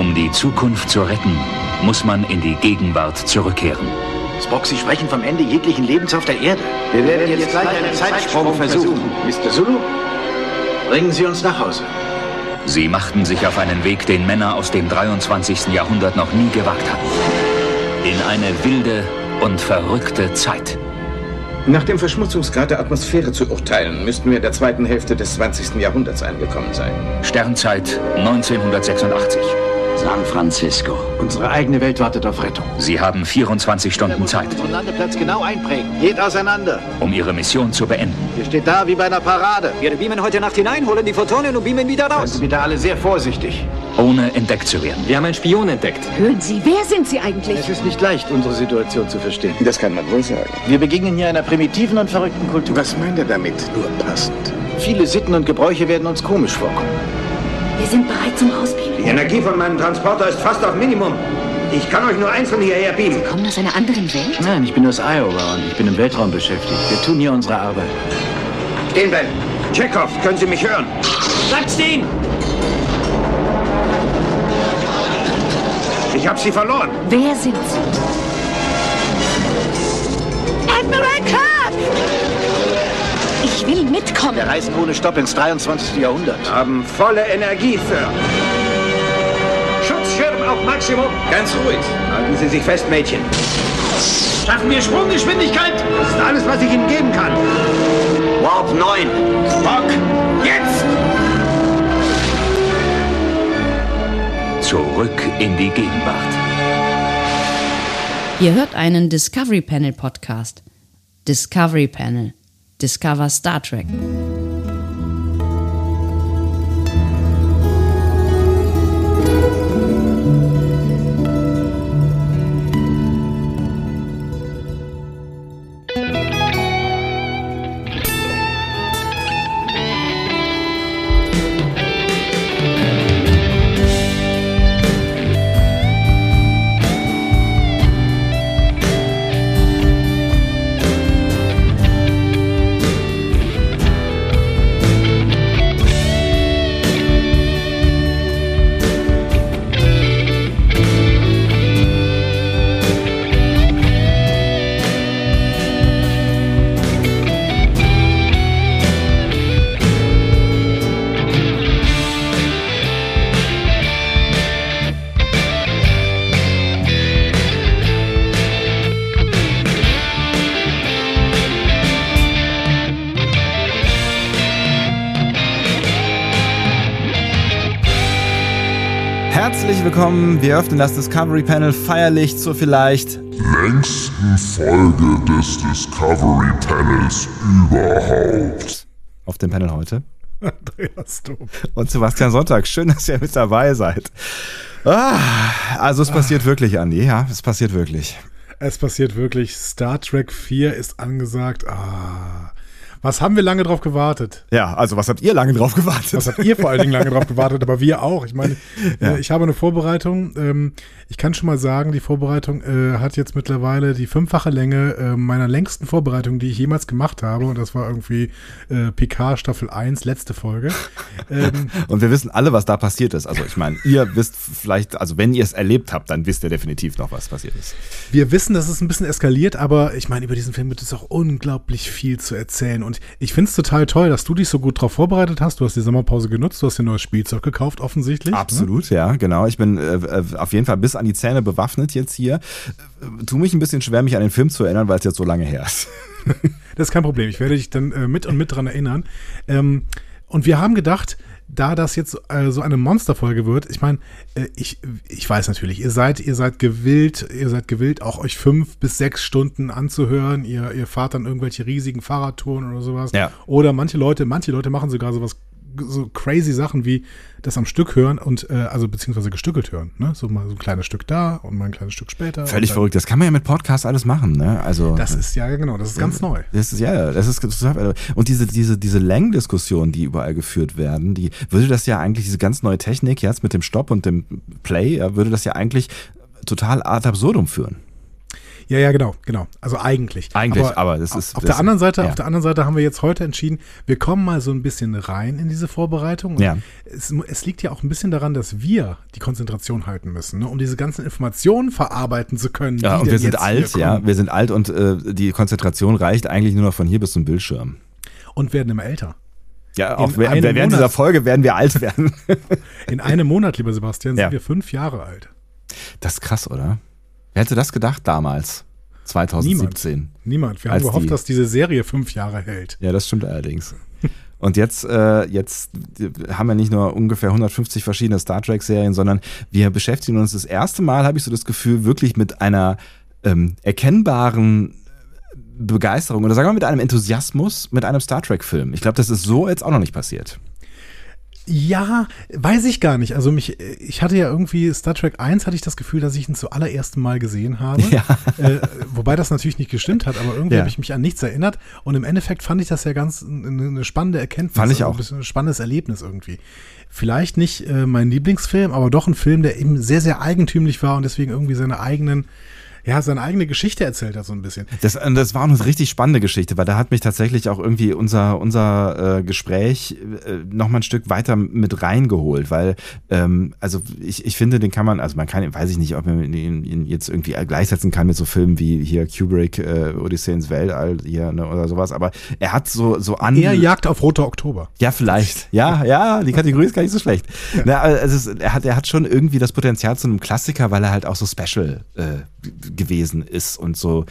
Um die Zukunft zu retten, muss man in die Gegenwart zurückkehren. Spock, Sie sprechen vom Ende jeglichen Lebens auf der Erde. Wir werden jetzt gleich einen Zeitsprung versuchen. Mr. Zulu, bringen Sie uns nach Hause. Sie machten sich auf einen Weg, den Männer aus dem 23. Jahrhundert noch nie gewagt hatten. In eine wilde und verrückte Zeit. Nach dem Verschmutzungsgrad der Atmosphäre zu urteilen, müssten wir in der zweiten Hälfte des 20. Jahrhunderts angekommen sein. Sternzeit 1986. San Francisco. Unsere eigene Welt wartet auf Rettung. Sie haben 24 Stunden Zeit, Unseren Landeplatz genau einprägen. Geht auseinander. um Ihre Mission zu beenden. Ihr steht da wie bei einer Parade. Wir beamen heute Nacht hinein, holen die Photonen und beamen wieder Seien raus. Sie bitte alle sehr vorsichtig. Ohne entdeckt zu werden. Wir haben einen Spion entdeckt. Hören Sie, wer sind Sie eigentlich? Es ist nicht leicht, unsere Situation zu verstehen. Das kann man wohl sagen. Wir begegnen hier einer primitiven und verrückten Kultur. Was meint er damit? Nur passend. Viele Sitten und Gebräuche werden uns komisch vorkommen. Wir sind bereit zum Ausbeamen. Die Energie von meinem Transporter ist fast auf Minimum. Ich kann euch nur einzeln hierher beamen. Kommen aus einer anderen Welt? Nein, ich bin aus Iowa und ich bin im Weltraum beschäftigt. Wir tun hier unsere Arbeit. Stehen bleiben. Chekhov, können Sie mich hören? Bleibt stehen! Ich habe Sie verloren. Wer sind Sie? Admiral Clark! Ich will mitkommen. Wir reisen ohne Stopp ins 23. Jahrhundert. Haben volle Energie für. Auf Maximum. Ganz ruhig. Halten Sie sich fest, Mädchen. Schaffen wir Sprunggeschwindigkeit? Das ist alles, was ich Ihnen geben kann. Warp 9. Spock, jetzt! Zurück in die Gegenwart. Ihr hört einen Discovery Panel Podcast. Discovery Panel. Discover Star Trek. Herzlich willkommen. Wir öffnen das Discovery Panel feierlich zur vielleicht längsten Folge des Discovery Panels überhaupt. auf dem Panel heute. Andreas Dom. Und Sebastian Sonntag. Schön, dass ihr mit dabei seid. Ah, also es passiert wirklich, Andi. Ja, es passiert wirklich. Es passiert wirklich. Star Trek 4 ist angesagt. Ah. Was haben wir lange drauf gewartet? Ja, also was habt ihr lange drauf gewartet? Was habt ihr vor allen Dingen lange drauf gewartet, aber wir auch. Ich meine, Ja. äh, ich habe eine Vorbereitung. Ähm, ich kann schon mal sagen, die Vorbereitung äh, hat jetzt mittlerweile die fünffache Länge äh, meiner längsten Vorbereitung, die ich jemals gemacht habe. Und das war irgendwie PK Staffel 1, letzte Folge. ähm, Und wir wissen alle, was da passiert ist. Also ich meine, ihr wisst vielleicht, also wenn ihr es erlebt habt, dann wisst ihr definitiv noch, was passiert ist. Wir wissen, dass es ein bisschen eskaliert, aber ich meine, über diesen Film gibt es auch unglaublich viel zu erzählen. Und ich finde es total toll, dass du dich so gut drauf vorbereitet hast. Du hast die Sommerpause genutzt, du hast dir neues Spielzeug gekauft, offensichtlich. Absolut, ja, genau. Ich bin äh, äh, auf jeden Fall bis an die Zähne bewaffnet jetzt hier. Äh, tu mich ein bisschen schwer, mich an den Film zu erinnern, weil es jetzt so lange her ist. Das ist kein Problem. Ich werde dich dann äh, mit und mit dran erinnern. Ähm, und wir haben gedacht, da das jetzt äh, so eine Monsterfolge wird, ich meine, äh, ich, ich weiß natürlich, ihr seid, ihr seid gewillt, ihr seid gewillt, auch euch fünf bis sechs Stunden anzuhören. Ihr, ihr fahrt dann irgendwelche riesigen Fahrradtouren oder sowas. Ja. Oder manche Leute, manche Leute machen sogar sowas so crazy Sachen wie das am Stück hören und äh, also beziehungsweise gestückelt hören, ne? So mal so ein kleines Stück da und mal ein kleines Stück später. Völlig verrückt. Das kann man ja mit Podcasts alles machen, ne? Also Das ist ja genau, das ist ganz neu. Das ist ja, das ist total. Und diese diese diese Längendiskussionen, die überall geführt werden, die würde das ja eigentlich diese ganz neue Technik jetzt mit dem Stopp und dem Play, ja, würde das ja eigentlich total ad absurdum führen. Ja, ja, genau, genau. Also eigentlich. Eigentlich, aber das ist- Auf das- der anderen Seite, ja. auf der anderen Seite haben wir jetzt heute entschieden, wir kommen mal so ein bisschen rein in diese Vorbereitung. Und Ja. Es, es liegt ja auch ein bisschen daran, dass wir die Konzentration halten müssen, ne, um diese ganzen Informationen verarbeiten zu können. Ja, und wir sind alt, ja. Wir sind alt und äh, die Konzentration reicht eigentlich nur noch von hier bis zum Bildschirm. Und werden immer älter. Ja, auch In während während dieser Monat. Folge werden wir alt werden. In einem Monat, lieber Sebastian, sind Ja. wir fünf Jahre alt. Das ist krass, oder? Wer hätte das gedacht damals? 2017. Niemand. Wir Als haben gehofft, die- dass diese Serie fünf Jahre hält. Ja, das stimmt allerdings. Und jetzt, äh, jetzt haben wir nicht nur ungefähr 150 verschiedene Star Trek-Serien, sondern wir beschäftigen uns das erste Mal, habe ich so das Gefühl, wirklich mit einer ähm, erkennbaren Begeisterung oder sagen wir mal mit einem Enthusiasmus mit einem Star Trek-Film. Ich glaube, das ist so jetzt auch noch nicht passiert. Ja, weiß ich gar nicht. Also mich, ich hatte ja irgendwie Star Trek 1 hatte ich das Gefühl, dass ich ihn zum allerersten Mal gesehen habe. Ja. Äh, wobei das natürlich nicht gestimmt hat, aber irgendwie Ja. habe ich mich an nichts erinnert. Und im Endeffekt fand ich das ja ganz eine, spannende Erkenntnis. Fand ich also auch. Ein, bisschen ein spannendes Erlebnis irgendwie. Vielleicht nicht äh, mein Lieblingsfilm, aber doch ein Film, der eben sehr, sehr eigentümlich war und deswegen irgendwie seine eigenen, ja, seine eigene Geschichte erzählt hat, so ein bisschen. Das, äh, das war eine richtig spannende Geschichte, weil da hat mich tatsächlich auch irgendwie unser, unser äh, Gespräch äh, noch mal ein Stück weiter mit reingeholt, weil ähm, also ich, ich finde, den kann man, also man kann, weiß ich nicht, ob man ihn, ihn jetzt irgendwie gleichsetzen kann mit so Filmen wie hier Kubrick, äh, Odyssee ins Weltall hier ne, oder sowas, aber er hat so, so an... Er Jagd auf Roter Oktober. Ja, vielleicht. Ja, ja, die Kategorie ist gar nicht so schlecht. Na, also es er, hat, er hat schon irgendwie das Potenzial zu einem Klassiker, weil er halt auch so special äh, gewesen ist und so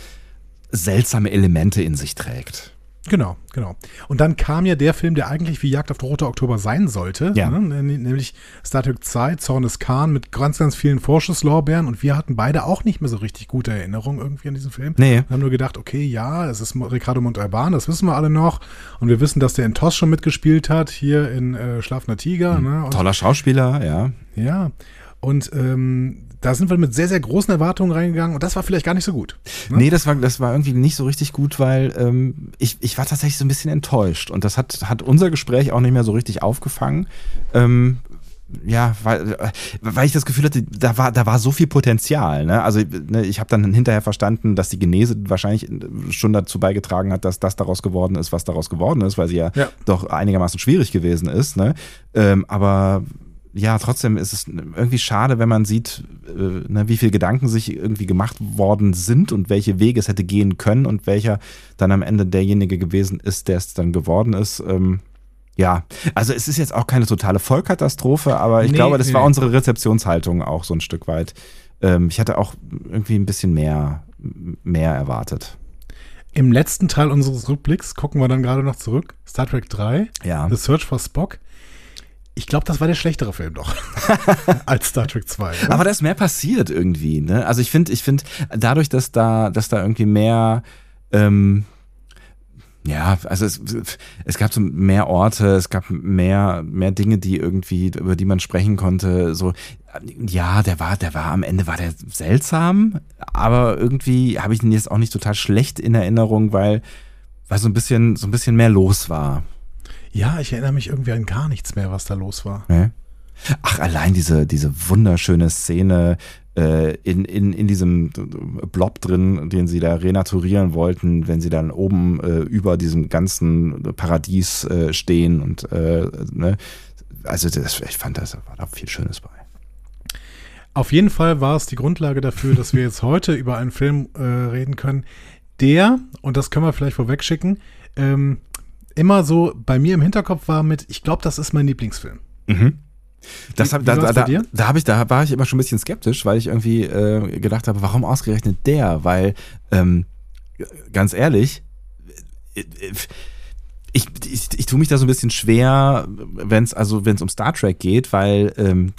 seltsame Elemente in sich trägt. Genau, genau. Und dann kam ja der Film, der eigentlich wie Jagd auf den Roter Oktober sein sollte, Ja. ne? nämlich Star Trek 2, Zorn des Khan mit ganz, ganz vielen Vorschusslorbeeren und wir hatten beide auch nicht mehr so richtig gute Erinnerungen irgendwie an diesen Film. Nee. Wir haben nur gedacht, okay, ja, es ist Ricardo Montalban, das wissen wir alle noch und wir wissen, dass der in TOS schon mitgespielt hat, hier in äh, Schlafender Tiger. Ne? Und, Toller Schauspieler, ja. Ja, und ähm, da sind wir mit sehr, sehr großen Erwartungen reingegangen und das war vielleicht gar nicht so gut. Ne? Nee, das war, das war irgendwie nicht so richtig gut, weil ähm, ich, ich war tatsächlich so ein bisschen enttäuscht und das hat, hat unser Gespräch auch nicht mehr so richtig aufgefangen. Ähm, ja, weil, äh, weil ich das Gefühl hatte, da war, da war so viel Potenzial. Ne? Also ne, ich habe dann hinterher verstanden, dass die Genese wahrscheinlich schon dazu beigetragen hat, dass das daraus geworden ist, was daraus geworden ist, weil sie ja, Ja. doch einigermaßen schwierig gewesen ist. Ne? Ähm, aber ja, trotzdem ist es irgendwie schade, wenn man sieht, äh, ne, wie viele Gedanken sich irgendwie gemacht worden sind und welche Wege es hätte gehen können und welcher dann am Ende derjenige gewesen ist, der es dann geworden ist. Ähm, ja, also es ist jetzt auch keine totale Vollkatastrophe, aber ich Nee, glaube, das nee, war unsere Rezeptionshaltung auch so ein Stück weit. Ähm, ich hatte auch irgendwie ein bisschen mehr, mehr erwartet. Im letzten Teil unseres Rückblicks gucken wir dann gerade noch zurück. Star Trek 3, Ja. The Search for Spock. Ich glaube, das war der schlechtere Film doch. als Star Trek 2. oder? Aber da ist mehr passiert irgendwie, ne? Also ich finde, ich finde, dadurch, dass da, dass da irgendwie mehr, ähm, ja, also es, es gab so mehr Orte, es gab mehr, mehr Dinge, die irgendwie, über die man sprechen konnte. So, ja, der war, der war am Ende war der seltsam, aber irgendwie habe ich ihn jetzt auch nicht total schlecht in Erinnerung, weil, weil so ein bisschen, so ein bisschen mehr los war. Ja, ich erinnere mich irgendwie an gar nichts mehr, was da los war. Ne? Ach, allein diese, diese wunderschöne Szene äh, in, in, in diesem Blob drin, den sie da renaturieren wollten, wenn sie dann oben äh, über diesem ganzen Paradies äh, stehen und äh, ne? also das, ich fand, das war da viel Schönes bei. Auf jeden Fall war es die Grundlage dafür, dass wir jetzt heute über einen Film äh, reden können, der, und das können wir vielleicht vorweg schicken, ähm, immer so bei mir im Hinterkopf war mit, ich glaube, das ist mein Lieblingsfilm. Das Wie- hab, wie da, war's da, da, da, hab ich, da war ich immer schon ein bisschen skeptisch, weil ich irgendwie äh, gedacht habe, warum ausgerechnet der? Weil, ähm, ganz ehrlich, äh, äh, ich, ich, ich tue mich da so ein bisschen schwer, wenn es also wenn es um Star Trek geht, weil ähm,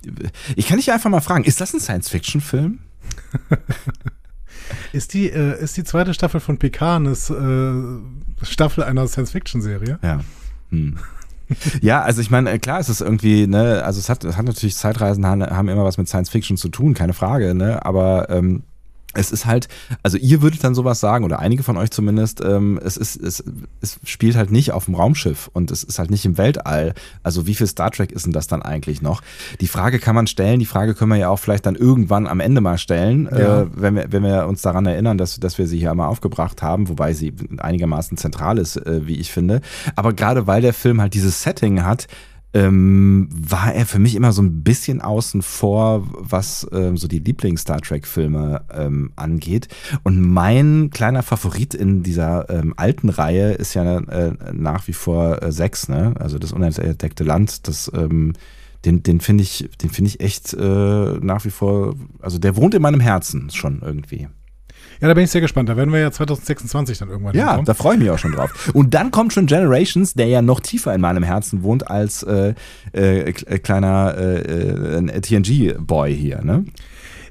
ich kann dich einfach mal fragen, ist das ein Science-Fiction-Film? Ist die, äh, ist die zweite Staffel von PK eine äh, Staffel einer Science-Fiction-Serie? Ja. Hm. Ja, also ich meine, klar, es ist irgendwie, ne, also es hat, es hat natürlich Zeitreisen haben, haben immer was mit Science Fiction zu tun, keine Frage, ne, aber ähm, es ist halt, also ihr würdet dann sowas sagen, oder einige von euch zumindest, ähm, es ist, es, es spielt halt nicht auf dem Raumschiff und es ist halt nicht im Weltall. Also wie viel Star Trek ist denn das dann eigentlich noch? Die Frage kann man stellen, die Frage können wir ja auch vielleicht dann irgendwann am Ende mal stellen, Ja. äh, wenn, wir, wenn wir uns daran erinnern, dass, dass wir sie hier einmal aufgebracht haben, wobei sie einigermaßen zentral ist, äh, wie ich finde. Aber gerade weil der Film halt dieses Setting hat, ähm, war er für mich immer so ein bisschen außen vor, was ähm, so die Lieblings-Star Trek-Filme ähm, angeht. Und mein kleiner Favorit in dieser ähm, alten Reihe ist ja äh, nach wie vor äh, sechs, ne? Also das unentdeckte Land, das ähm, den, den finde ich, den finde ich echt äh, nach wie vor, also der wohnt in meinem Herzen schon irgendwie. Ja, da bin ich sehr gespannt. Da werden wir ja 2026 dann irgendwann Ja, hinkommen. da freue ich mich auch schon drauf. Und dann kommt schon Generations, der ja noch tiefer in meinem Herzen wohnt als äh, äh, kleiner äh, äh, TNG-Boy hier. Ne?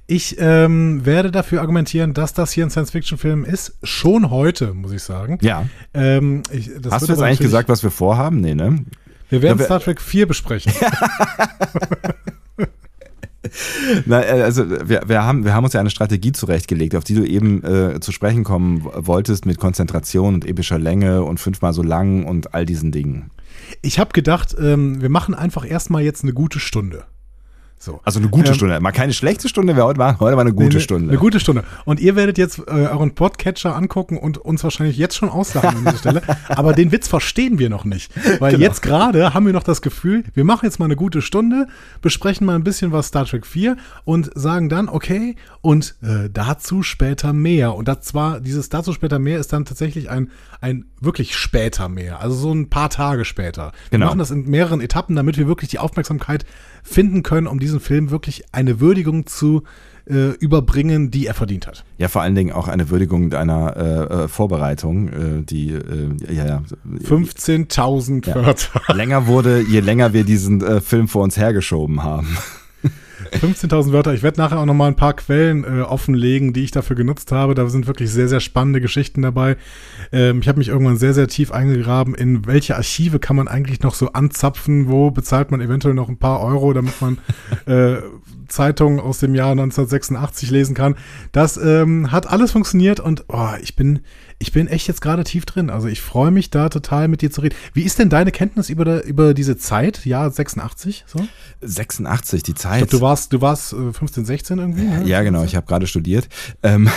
Ich ähm, werde dafür argumentieren, dass das hier ein Science-Fiction-Film ist. Schon heute, muss ich sagen. Ja. Ähm, ich, das Hast du jetzt eigentlich gesagt, was wir vorhaben? Nee, ne? Wir werden Star Trek 4 besprechen. Na, äh, also wir, wir, haben, wir haben uns ja eine Strategie zurechtgelegt, auf die du eben äh, zu sprechen kommen wolltest mit Konzentration und epischer Länge und fünfmal so lang und all diesen Dingen. Ich habe gedacht, ähm, wir machen einfach erstmal jetzt eine gute Stunde. So. Also eine gute Ähm, Stunde. Mal keine schlechte Stunde, wir heute machen. Heute war eine gute eine, Stunde. Eine gute Stunde. Und ihr werdet jetzt äh, euren Podcatcher angucken und uns wahrscheinlich jetzt schon auslachen an dieser Stelle. Aber den Witz verstehen wir noch nicht. Weil Genau. jetzt gerade haben wir noch das Gefühl, wir machen jetzt mal eine gute Stunde, besprechen mal ein bisschen was Star Trek 4 und sagen dann, okay, und äh, dazu später mehr. Und das zwar, dieses dazu später mehr ist dann tatsächlich ein, ein wirklich später mehr. Also so ein paar Tage später. Wir Genau. machen das in mehreren Etappen, damit wir wirklich die Aufmerksamkeit finden können, um diesen Film wirklich eine Würdigung zu äh, überbringen, die er verdient hat. Ja, vor allen Dingen auch eine Würdigung deiner äh, äh, Vorbereitung, äh, die äh, ja, ja, 15.000 Ja. Wörter. länger wurde, je länger wir diesen äh, Film vor uns hergeschoben haben. 15.000 Wörter. Ich werde nachher auch noch mal ein paar Quellen äh, offenlegen, die ich dafür genutzt habe. Da sind wirklich sehr, sehr spannende Geschichten dabei. Ähm, ich habe mich irgendwann sehr, sehr tief eingegraben, in welche Archive kann man eigentlich noch so anzapfen, wo bezahlt man eventuell noch ein paar Euro, damit man äh, Zeitungen aus dem Jahr 1986 lesen kann. Das ähm, hat alles funktioniert und oh, ich bin ich bin echt jetzt gerade tief drin. Also ich freue mich da total mit dir zu reden. Wie ist denn deine Kenntnis über, der, über diese Zeit, Jahr 86? So? 86, die Ich Zeit. glaube, du warst, du warst äh, 15, 16 irgendwie? Ne? Ja, genau, ich habe gerade studiert. Ähm,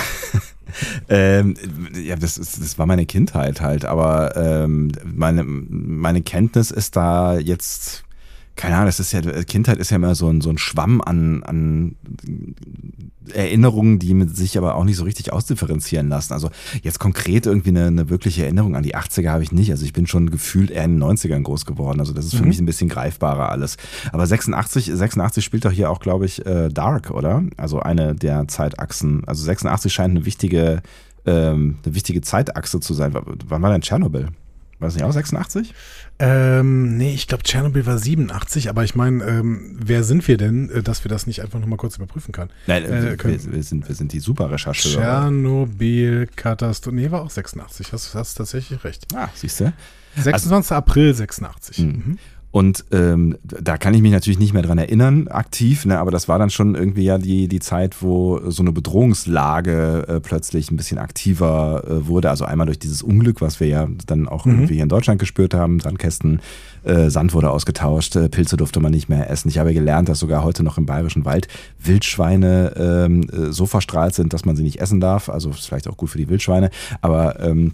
ähm, ja, das, ist, das war meine Kindheit halt, aber ähm, meine, meine Kenntnis ist da jetzt, keine Ahnung, das ist ja, Kindheit ist ja immer so ein, so ein Schwamm an, an Erinnerungen, die mit sich aber auch nicht so richtig ausdifferenzieren lassen. Also jetzt konkret irgendwie eine, eine wirkliche Erinnerung an die 80er habe ich nicht. Also ich bin schon gefühlt eher in den 90ern groß geworden. Also das ist für Mhm. mich ein bisschen greifbarer alles. Aber 86, 86 spielt doch hier auch, glaube ich, äh, Dark, oder? Also eine der Zeitachsen. Also 86 scheint eine wichtige, ähm, eine wichtige Zeitachse zu sein. W- Wann war denn Tschernobyl? War das nicht auch 86? Ähm, nee, ich glaube, Tschernobyl war 87, aber ich meine, ähm, wer sind wir denn, äh, dass wir das nicht einfach nochmal kurz überprüfen können? Nein, Äh, wir, wir, sind, wir sind die Superrechercheure. Tschernobyl-Katastrophe. Nee, war auch 86. Hast, hast tatsächlich recht. Ah, siehst du? 26. April 86. Mhm. Und ähm, da kann ich mich natürlich nicht mehr dran erinnern, aktiv, ne, aber das war dann schon irgendwie ja die, die Zeit, wo so eine Bedrohungslage äh, plötzlich ein bisschen aktiver äh, wurde. Also einmal durch dieses Unglück, was wir ja dann auch Mhm. irgendwie hier in Deutschland gespürt haben, Sandkästen, äh, Sand wurde ausgetauscht, äh, Pilze durfte man nicht mehr essen. Ich habe gelernt, dass sogar heute noch im bayerischen Wald Wildschweine ähm, äh, so verstrahlt sind, dass man sie nicht essen darf. Also ist vielleicht auch gut für die Wildschweine, aber ähm,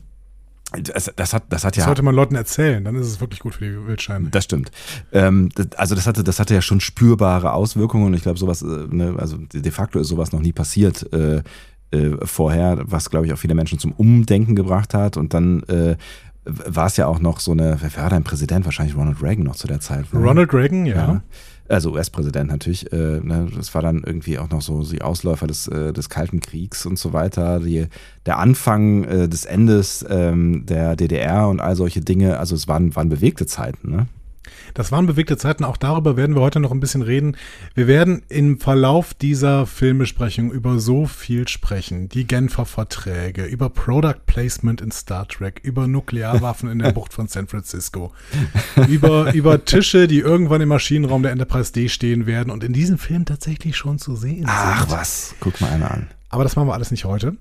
das, das hat, das hat ja. Das sollte man Leuten erzählen, dann ist es wirklich gut für die Wildscheine. Das stimmt. Ähm, das, also das hatte, das hatte ja schon spürbare Auswirkungen und ich glaube, sowas, äh, ne, also de facto ist sowas noch nie passiert äh, äh, vorher, was glaube ich auch viele Menschen zum Umdenken gebracht hat und dann äh, war es ja auch noch so eine, wer war dein Präsident? Wahrscheinlich Ronald Reagan noch zu der Zeit. ne? Ronald Reagan, ja. Also US-Präsident natürlich. Äh, ne, das war dann irgendwie auch noch so die Ausläufer des, äh, des Kalten Kriegs und so weiter. Die, der Anfang äh, des Endes ähm, der DDR und all solche Dinge. Also es waren, waren bewegte Zeiten. Ne? Das waren bewegte Zeiten. Auch darüber werden wir heute noch ein bisschen reden. Wir werden im Verlauf dieser Filmbesprechung über so viel sprechen. Die Genfer Verträge, über Product Placement in Star Trek, über Nuklearwaffen in der Bucht von San Francisco, über, über Tische, die irgendwann im Maschinenraum der Enterprise D stehen werden und in diesem Film tatsächlich schon zu sehen Ach sind. was, guck mal einer an. Aber das machen wir alles nicht heute.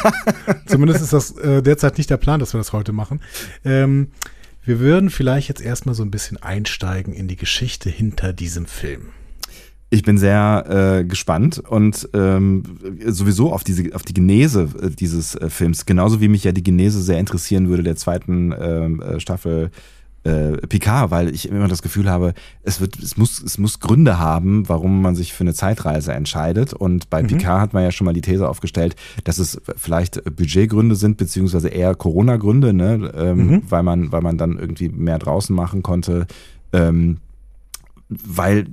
Zumindest ist das äh, derzeit nicht der Plan, dass wir das heute machen. Ähm, wir würden vielleicht jetzt erstmal so ein bisschen einsteigen in die Geschichte hinter diesem Film. Ich bin sehr äh, gespannt und ähm, sowieso auf diese auf die Genese äh, dieses äh, Films, genauso wie mich ja die Genese sehr interessieren würde der zweiten ähm, äh, Staffel äh, Picard, weil ich immer das Gefühl habe, es wird, es muss, es muss Gründe haben, warum man sich für eine Zeitreise entscheidet. Und bei Mhm. Picard hat man ja schon mal die These aufgestellt, dass es vielleicht Budgetgründe sind, beziehungsweise eher Corona-Gründe, ne? ähm, Mhm. weil man, weil man dann irgendwie mehr draußen machen konnte. Ähm, weil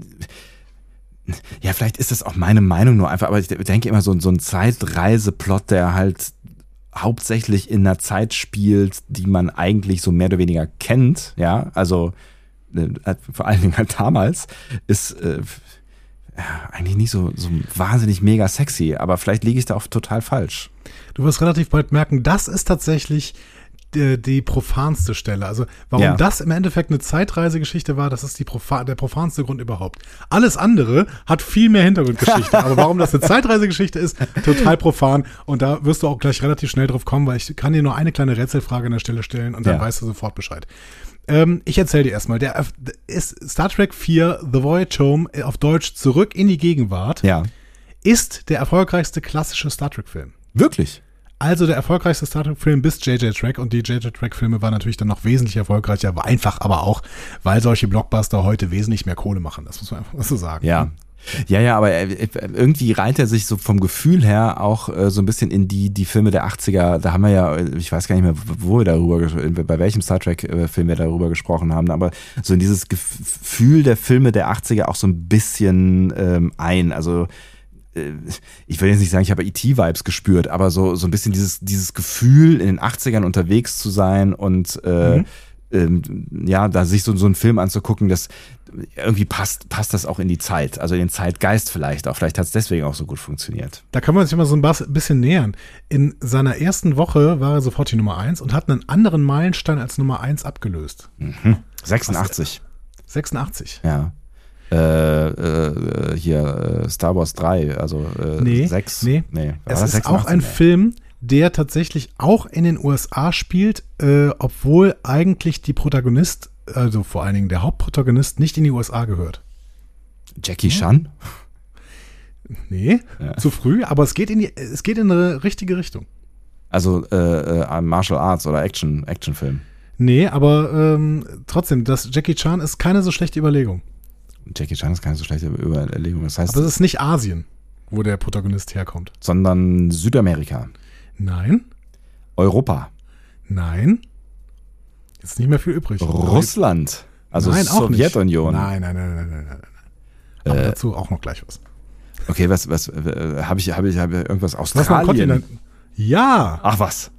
ja, vielleicht ist das auch meine Meinung nur einfach, aber ich denke immer, so, so ein Zeitreiseplot, der halt hauptsächlich in einer Zeit spielt, die man eigentlich so mehr oder weniger kennt, ja, also äh, vor allen Dingen halt damals, ist äh, ja, eigentlich nicht so, so wahnsinnig mega sexy, aber vielleicht liege ich da auch total falsch. Du wirst relativ bald merken, das ist tatsächlich die, die profanste Stelle. Also warum Ja. das im Endeffekt eine Zeitreisegeschichte war, das ist die Profa der profanste Grund überhaupt. Alles andere hat viel mehr Hintergrundgeschichte. aber warum das eine Zeitreisegeschichte ist, total profan. Und da wirst du auch gleich relativ schnell drauf kommen, weil ich kann dir nur eine kleine Rätselfrage an der Stelle stellen und dann Ja. weißt du sofort Bescheid. Ähm, ich erzähle dir erstmal. Der ist Star Trek 4 The Voyage Home äh, auf Deutsch zurück in die Gegenwart Ja. ist der erfolgreichste klassische Star Trek-Film. Wirklich? Also der erfolgreichste Star Trek-Film bis JJ Track und die JJ Track-Filme waren natürlich dann noch wesentlich erfolgreicher, aber einfach aber auch, weil solche Blockbuster heute wesentlich mehr Kohle machen. Das muss man einfach so sagen. Ja. Ja, ja, aber äh, irgendwie reiht er sich so vom Gefühl her auch äh, so ein bisschen in die, die Filme der 80er. Da haben wir ja, äh, ich weiß gar nicht mehr, wo wir darüber, bei welchem Star Trek-Film wir darüber gesprochen haben, aber so in dieses Gefühl der Filme der 80er auch so ein bisschen ähm, ein. Also äh, ich will jetzt nicht sagen, ich habe E.T.-Vibes gespürt, aber so, so ein bisschen dieses, dieses Gefühl, in den 80ern unterwegs zu sein und äh, Mhm. ähm, ja, da sich so, so einen Film anzugucken, das irgendwie passt, passt das auch in die Zeit, also in den Zeitgeist vielleicht auch. Vielleicht hat es deswegen auch so gut funktioniert. Da kann man sich mal so ein bisschen nähern. In seiner ersten Woche war er sofort die Nummer 1 und hat einen anderen Meilenstein als Nummer 1 abgelöst. Mhm. 86. 86. Ja. Äh, äh, hier äh, Star Wars 3, also äh, Nee, 6. nee. nee Es ist auch 86? ein Nee. Film, der tatsächlich auch in den USA spielt, äh, obwohl eigentlich die Protagonist, also vor allen Dingen der Hauptprotagonist, nicht in die USA gehört. Jackie Chan? Nee, Ja. zu früh, aber es geht in die, es geht in eine richtige Richtung. Also äh, äh, Martial Arts oder Action, Actionfilm. Nee, aber ähm, trotzdem, das Jackie Chan ist keine so schlechte Überlegung. Jackie Chan ist keine so schlechte Überlegung. Das heißt, Aber es ist nicht Asien, wo der Protagonist herkommt. sondern Südamerika, Nein, Europa, nein. Jetzt nicht mehr viel übrig. Russland, also nein, auch Sowjetunion. Nicht. Nein, nein, nein, nein, nein, nein. nein. Aber Äh, dazu auch noch gleich was. Okay, was, was, äh, habe ich, habe ich, habe ich irgendwas Was Australien? Kontinent? Ja, Ach was.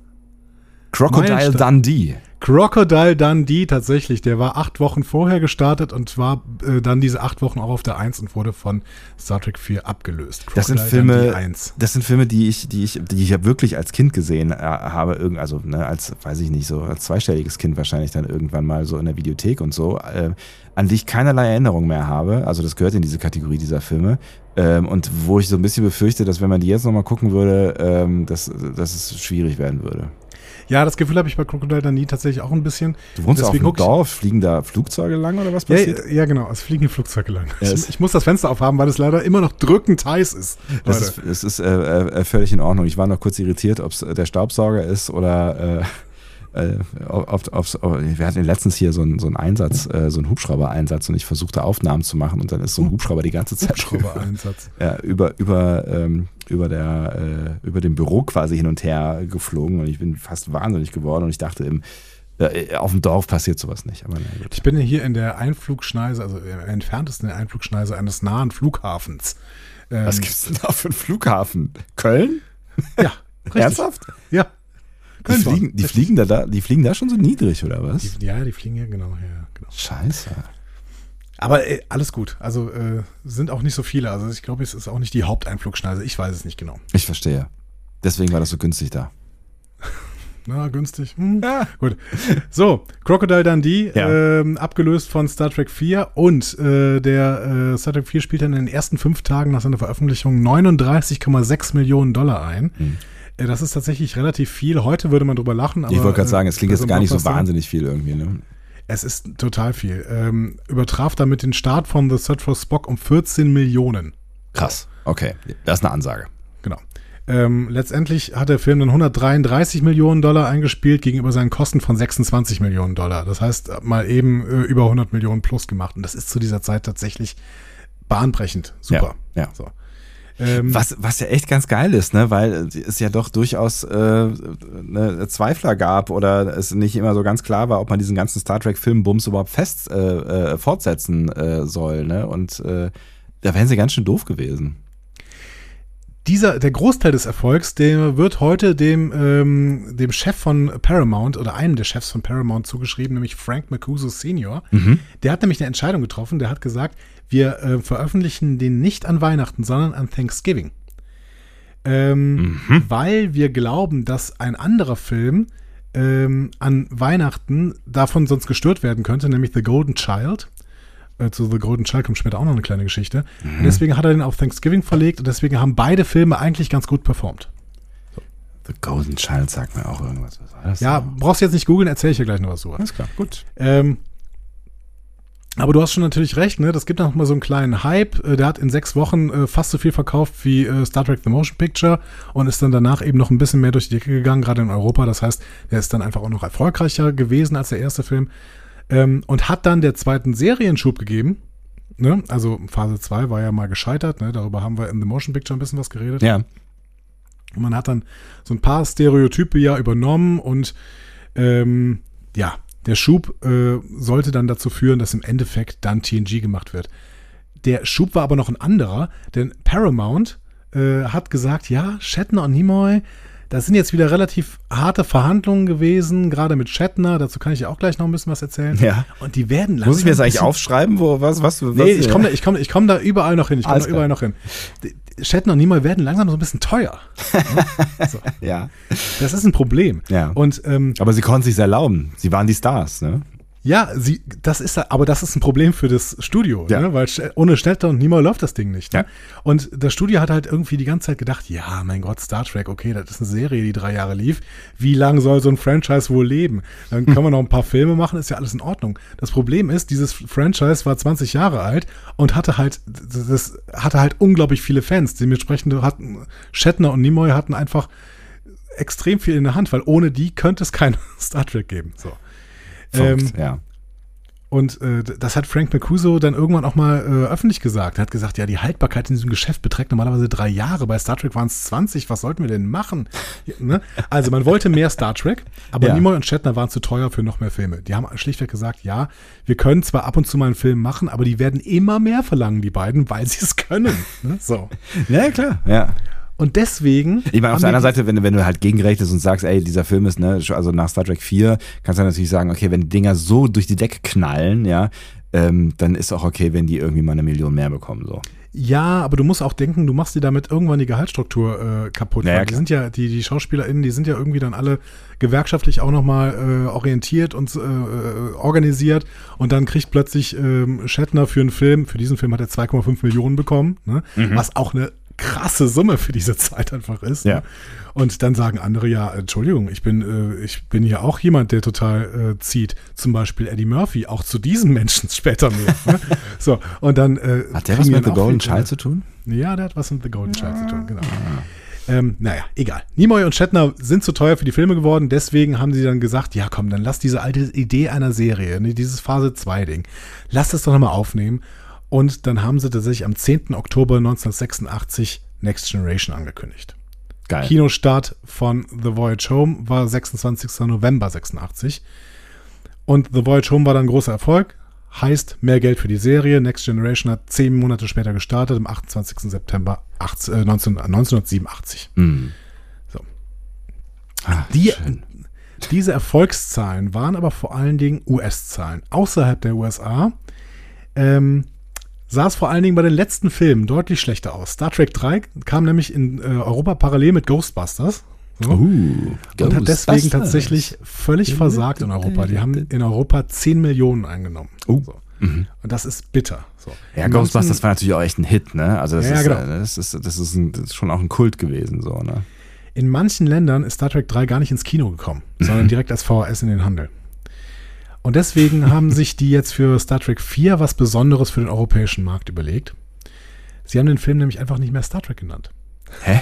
Crocodile Meilenstein. Dundee. Crocodile Dundee tatsächlich. Der war acht Wochen vorher gestartet und war äh, dann diese acht Wochen auch auf der 1 und wurde von Star Trek 4 abgelöst. Das sind Crocodile Filme, 1. das sind Filme, die ich, die ich, die ich ja wirklich als Kind gesehen äh, habe, irgend, also ne, als, weiß ich nicht, so als zweistelliges Kind wahrscheinlich dann irgendwann mal so in der Videothek und so, äh, an die ich keinerlei Erinnerung mehr habe. Also das gehört in diese Kategorie dieser Filme. Ähm, und wo ich so ein bisschen befürchte, dass wenn man die jetzt nochmal gucken würde, ähm, dass, dass es schwierig werden würde. Ja, das Gefühl habe ich bei Crocodile Dundee tatsächlich auch ein bisschen. Du wohnst auf Deswegen guck ich- Dorf, fliegen da Flugzeuge lang oder was Ja, passiert? ja, genau. Es fliegen Flugzeuge lang. Ja, es- ich, ich muss das Fenster aufhaben, weil es leider immer noch drückend heiß ist. Das Leute. ist, das ist äh, äh, völlig in Ordnung. Ich war noch kurz irritiert, ob es der Staubsauger ist oder äh, äh, ob, ob's, ob, wir hatten letztens hier so einen, so einen Einsatz, äh, so einen Hubschrauber-Einsatz und ich versuchte Aufnahmen zu machen und dann ist so ein Hubschrauber die ganze Zeit Hubschrauber-Einsatz. ja, über, über, ähm, über, der, äh, über dem Büro quasi hin und her geflogen und ich bin fast wahnsinnig geworden und ich dachte, im, äh, auf dem Dorf passiert sowas nicht. Aber. Ich bin hier in der Einflugschneise, also im entferntesten der Einflugschneise eines nahen Flughafens. Ähm, Was gibt's denn da für einen Flughafen? Köln? Ja. Ernsthaft? Ja. Die fliegen, die, fliegen da, da, die fliegen da schon so niedrig, oder was? Die, ja, die fliegen hier, genau. Ja, Scheiße. Aber äh, alles gut. Also äh, sind auch nicht so viele. Also ich glaube, es ist auch nicht die Haupteinflugschneise. Ich weiß es nicht genau. Ich verstehe. Deswegen war das so günstig da. Na, günstig. Hm. Gut. So, Crocodile Dundee, Ja. ähm, abgelöst von Star Trek 4 und äh, der äh, Star Trek 4 spielt dann in den ersten fünf Tagen nach seiner Veröffentlichung 39,6 Millionen Dollar ein. Äh, das ist tatsächlich relativ viel. Heute würde man drüber lachen. Aber, ich wollte gerade sagen, es klingt äh, jetzt gar nicht so wahnsinnig viel irgendwie. Ne? Es ist total viel. Ähm, übertraf damit den Start von The Search for Spock um 14 Millionen. Krass. Okay, das ist eine Ansage. Genau. Ähm, letztendlich hat der Film dann 133 Millionen Dollar eingespielt gegenüber seinen Kosten von 26 Millionen Dollar. Das heißt, mal eben äh, über 100 Millionen plus gemacht. Und das ist zu dieser Zeit tatsächlich bahnbrechend. Super. Ja, ja. So. Ähm, Was, was ja echt ganz geil ist, ne, weil es ja doch durchaus äh, ne, Zweifler gab oder es nicht immer so ganz klar war, ob man diesen ganzen Star Trek Filmbums überhaupt fest äh, äh, fortsetzen äh, soll, ne? Und äh, da wären sie ganz schön doof gewesen. Dieser, der Großteil des Erfolgs, der wird heute dem, ähm, dem Chef von Paramount oder einem der Chefs von Paramount zugeschrieben, nämlich Frank Mancuso Senior. Der hat nämlich eine Entscheidung getroffen. Der hat gesagt, wir äh, veröffentlichen den nicht an Weihnachten, sondern an Thanksgiving. Ähm, Weil wir glauben, dass ein anderer Film ähm, an Weihnachten davon sonst gestört werden könnte, nämlich The Golden Child. Äh, zu The Golden Child kommt später auch noch eine kleine Geschichte. Und deswegen hat er den auf Thanksgiving verlegt und deswegen haben beide Filme eigentlich ganz gut performt. The Golden Child sagt mir auch irgendwas. Was war das? Ja, brauchst du jetzt nicht googeln, erzähle ich dir gleich noch was zu. alles klar, gut. Ähm, aber du hast schon natürlich recht, ne? Das gibt noch mal so einen kleinen Hype. Äh, Der hat in sechs Wochen äh, fast so viel verkauft wie äh, Star Trek The Motion Picture und ist dann danach eben noch ein bisschen mehr durch die Decke gegangen, gerade in Europa. Das heißt, der ist dann einfach auch noch erfolgreicher gewesen als der erste Film. Ähm, und hat dann der zweiten Serienschub gegeben. Ne? Also Phase 2 war ja mal gescheitert, ne? Darüber haben wir in The Motion Picture ein bisschen was geredet. Ja. Und man hat dann so ein paar Stereotype ja übernommen und ähm, ja, der Schub äh, sollte dann dazu führen, dass im Endeffekt dann TNG gemacht wird. Der Schub war aber noch ein anderer, denn Paramount äh, hat gesagt, ja, Shatner und Nimoy, das sind jetzt wieder relativ harte Verhandlungen gewesen, gerade mit Shatner, dazu kann ich ja auch gleich noch ein bisschen was erzählen. Ja. Und die werden langsam Muss ich mir das eigentlich aufschreiben, wo was was was Nee, ich komme da, ich komm, ich komm da überall noch hin. Ich komme da überall noch hin. Shatner und Nimoy werden langsam so ein bisschen teuer. so. Ja. Das ist ein Problem. Ja. Und ähm, Aber sie konnten sich erlauben. Sie waren die Stars, ne? Ja, sie, das ist, aber das ist ein Problem für das Studio, Ja. ne? weil ohne und Nimoy läuft das Ding nicht. Ne? Ja. Und das Studio hat halt irgendwie die ganze Zeit gedacht, ja, mein Gott, Star Trek, okay, das ist eine Serie, die drei Jahre lief. Wie lange soll so ein Franchise wohl leben? Dann können wir noch ein paar Filme machen, ist ja alles in Ordnung. Das Problem ist, dieses Franchise war 20 Jahre alt und hatte halt, das hatte halt unglaublich viele Fans. Dementsprechend hatten Shatner und Nimoy hatten einfach extrem viel in der Hand, weil ohne die könnte es kein Star Trek geben. So. Ähm, ja. und äh, das hat Frank Mancuso dann irgendwann auch mal äh, öffentlich gesagt. Er hat gesagt, ja, die Haltbarkeit in diesem Geschäft beträgt normalerweise drei Jahre. Bei Star Trek waren es 20. Was sollten wir denn machen? Ne? Also man wollte mehr Star Trek, aber Ja. Nimoy und Shatner waren zu teuer für noch mehr Filme. Die haben schlichtweg gesagt, ja, wir können zwar ab und zu mal einen Film machen, aber die werden immer mehr verlangen, die beiden, weil sie es können. Ne? So. Ja, klar. Ja. Und deswegen. Ich meine, auf der anderen Seite, wenn, du- wenn du halt gegenrechnest und sagst, ey, dieser Film ist, ne, also nach Star Trek 4, kannst du natürlich sagen, okay, wenn die Dinger so durch die Decke knallen, ja, ähm, dann ist auch okay, wenn die irgendwie mal eine Million mehr bekommen, so. Ja, aber du musst auch denken, du machst dir damit irgendwann die Gehaltsstruktur äh, kaputt. Ja, weil ja, die sind ja, die, die SchauspielerInnen, die sind ja irgendwie dann alle gewerkschaftlich auch nochmal äh, orientiert und äh, äh, organisiert und dann kriegt plötzlich ähm, Shatner für einen Film, für diesen Film hat er 2,5 Millionen bekommen, ne? was auch eine krasse Summe für diese Zeit einfach ist. Ja. Ne? Und dann sagen andere, ja, Entschuldigung, ich bin, äh, ich bin hier auch jemand, der total äh, zieht. Zum Beispiel Eddie Murphy, auch zu diesen Menschen später mehr. ne? So, und dann äh, Hat der was mit The Golden Child zu tun? ja, der hat was mit The Golden Child zu tun, genau. Ähm, naja, egal. Nimoy und Shatner sind zu teuer für die Filme geworden, deswegen haben sie dann gesagt, ja komm, dann lass diese alte Idee einer Serie, ne, dieses Phase 2-Ding, lass das doch nochmal aufnehmen. Und dann haben sie tatsächlich am 10. Oktober 1986 Next Generation angekündigt. Geil. Kinostart von The Voyage Home war 26. November 86. Und The Voyage Home war dann ein großer Erfolg. Heißt mehr Geld für die Serie. Next Generation hat zehn Monate später gestartet, am 28. September 18, äh, 19, 1987. Mhm. So. Ah, Die, schön. Diese Erfolgszahlen waren aber vor allen Dingen US-Zahlen. Außerhalb der USA ähm, sah es vor allen Dingen bei den letzten Filmen deutlich schlechter aus. Star Trek 3 kam nämlich in äh, Europa parallel mit Ghostbusters. So. Uh, und hat deswegen tatsächlich völlig versagt in Europa. Die haben in Europa 10 Millionen eingenommen. Uh. So. Und das ist bitter. So. Ja, Ghostbusters war natürlich auch echt ein Hit, ne? Also das, Ja, ist, genau. äh, das ist, das ist, ein, das ist schon auch ein Kult gewesen, so, ne? In manchen Ländern ist Star Trek 3 gar nicht ins Kino gekommen, sondern direkt als VHS in den Handel. Und deswegen haben sich die jetzt für Star Trek 4 was Besonderes für den europäischen Markt überlegt. Sie haben den Film nämlich einfach nicht mehr Star Trek genannt. Hä?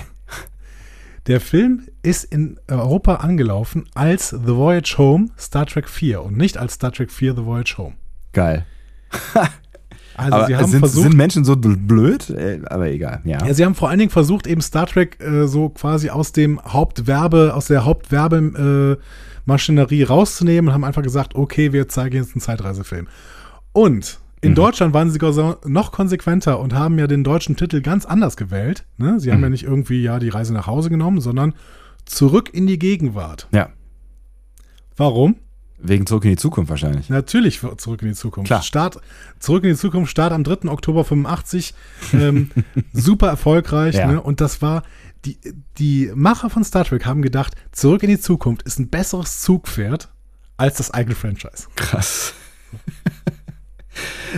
Der Film ist in Europa angelaufen als The Voyage Home Star Trek 4 und nicht als Star Trek 4 The Voyage Home. Geil. Also aber sie haben sind, versucht, sind Menschen so bl- blöd? Äh, Aber egal, ja. Ja, sie haben vor allen Dingen versucht, eben Star Trek äh, so quasi aus dem Hauptwerbe, aus der Hauptwerbemaschinerie äh, Maschinerie rauszunehmen und haben einfach gesagt, okay, wir zeigen jetzt einen Zeitreisefilm. Und in Mhm. Deutschland waren sie noch konsequenter und haben ja den deutschen Titel ganz anders gewählt. Ne? Sie haben Mhm. ja nicht irgendwie ja die Reise nach Hause genommen, sondern zurück in die Gegenwart. Ja. Warum? Wegen Zurück in die Zukunft wahrscheinlich. Natürlich zurück in die Zukunft. Klar. Start, zurück in die Zukunft, Start am 3. Oktober 85. Ähm, super erfolgreich. Ja. Ne? Und das war, die, die Macher von Star Trek haben gedacht, zurück in die Zukunft ist ein besseres Zugpferd als das eigene Franchise. Krass.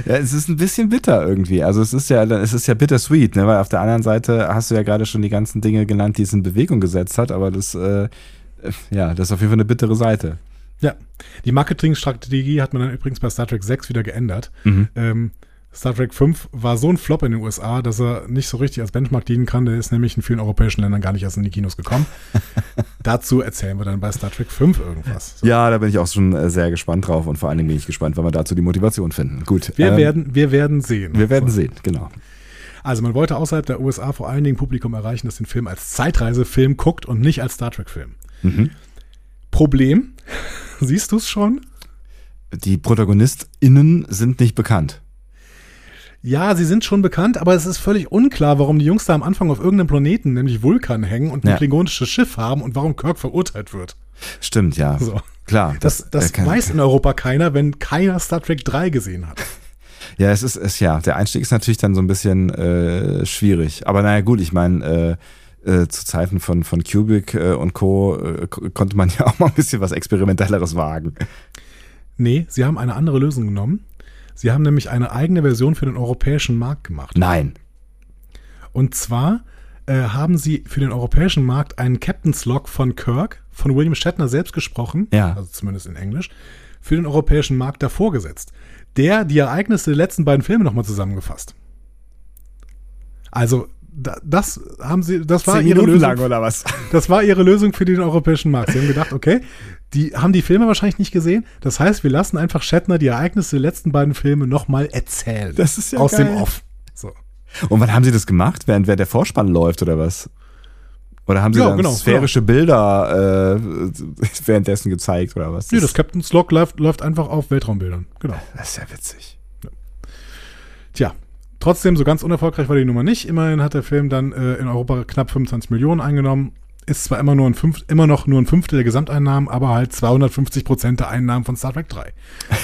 Ja, es ist ein bisschen bitter irgendwie. Also es ist ja, es ist ja bittersweet, ne? weil auf der anderen Seite hast du ja gerade schon die ganzen Dinge genannt, die es in Bewegung gesetzt hat, aber das, äh, ja, das ist auf jeden Fall eine bittere Seite. Ja, die Marketingstrategie hat man dann übrigens bei Star Trek 6 wieder geändert. Mhm. Ähm, Star Trek 5 war so ein Flop in den USA, dass er nicht so richtig als Benchmark dienen kann. Der ist nämlich in vielen europäischen Ländern gar nicht erst in die Kinos gekommen. Dazu erzählen wir dann bei Star Trek 5 irgendwas. So. Ja, da bin ich auch schon äh, sehr gespannt drauf und vor allen Dingen bin ich gespannt, wann wir dazu die Motivation finden. Gut. Wir, ähm, werden, wir werden sehen. wir werden So. sehen, genau. Also man wollte außerhalb der USA vor allen Dingen Publikum erreichen, das den Film als Zeitreisefilm guckt und nicht als Star Trek-Film. Mhm. Problem, siehst du es schon? Die ProtagonistInnen sind nicht bekannt. Ja, sie sind schon bekannt, aber es ist völlig unklar, warum die Jungs da am Anfang auf irgendeinem Planeten, nämlich Vulkan, hängen und ein Ja. klingonisches Schiff haben und warum Kirk verurteilt wird. Stimmt, ja. So. Klar. Das, das äh, kann- weiß in Europa keiner, wenn keiner Star Trek 3 gesehen hat. Ja, es ist, es, ja, der Einstieg ist natürlich dann so ein bisschen äh, schwierig. Aber naja, gut, ich meine, äh, äh, zu Zeiten von, von Cubic äh, und Co. Äh, ko- konnte man ja auch mal ein bisschen was Experimentelleres wagen. Nee, sie haben eine andere Lösung genommen. Sie haben nämlich eine eigene Version für den europäischen Markt gemacht. Nein. Und zwar äh, haben sie für den europäischen Markt einen Captain's Log von Kirk, von William Shatner selbst gesprochen, Ja. also zumindest in Englisch, für den europäischen Markt davor gesetzt. Der die Ereignisse der letzten beiden Filme nochmal zusammengefasst. Also, das haben sie, das war ihre Minuten Lösung. lang oder was? Das war ihre Lösung für den europäischen Markt. Sie haben gedacht, okay, die haben die Filme wahrscheinlich nicht gesehen. Das heißt, wir lassen einfach Shatner die Ereignisse der letzten beiden Filme nochmal erzählen. Das ist ja Aus geil. dem Off. So. Und wann haben sie das gemacht? Während, während der Vorspann läuft oder was? Oder haben sie Ja, dann genau, sphärische Bilder äh, währenddessen gezeigt oder was? Nee, das Captain's Log läuft, läuft einfach auf Weltraumbildern. Genau. das ist ja witzig. Tja, trotzdem, so ganz unerfolgreich war die Nummer nicht. Immerhin hat der Film dann äh, in Europa knapp 25 Millionen eingenommen. Ist zwar immer, nur ein Fünf, immer noch nur ein Fünftel der Gesamteinnahmen, aber halt 250 Prozent der Einnahmen von Star Trek 3.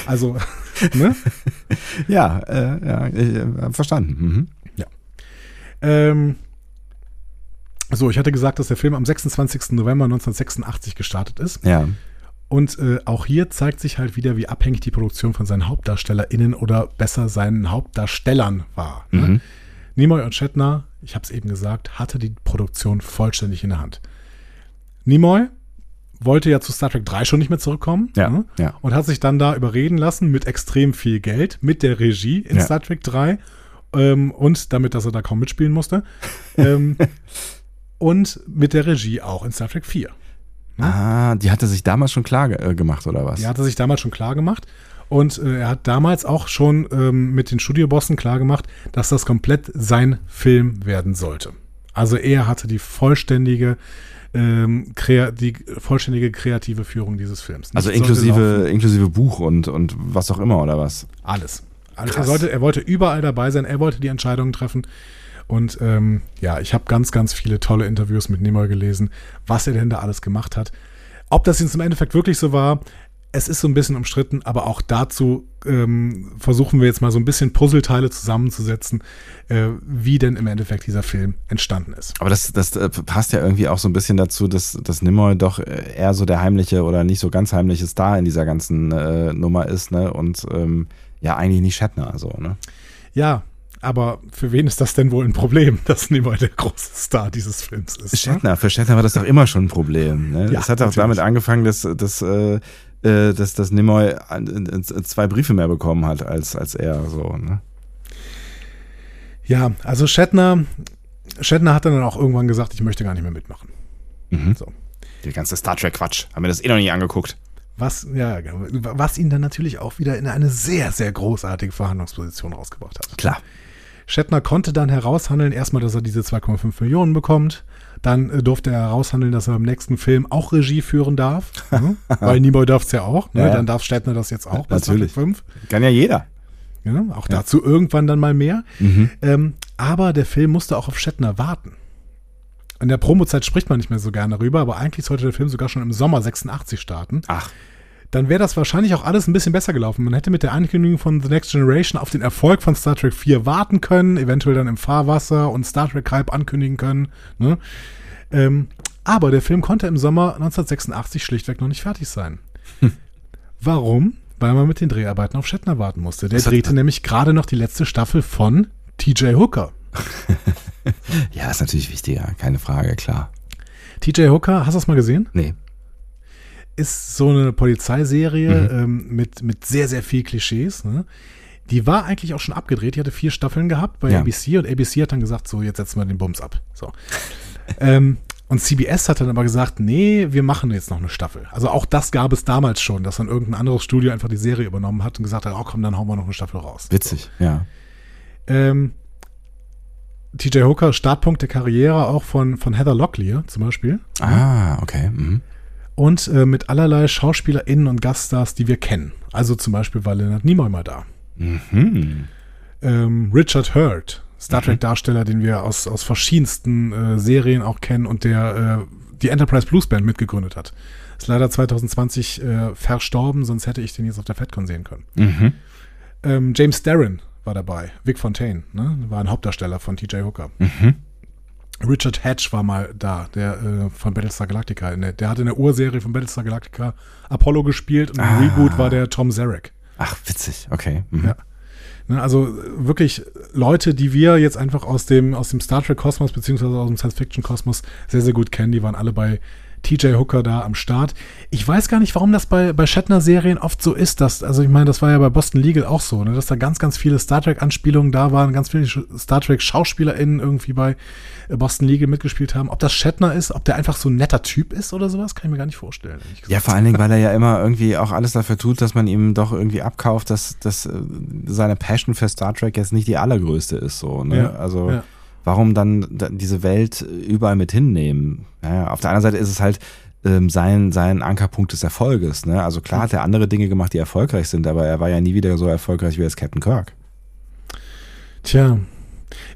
Also, ne? Ja, äh, ja, ich, äh, verstanden. Mhm. Ähm, so, ich hatte gesagt, dass der Film am 26. November 1986 gestartet ist. Ja. Und äh, auch hier zeigt sich halt wieder, wie abhängig die Produktion von seinen HauptdarstellerInnen oder besser seinen Hauptdarstellern war. Ne? Mhm. Nimoy und Shatner, ich habe es eben gesagt, hatte die Produktion vollständig in der Hand. Nimoy wollte ja zu Star Trek 3 schon nicht mehr zurückkommen Ja, ne? ja. und hat sich dann da überreden lassen mit extrem viel Geld, mit der Regie in Ja. Star Trek 3 ähm, und damit, dass er da kaum mitspielen musste. ähm, und mit der Regie auch in Star Trek 4. Ah, die hatte sich damals schon klar äh, gemacht oder was? Die hatte sich damals schon klar gemacht. Und äh, er hat damals auch schon ähm, mit den Studiobossen klar gemacht, dass das komplett sein Film werden sollte. Also er hatte die vollständige, ähm, die vollständige kreative Führung dieses Films. also Nichts sollte inklusive, inklusive Buch und, und was auch immer oder was? alles. Also er, sollte, er wollte überall dabei sein, er wollte die Entscheidungen treffen. Und ähm, ja, ich habe ganz, ganz viele tolle Interviews mit Nimoy gelesen, was er denn da alles gemacht hat. Ob das jetzt im Endeffekt wirklich so war, es ist so ein bisschen umstritten, aber auch dazu ähm, versuchen wir jetzt mal so ein bisschen Puzzleteile zusammenzusetzen, äh, wie denn im Endeffekt dieser Film entstanden ist. Aber das, das äh, passt ja irgendwie auch so ein bisschen dazu, dass, dass Nimoy doch äh, eher so der heimliche oder nicht so ganz heimliche Star in dieser ganzen äh, Nummer ist, ne? Und ähm, ja, eigentlich nicht Shatner, so, ne? Ja, aber für wen ist das denn wohl ein Problem, dass Nimoy der große Star dieses Films ist? Shatner, ne? für Shatner war das doch immer schon ein Problem. Ne? Ja, das hat auch natürlich. damit angefangen, dass, dass, äh, äh, dass, dass Nimoy zwei Briefe mehr bekommen hat als, als er. So, ne? Ja, also Shatner, Shatner hat dann auch irgendwann gesagt, ich möchte gar nicht mehr mitmachen. Mhm. So. Der ganze Star Trek-Quatsch. Haben wir das eh noch nicht angeguckt. Was, ja, was ihn dann natürlich auch wieder in eine sehr, sehr großartige Verhandlungsposition rausgebracht hat. Klar. Shatner konnte dann heraushandeln, erstmal, dass er diese 2,5 Millionen bekommt. Dann äh, durfte er heraushandeln, dass er im nächsten Film auch Regie führen darf. ne? Weil Nimoy darf es ja auch. Ne? Ja, ja. Dann darf Shatner das jetzt auch bei Natürlich. 2,5. Kann ja jeder. Ja, auch dazu irgendwann dann mal mehr. Mhm. Ähm, aber der Film musste auch auf Shatner warten. In der Promozeit spricht man nicht mehr so gerne darüber, aber eigentlich sollte der Film sogar schon im Sommer 86 starten. Ach. Dann wäre das wahrscheinlich auch alles ein bisschen besser gelaufen. Man hätte mit der Ankündigung von The Next Generation auf den Erfolg von Star Trek 4 warten können, eventuell dann im Fahrwasser und Star Trek Hype ankündigen können. Ne? Ähm, aber der Film konnte im Sommer 1986 schlichtweg noch nicht fertig sein. Warum? Weil man mit den Dreharbeiten auf Shatner warten musste. Der Das drehte nämlich gerade noch die letzte Staffel von TJ Hooker. Ja, ist natürlich wichtiger, keine Frage, klar. TJ Hooker, hast du das mal gesehen? Nee. Ist so eine Polizeiserie Mhm. ähm, mit, mit sehr, sehr viel Klischees. Ne? Die war eigentlich auch schon abgedreht. Die hatte vier Staffeln gehabt bei Ja. ABC und ABC hat dann gesagt, so, jetzt setzen wir den Bums ab. So. ähm, und CBS hat dann aber gesagt, nee, wir machen jetzt noch eine Staffel. Also auch das gab es damals schon, dass dann irgendein anderes Studio einfach die Serie übernommen hat und gesagt hat, oh komm, dann hauen wir noch eine Staffel raus. Witzig, ja. Ähm, TJ Hooker, Startpunkt der Karriere auch von, von Heather Locklear zum Beispiel. Ah, okay. Mhm. Und äh, mit allerlei SchauspielerInnen und Gaststars, die wir kennen. Also zum Beispiel war Leonard Nimoy mal da. Mhm. Ähm, Richard Hurt, Star Trek-Darsteller, den wir aus, aus verschiedensten äh, Serien auch kennen und der äh, die Enterprise Blues Band mitgegründet hat. Ist leider 2020 äh, verstorben, sonst hätte ich den jetzt auf der FedCon sehen können. Mhm. Ähm, James Darren war dabei, Vic Fontaine, ne? war ein Hauptdarsteller von TJ Hooker. Mhm. Richard Hatch war mal da, der äh, von Battlestar Galactica. Der, der hat in der Urserie von Battlestar Galactica Apollo gespielt und im Ah. Reboot war der Tom Zarek. Ach, witzig, okay. Mhm. Ja. Ne, also wirklich Leute, die wir jetzt einfach aus dem, aus dem Star Trek-Kosmos beziehungsweise aus dem Science-Fiction-Kosmos sehr, sehr gut kennen. Die waren alle bei TJ Hooker da am Start. Ich weiß gar nicht, warum das bei, bei Shatner-Serien oft so ist. Dass, also ich meine, das war ja bei Boston Legal auch so, ne, dass da ganz, ganz viele Star Trek-Anspielungen da waren, ganz viele Star Trek-SchauspielerInnen irgendwie bei äh, Boston Legal mitgespielt haben. Ob das Shatner ist, ob der einfach so ein netter Typ ist oder sowas, kann ich mir gar nicht vorstellen. Ja, vor allen Dingen, weil er ja immer irgendwie auch alles dafür tut, dass man ihm doch irgendwie abkauft, dass, dass äh, seine Passion für Star Trek jetzt nicht die allergrößte ist. So, ne? Ja, also ja. Warum dann da- diese Welt überall mit hinnehmen? Naja, auf der anderen Seite ist es halt ähm, sein, sein Ankerpunkt des Erfolges. Ne? Also klar hat er andere Dinge gemacht, die erfolgreich sind, aber er war ja nie wieder so erfolgreich wie als Captain Kirk. Tja.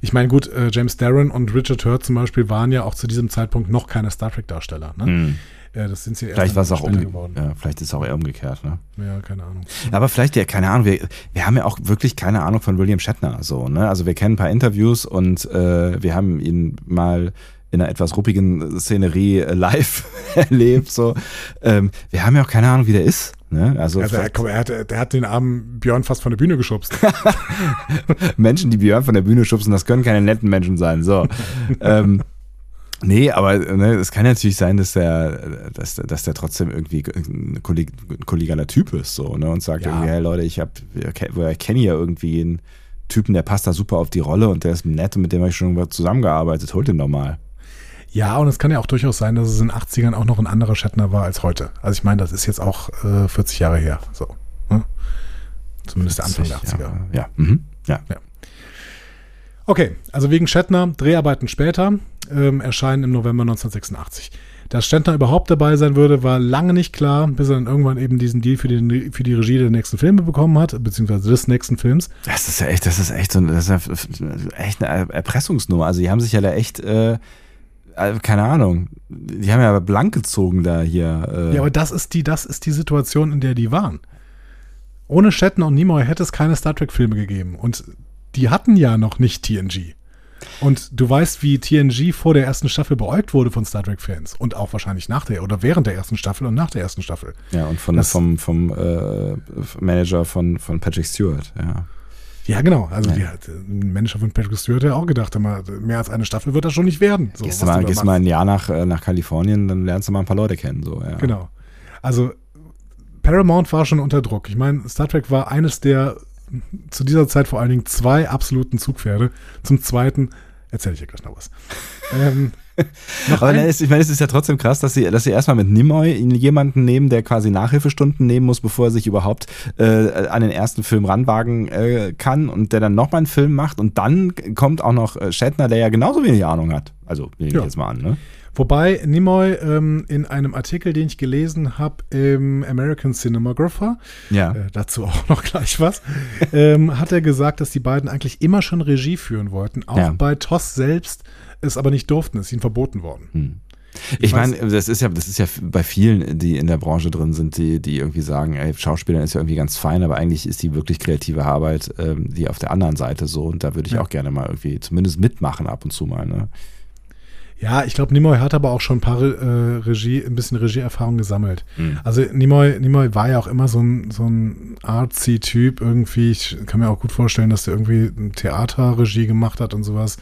Ich meine, gut, äh, James Darren und Richard Hurt zum Beispiel waren ja auch zu diesem Zeitpunkt noch keine Star Trek-Darsteller. Ne? Hm. Äh, das sind sie Vielleicht war es auch geworden. ja, vielleicht ist es auch eher umgekehrt. Ne? Ja, keine Ahnung. Aber vielleicht, ja, keine Ahnung, wir, wir haben ja auch wirklich keine Ahnung von William Shatner. So, ne? Also wir kennen ein paar Interviews und äh, wir haben ihn mal in einer etwas ruppigen Szenerie äh, live erlebt. So. Ähm, wir haben ja auch keine Ahnung, wie der ist. Ne? Also, Also, er, komm, er, hat, der hat den armen Björn fast von der Bühne geschubst. Menschen, die Björn von der Bühne schubsen, das können keine netten Menschen sein. So. ähm, Nee, aber ne, es kann natürlich sein, dass der, dass, dass der trotzdem irgendwie ein, kolleg, ein kollegialer Typ ist so, ne? Und sagt Ja. irgendwie, hey Leute, ich hab, ich kenne hier irgendwie einen Typen, der passt da super auf die Rolle und der ist nett und mit dem habe ich schon mal zusammengearbeitet, holt den doch mal. Ja, und es kann ja auch durchaus sein, dass es in den 80ern auch noch ein anderer Shatner war als heute. Also ich meine, das ist jetzt auch äh, 40 Jahre her. So. Ne? Zumindest der Anfang der 80er. Ja, ja. Mhm. ja. Okay, also wegen Shatner, Dreharbeiten später, ähm, erscheinen im November 1986. Dass Shatner überhaupt dabei sein würde, war lange nicht klar, bis er dann irgendwann eben diesen Deal für, den, für die Regie der nächsten Filme bekommen hat, beziehungsweise des nächsten Films. Das ist ja echt, das ist echt so das ist ja echt eine Erpressungsnummer. Also die haben sich ja da echt, äh, äh, keine Ahnung. Die haben ja blank gezogen da hier. Äh. Ja, aber das ist die, das ist die Situation, in der die waren. Ohne Shatner und Nimoy hätte es keine Star Trek-Filme gegeben. Und die hatten ja noch nicht TNG. Und du weißt, wie TNG vor der ersten Staffel beäugt wurde von Star Trek-Fans. Und auch wahrscheinlich nach der oder während der ersten Staffel und nach der ersten Staffel. Ja, und von, Das- vom, vom äh, Manager von, von Patrick Stewart, ja. Ja, genau. Also Ja. die ein Manager von Patrick Stewart hat ja auch gedacht, immer, mehr als eine Staffel wird das schon nicht werden. So, gehst du mal, gehst mal ein Jahr nach, äh, nach Kalifornien, dann lernst du mal ein paar Leute kennen, so, ja. Genau. Also Paramount war schon unter Druck. Ich meine, Star Trek war eines der zu dieser Zeit vor allen Dingen zwei absoluten Zugpferde. Zum zweiten erzähle ich dir gleich noch was. ähm, Aber ein, ist, ich meine, es ist ja trotzdem krass, dass sie, dass sie erstmal mit Nimoy jemanden nehmen, der quasi Nachhilfestunden nehmen muss, bevor er sich überhaupt äh, an den ersten Film ranwagen äh, kann und der dann nochmal einen Film macht und dann kommt auch noch äh, Shatner, der ja genauso wenig Ahnung hat. Also nehme ich Ja. jetzt mal an, ne? Wobei Nimoy ähm, in einem Artikel, den ich gelesen habe im American Cinematographer, Ja. äh, dazu auch noch gleich was, ähm, hat er gesagt, dass die beiden eigentlich immer schon Regie führen wollten, auch Ja. bei TOS selbst es aber nicht durften, es ist ihnen verboten worden. Hm. Ich weiß- meine, das ist ja, das ist ja bei vielen, die in der Branche drin sind, die, die irgendwie sagen, ey, Schauspielern ist ja irgendwie ganz fein, aber eigentlich ist die wirklich kreative Arbeit, ähm, die auf der anderen Seite so und da würde ich Ja. auch gerne mal irgendwie zumindest mitmachen ab und zu mal, ne? Ja, ich glaube, Nimoy hat aber auch schon ein paar äh, Regie, ein bisschen Regieerfahrung gesammelt. Mhm. Also Nimoy, Nimoy war ja auch immer so ein, so ein artsy Typ irgendwie. Ich kann mir auch gut vorstellen, dass der irgendwie Theaterregie gemacht hat und sowas.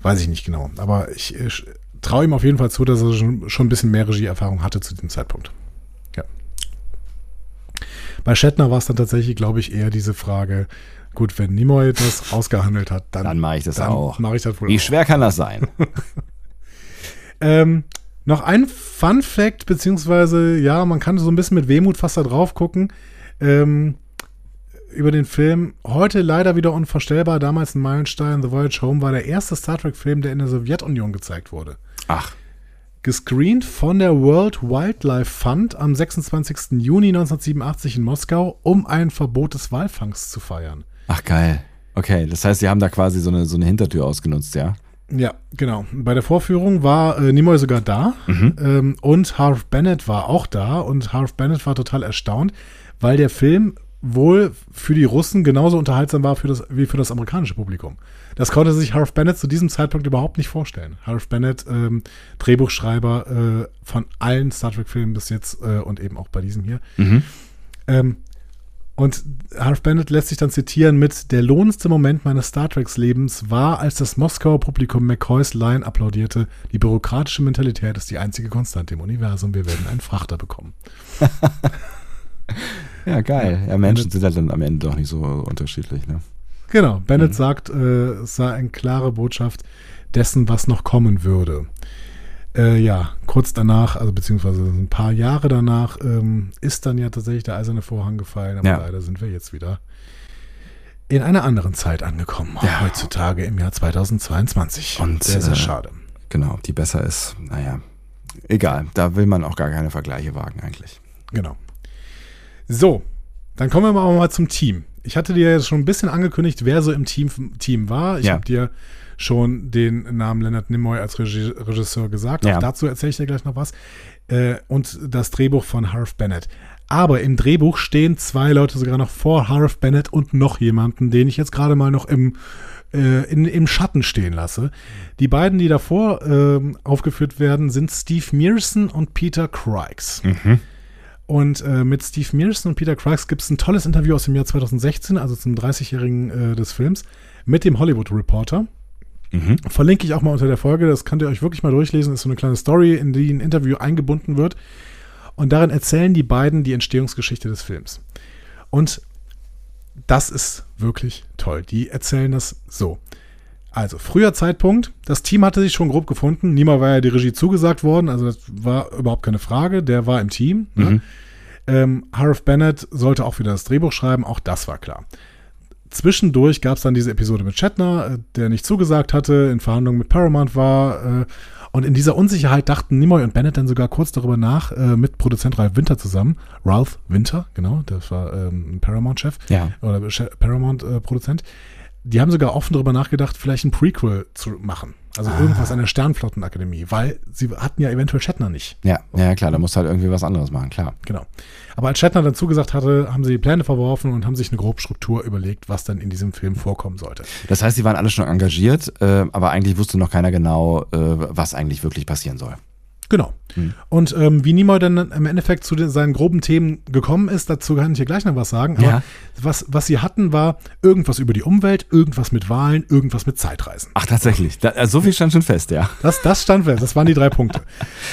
Weiß ich nicht genau. Aber ich, ich traue ihm auf jeden Fall zu, dass er schon, schon ein bisschen mehr Regieerfahrung hatte zu dem Zeitpunkt. Ja. Bei Shatner war es dann tatsächlich, glaube ich, eher diese Frage, gut, wenn Nimoy das ausgehandelt hat, dann, Dann mache ich das dann auch. Mache ich das wohl Wie auch. schwer kann das sein? Ähm, noch ein Fun Fact, beziehungsweise, ja, man kann so ein bisschen mit Wehmut fast da drauf gucken. Ähm, über den Film. Heute leider wieder unvorstellbar. Damals ein Meilenstein. The Voyage Home war der erste Star Trek-Film, der in der Sowjetunion gezeigt wurde. Ach, Gescreent von der World Wildlife Fund am 26. Juni 1987 in Moskau, um ein Verbot des Walfangs zu feiern. ach geil. Okay, das heißt, sie haben da quasi so eine, so eine Hintertür ausgenutzt, ja? Ja, genau. Bei der Vorführung war äh, Nimoy sogar da ähm, und Harv Bennett war auch da und Harv Bennett war total erstaunt, weil der Film wohl für die Russen genauso unterhaltsam war für das, wie für das amerikanische Publikum. Das konnte sich Harv Bennett zu diesem Zeitpunkt überhaupt nicht vorstellen. Harv Bennett, ähm, Drehbuchschreiber äh, von allen Star Trek-Filmen bis jetzt äh, und eben auch bei diesem hier. Ähm, und Harv Bennett lässt sich dann zitieren mit Der lohnendste Moment meines Star Treks Lebens war, als das Moskauer Publikum McCoys Line applaudierte. Die bürokratische Mentalität ist die einzige Konstante im Universum. Wir werden einen Frachter bekommen. Ja, geil. Ja, Menschen sind halt dann am Ende doch nicht so unterschiedlich, ne? Genau, Bennett sagt, äh, es sei eine klare Botschaft dessen, was noch kommen würde. Äh, ja, kurz danach, also beziehungsweise ein paar Jahre danach, ähm, ist dann ja tatsächlich der eiserne Vorhang gefallen, aber Ja. leider sind wir jetzt wieder in einer anderen Zeit angekommen. Ja. Heutzutage im Jahr 2022. Und, sehr, sehr äh, schade. Genau, ob die besser ist, naja, egal. Da will man auch gar keine Vergleiche wagen eigentlich. Genau. So, dann kommen wir mal, mal zum Team. Ich hatte dir ja schon ein bisschen angekündigt, wer so im Team, Team war. Ich Ja. habe dir schon den Namen Leonard Nimoy als Regisseur gesagt. Ja. Auch dazu erzähle ich dir gleich noch was. Äh, und das Drehbuch von Harv Bennett. Aber im Drehbuch stehen zwei Leute sogar noch vor Harv Bennett und noch jemanden, den ich jetzt gerade mal noch im, äh, in, im Schatten stehen lasse. Die beiden, die davor ähm, aufgeführt werden, sind Steve Mearson und Peter Crikes. Und äh, mit Steve Mearson und Peter Crikes gibt es ein tolles Interview aus dem Jahr 2016, also zum 30-jährigen äh, des Films, mit dem Hollywood Reporter. Verlinke ich auch mal unter der Folge, das könnt ihr euch wirklich mal durchlesen. Das ist so eine kleine Story, in die ein Interview eingebunden wird. Und darin erzählen die beiden die Entstehungsgeschichte des Films. Und das ist wirklich toll. Die erzählen das so. Also, früher Zeitpunkt, das Team hatte sich schon grob gefunden. Niemand war ja die Regie zugesagt worden, also das war überhaupt keine Frage. Der war im Team. Ne? Ähm, Harv Bennett sollte auch wieder das Drehbuch schreiben, auch das war klar. Zwischendurch gab es dann diese Episode mit Shatner, äh, der nicht zugesagt hatte, in Verhandlungen mit Paramount war. Äh, und in dieser Unsicherheit dachten Nimoy und Bennett dann sogar kurz darüber nach, äh, mit Produzent Ralph Winter zusammen. Ralph Winter, genau, das war ähm, ein Paramount-Chef Ja. oder Paramount-Produzent. Die haben sogar offen darüber nachgedacht, vielleicht ein Prequel zu machen. Also Ah. irgendwas an der Sternflottenakademie, weil sie hatten ja eventuell Shatner nicht. Ja, ja, klar, da musst du halt irgendwie was anderes machen, klar. Genau. Aber als Shatner dann zugesagt hatte, haben sie die Pläne verworfen und haben sich eine Grobstruktur überlegt, was dann in diesem Film vorkommen sollte. Das heißt, sie waren alle schon engagiert, äh, aber eigentlich wusste noch keiner genau, äh, was eigentlich wirklich passieren soll. Genau. Und ähm, wie Nimoy dann im Endeffekt zu den, seinen groben Themen gekommen ist, dazu kann ich hier gleich noch was sagen. Aber Ja. was, was sie hatten, war irgendwas über die Umwelt, irgendwas mit Wahlen, irgendwas mit Zeitreisen. Ach, tatsächlich. Da, also so viel stand schon fest, ja. Das, das stand fest. Das waren die drei Punkte.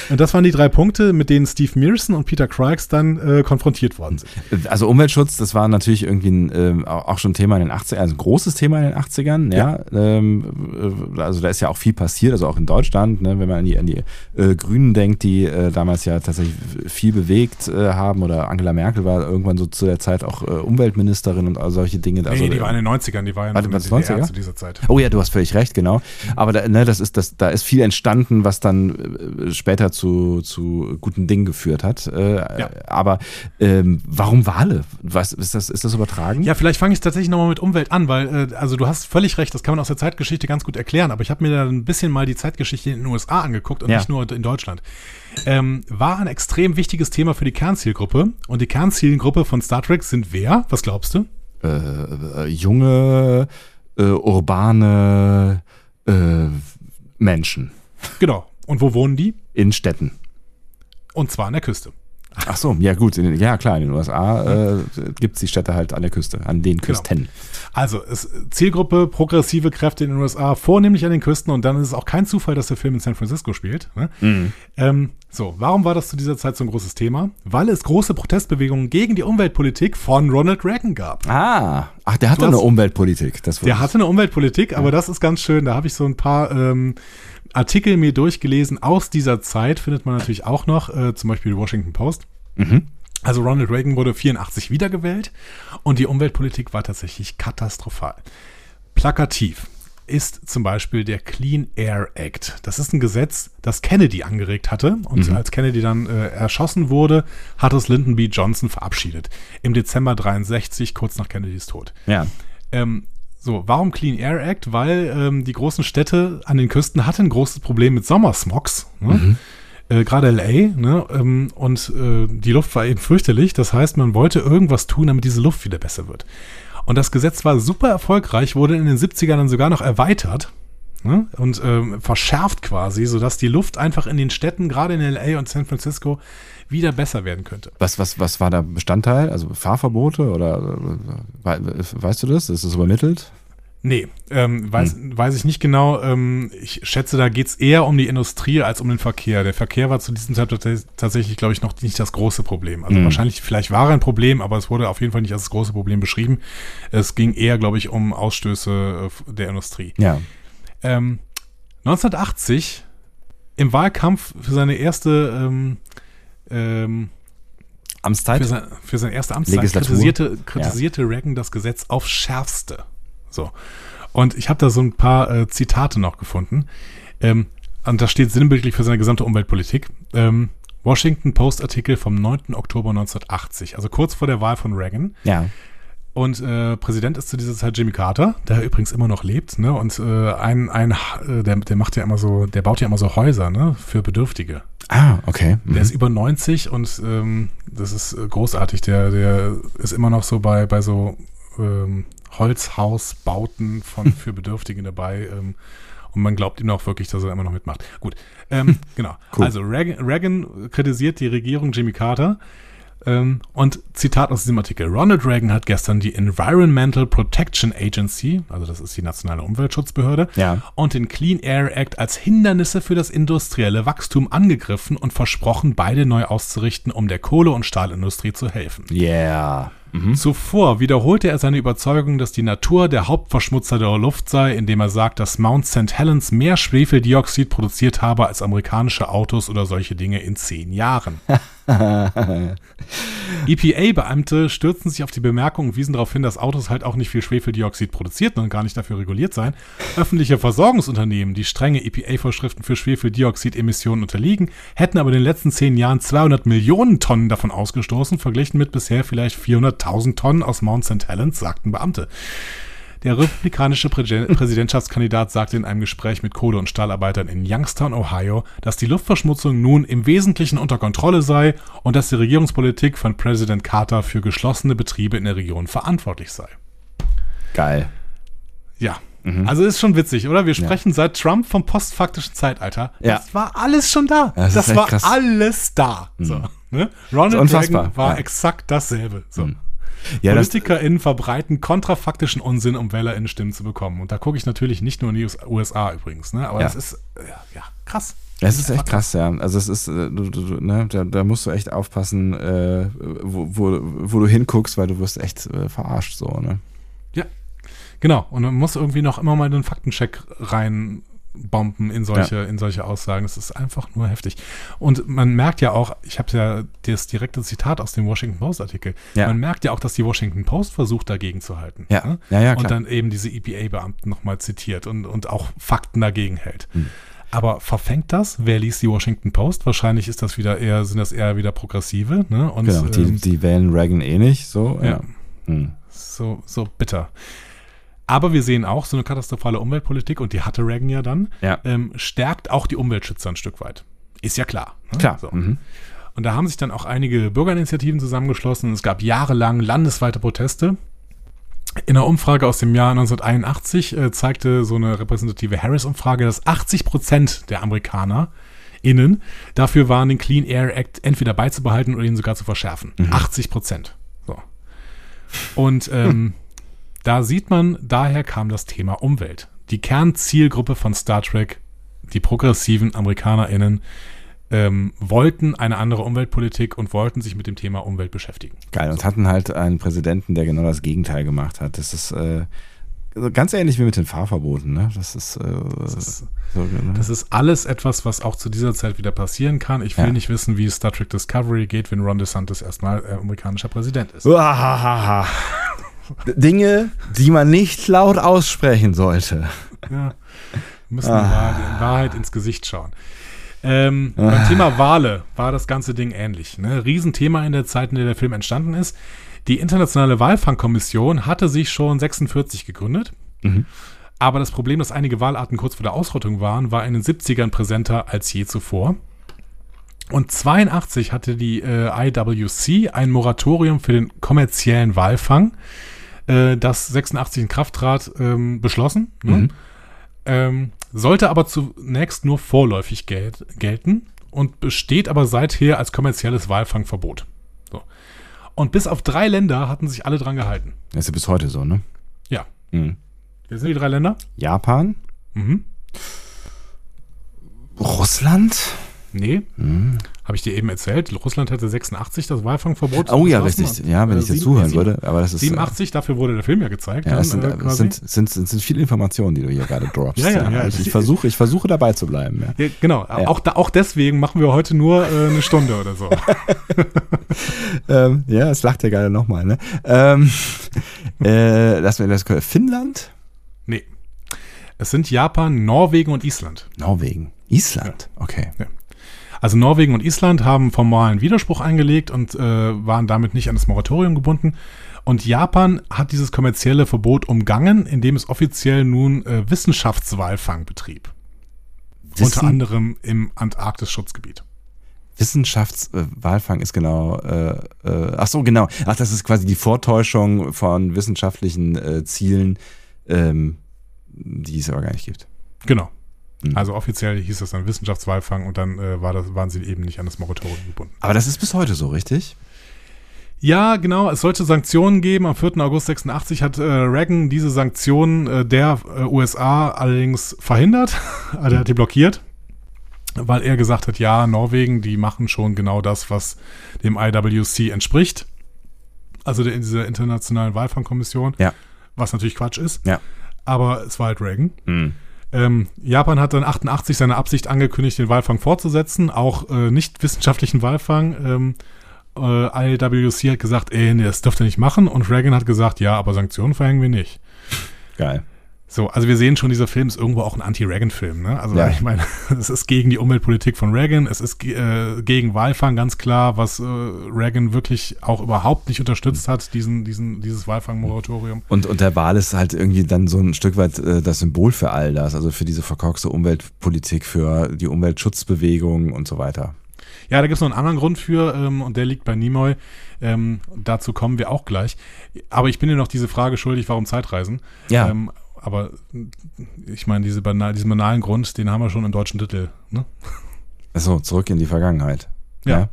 Und das waren die drei Punkte, mit denen Steve Mearson und Peter Craigs dann äh, konfrontiert worden sind. Also Umweltschutz, das war natürlich irgendwie ein, ähm, auch schon ein Thema in den 80ern, also ein großes Thema in den 80ern, ja. Ähm, äh, also da ist ja auch viel passiert, also auch in Deutschland, ne, wenn man an die, an die äh, Grünen denkt, die äh, damals ja tatsächlich viel bewegt äh, haben oder Angela Merkel war irgendwann so zu der Zeit auch äh, Umweltministerin und all solche Dinge. Also, nee, die war in den 90ern, die war ja noch in der was, 90er? DDR zu dieser Zeit. Oh ja, du hast völlig recht, genau. Aber da, ne, das ist, das, da ist viel entstanden, was dann äh, später zu, zu guten Dingen geführt hat. Äh, Ja. Aber ähm, warum Wale? Was, ist, das, ist das übertragen? Ja, vielleicht fange ich tatsächlich nochmal mit Umwelt an, weil, äh, also du hast völlig recht, das kann man aus der Zeitgeschichte ganz gut erklären, aber ich habe mir da ein bisschen mal die Zeitgeschichte in den USA angeguckt und Ja. nicht nur in Deutschland. Ähm, war ein extrem wichtiges Thema für die Kernzielgruppe und die Kernzielgruppe von Star Trek sind wer? Was glaubst du? Äh, äh, junge, äh, urbane äh, Menschen Genau. Und wo wohnen die? in Städten. Und zwar an der Küste. Ach so, ja gut, in, den- ja klar, in den USA äh, gibt es die Städte halt an der Küste, an den Genau. Küsten. Also, es, Zielgruppe, progressive Kräfte in den USA, vornehmlich an den Küsten und dann ist es auch kein Zufall, dass der Film in San Francisco spielt. Ne? Ähm, so, warum war das zu dieser Zeit so ein großes Thema? Weil es große Protestbewegungen gegen die Umweltpolitik von Ronald Reagan gab. Ah, ach, der hat Du doch eine hast- Umweltpolitik. Das Der hatte eine Umweltpolitik, aber das ist ganz schön. Da habe ich so ein paar ähm, Artikel mir durchgelesen aus dieser Zeit, findet man natürlich auch noch, äh, zum Beispiel die Washington Post. Also Ronald Reagan wurde 84 wiedergewählt und die Umweltpolitik war tatsächlich katastrophal. Plakativ ist zum Beispiel der Clean Air Act. Das ist ein Gesetz, das Kennedy angeregt hatte. Und als Kennedy dann äh, erschossen wurde, hat es Lyndon B. Johnson verabschiedet. Im Dezember 63, kurz nach Kennedys Tod. Ja. Ähm, so, warum Clean Air Act? Weil ähm, die großen Städte an den Küsten hatten ein großes Problem mit Sommersmogs. Ne? Äh, Gerade LA, ne? ähm, und äh, die Luft war eben fürchterlich. Das heißt, man wollte irgendwas tun, damit diese Luft wieder besser wird. Und das Gesetz war super erfolgreich, wurde in den 70ern dann sogar noch erweitert ne? und ähm, verschärft quasi, sodass die Luft einfach in den Städten, gerade in LA und San Francisco, wieder besser werden könnte. Was, was, was war da Bestandteil? Also Fahrverbote oder äh, we- weißt du das? Ist das übermittelt? Nee, ähm, weiß, weiß ich nicht genau. Ähm, ich schätze, da geht's eher um die Industrie als um den Verkehr. Der Verkehr war zu diesem Zeitpunkt tats- tatsächlich, glaube ich, noch nicht das große Problem. Also Mhm. wahrscheinlich, vielleicht war er ein Problem, aber es wurde auf jeden Fall nicht als das große Problem beschrieben. Es ging eher, glaube ich, um Ausstöße äh, der Industrie. Ja. Ähm, 1980 im Wahlkampf für seine erste ähm, ähm, Amtszeit? für, sein, für seine erste Amtszeit Legislatur. kritisierte, kritisierte Reagan das Gesetz aufs Schärfste. So. Und ich habe da so ein paar äh, Zitate noch gefunden. Ähm, und das steht sinnbildlich für seine gesamte Umweltpolitik. Ähm, Washington Post Artikel vom 9. Oktober 1980, also kurz vor der Wahl von Reagan. Ja. Und äh, Präsident ist zu dieser Zeit Jimmy Carter, der übrigens immer noch lebt, ne? Und äh, ein, ein äh, der, der macht ja immer so, der baut ja immer so Häuser, ne, für Bedürftige. Ah, okay. Mhm. Der ist über 90 und ähm, das ist äh, großartig. Der, der ist immer noch so bei, bei so ähm, Holzhausbauten von für Bedürftige dabei. Ähm, und man glaubt ihm auch wirklich, dass er immer noch mitmacht. Gut, ähm, genau. Cool. Also Reagan, Reagan kritisiert die Regierung Jimmy Carter. Ähm, und Zitat aus diesem Artikel. Ronald Reagan hat gestern die Environmental Protection Agency, also das ist die nationale Umweltschutzbehörde, Ja. und den Clean Air Act als Hindernisse für das industrielle Wachstum angegriffen und versprochen, beide neu auszurichten, um der Kohle- und Stahlindustrie zu helfen. Yeah. Mhm. Zuvor wiederholte er seine Überzeugung, dass die Natur der Hauptverschmutzer der Luft sei, indem er sagt, dass Mount St. Helens mehr Schwefeldioxid produziert habe als amerikanische Autos oder solche Dinge in zehn Jahren. EPA-Beamte stürzten sich auf die Bemerkung und wiesen darauf hin, dass Autos halt auch nicht viel Schwefeldioxid produzierten und gar nicht dafür reguliert seien. Öffentliche Versorgungsunternehmen, die strenge EPA-Vorschriften für Schwefeldioxidemissionen unterliegen, hätten aber in den letzten zehn Jahren 200 Millionen Tonnen davon ausgestoßen, verglichen mit bisher vielleicht 400.000 Tonnen aus Mount St. Helens, sagten Beamte. Der republikanische Prä Präsidentschaftskandidat sagte in einem Gespräch mit Kohle- und Stahlarbeitern in Youngstown, Ohio, dass die Luftverschmutzung nun im Wesentlichen unter Kontrolle sei und dass die Regierungspolitik von Präsident Carter für geschlossene Betriebe in der Region verantwortlich sei. Geil. Ja. Also ist schon witzig, oder? Wir sprechen seit Trump vom postfaktischen Zeitalter. Ja. Das war alles schon da. Das Das, war krass. alles da. So, ne? Ronald Reagan war ja. exakt dasselbe. So. Ja, PolitikerInnen verbreiten kontrafaktischen Unsinn, um WählerInnen Stimmen zu bekommen. Und da gucke ich natürlich nicht nur in die USA übrigens, ne? Aber Ja. das ist, äh, ja, krass. das ist echt krass, ja. Also es ist, äh, du, du, ne, da, da musst du echt aufpassen, äh, wo, wo, wo du hinguckst, weil du wirst echt äh, verarscht, so, ne? Ja. Genau. Und man muss irgendwie noch immer mal den Faktencheck reinbomben in solche, in solche Aussagen. Das ist einfach nur heftig. Und man merkt ja auch, ich habe ja das direkte Zitat aus dem Washington Post-Artikel. Ja. Man merkt ja auch, dass die Washington Post versucht, dagegen zu halten. Ja. ne? Ja, ja, Und klar. dann eben diese EPA-Beamten nochmal zitiert und, und auch Fakten dagegen hält. Hm. Aber verfängt das? Wer liest die Washington Post? Wahrscheinlich ist das wieder eher, sind das eher wieder Progressive, ne? Und Genau, die, ähm, die wählen Reagan eh nicht, so. Ja. Hm. so, so bitter. Aber wir sehen auch, so eine katastrophale Umweltpolitik, und die hatte Reagan ja dann, Ja. ähm, stärkt auch die Umweltschützer ein Stück weit. Ist ja klar. Ne? Klar. So. Mhm. Und da haben sich dann auch einige Bürgerinitiativen zusammengeschlossen. Es gab jahrelang landesweite Proteste. In einer Umfrage aus dem Jahr 1981 äh, zeigte so eine repräsentative Harris-Umfrage, dass 80 Prozent der Amerikaner innen dafür waren, den Clean Air Act entweder beizubehalten oder ihn sogar zu verschärfen. 80 Prozent. So. Und ähm, da sieht man, daher kam das Thema Umwelt. Die Kernzielgruppe von Star Trek, die progressiven AmerikanerInnen, ähm, wollten eine andere Umweltpolitik und wollten sich mit dem Thema Umwelt beschäftigen. Geil. Und hatten halt einen Präsidenten, der genau das Gegenteil gemacht hat. Das ist äh, ganz ähnlich wie mit den Fahrverboten, ne? Das ist, äh, ist- so, ne? Das ist alles etwas, was auch zu dieser Zeit wieder passieren kann. Ich will Ja. nicht wissen, wie Star Trek Discovery geht, wenn Ron DeSantis erstmal äh, amerikanischer Präsident ist. Dinge, die man nicht laut aussprechen sollte. Ja. Wir müssen Ah. Wahrheit, Wahrheit ins Gesicht schauen. Ähm, Beim Thema Wale war das ganze Ding ähnlich. Ne? Riesenthema in der Zeit, in der der Film entstanden ist. Die Internationale Walfangkommission hatte sich schon 46 gegründet. Aber das Problem, dass einige Walarten kurz vor der Ausrottung waren, war in den 70ern präsenter als je zuvor. Und 82 hatte die äh, IWC ein Moratorium für den kommerziellen Walfang, äh, das 86 in Kraft trat, ähm, beschlossen. Ne? Ähm, sollte aber zunächst nur vorläufig gel gelten und besteht aber seither als kommerzielles Walfangverbot. So. Und bis auf drei Länder hatten sich alle dran gehalten. Das ist ja bis heute so, ne? Ja. Mhm. Wer sind die drei Länder? Japan? Mhm. Russland? Nee. Habe ich dir eben erzählt. Russland hatte 86 das Walfangverbot. Oh ja, richtig. Ja, wenn äh, ich sieben- zuhören würde. Aber das ist. 87, dafür wurde der Film ja gezeigt. Äh, ja, dann, es sind, äh, quasi. sind, sind, sind, sind viele Informationen, die du hier gerade droppst. Ja, ja, ja. Ich, ich, versuche, ich versuche dabei zu bleiben. Ja. Ja, genau, auch, da, auch deswegen machen wir heute nur äh, eine Stunde oder so. ähm, ja, es lacht ja gerade nochmal. Ne? Ähm, äh, lass mir das Finnland? nee. Es sind Japan, Norwegen und Island. Norwegen. Island. Okay. Also Norwegen und Island haben formalen Widerspruch eingelegt und äh, waren damit nicht an das Moratorium gebunden. Und Japan hat dieses kommerzielle Verbot umgangen, indem es offiziell nun äh, Wissenschaftswalfang betrieb. Wissen- Unter anderem im Antarktis-Schutzgebiet. Wissenschaftswalfang ist genau, äh, äh, ach so, genau. Ach, das ist quasi die Vortäuschung von wissenschaftlichen äh, Zielen, ähm, die es aber gar nicht gibt. Genau. Mhm. Also offiziell hieß das dann Wissenschaftswalfang und dann äh, war das, waren sie eben nicht an das Moratorium gebunden. Aber das ist bis heute so, richtig? Ja, genau. Es sollte Sanktionen geben. Am 4. August 86 hat äh, Reagan diese Sanktionen äh, der äh, USA allerdings verhindert. also er hat die blockiert, weil er gesagt hat, ja, Norwegen, die machen schon genau das, was dem IWC entspricht. Also der, dieser internationalen Walfangkommission. Ja. Was natürlich Quatsch ist. Ja. Aber es war halt Reagan. Hm. Ähm, Japan hat dann 88 seine Absicht angekündigt, den Walfang fortzusetzen, auch äh, nicht wissenschaftlichen Walfang. Ähm, äh, IWC hat gesagt, ey, nee, das dürft ihr nicht machen. Und Reagan hat gesagt, ja, aber Sanktionen verhängen wir nicht. Geil. So, also wir sehen schon, dieser Film ist irgendwo auch ein Anti-Reagan-Film. Ne? Also Ja. ich meine, es ist gegen die Umweltpolitik von Reagan, es ist äh, gegen Walfang ganz klar, was äh, Reagan wirklich auch überhaupt nicht unterstützt hat, diesen, diesen, dieses Walfang-Moratorium. Und, und der Wal ist halt irgendwie dann so ein Stück weit äh, das Symbol für all das, also für diese verkorkste Umweltpolitik, für die Umweltschutzbewegung und so weiter. Ja, da gibt es noch einen anderen Grund für ähm, und der liegt bei Nimoy. Ähm, dazu kommen wir auch gleich. Aber ich bin dir noch diese Frage schuldig, warum Zeitreisen? Ja. Ähm, aber ich meine, diese banal, diesen banalen Grund, den haben wir schon im deutschen Titel. Ne? Achso, zurück in die Vergangenheit. Ja,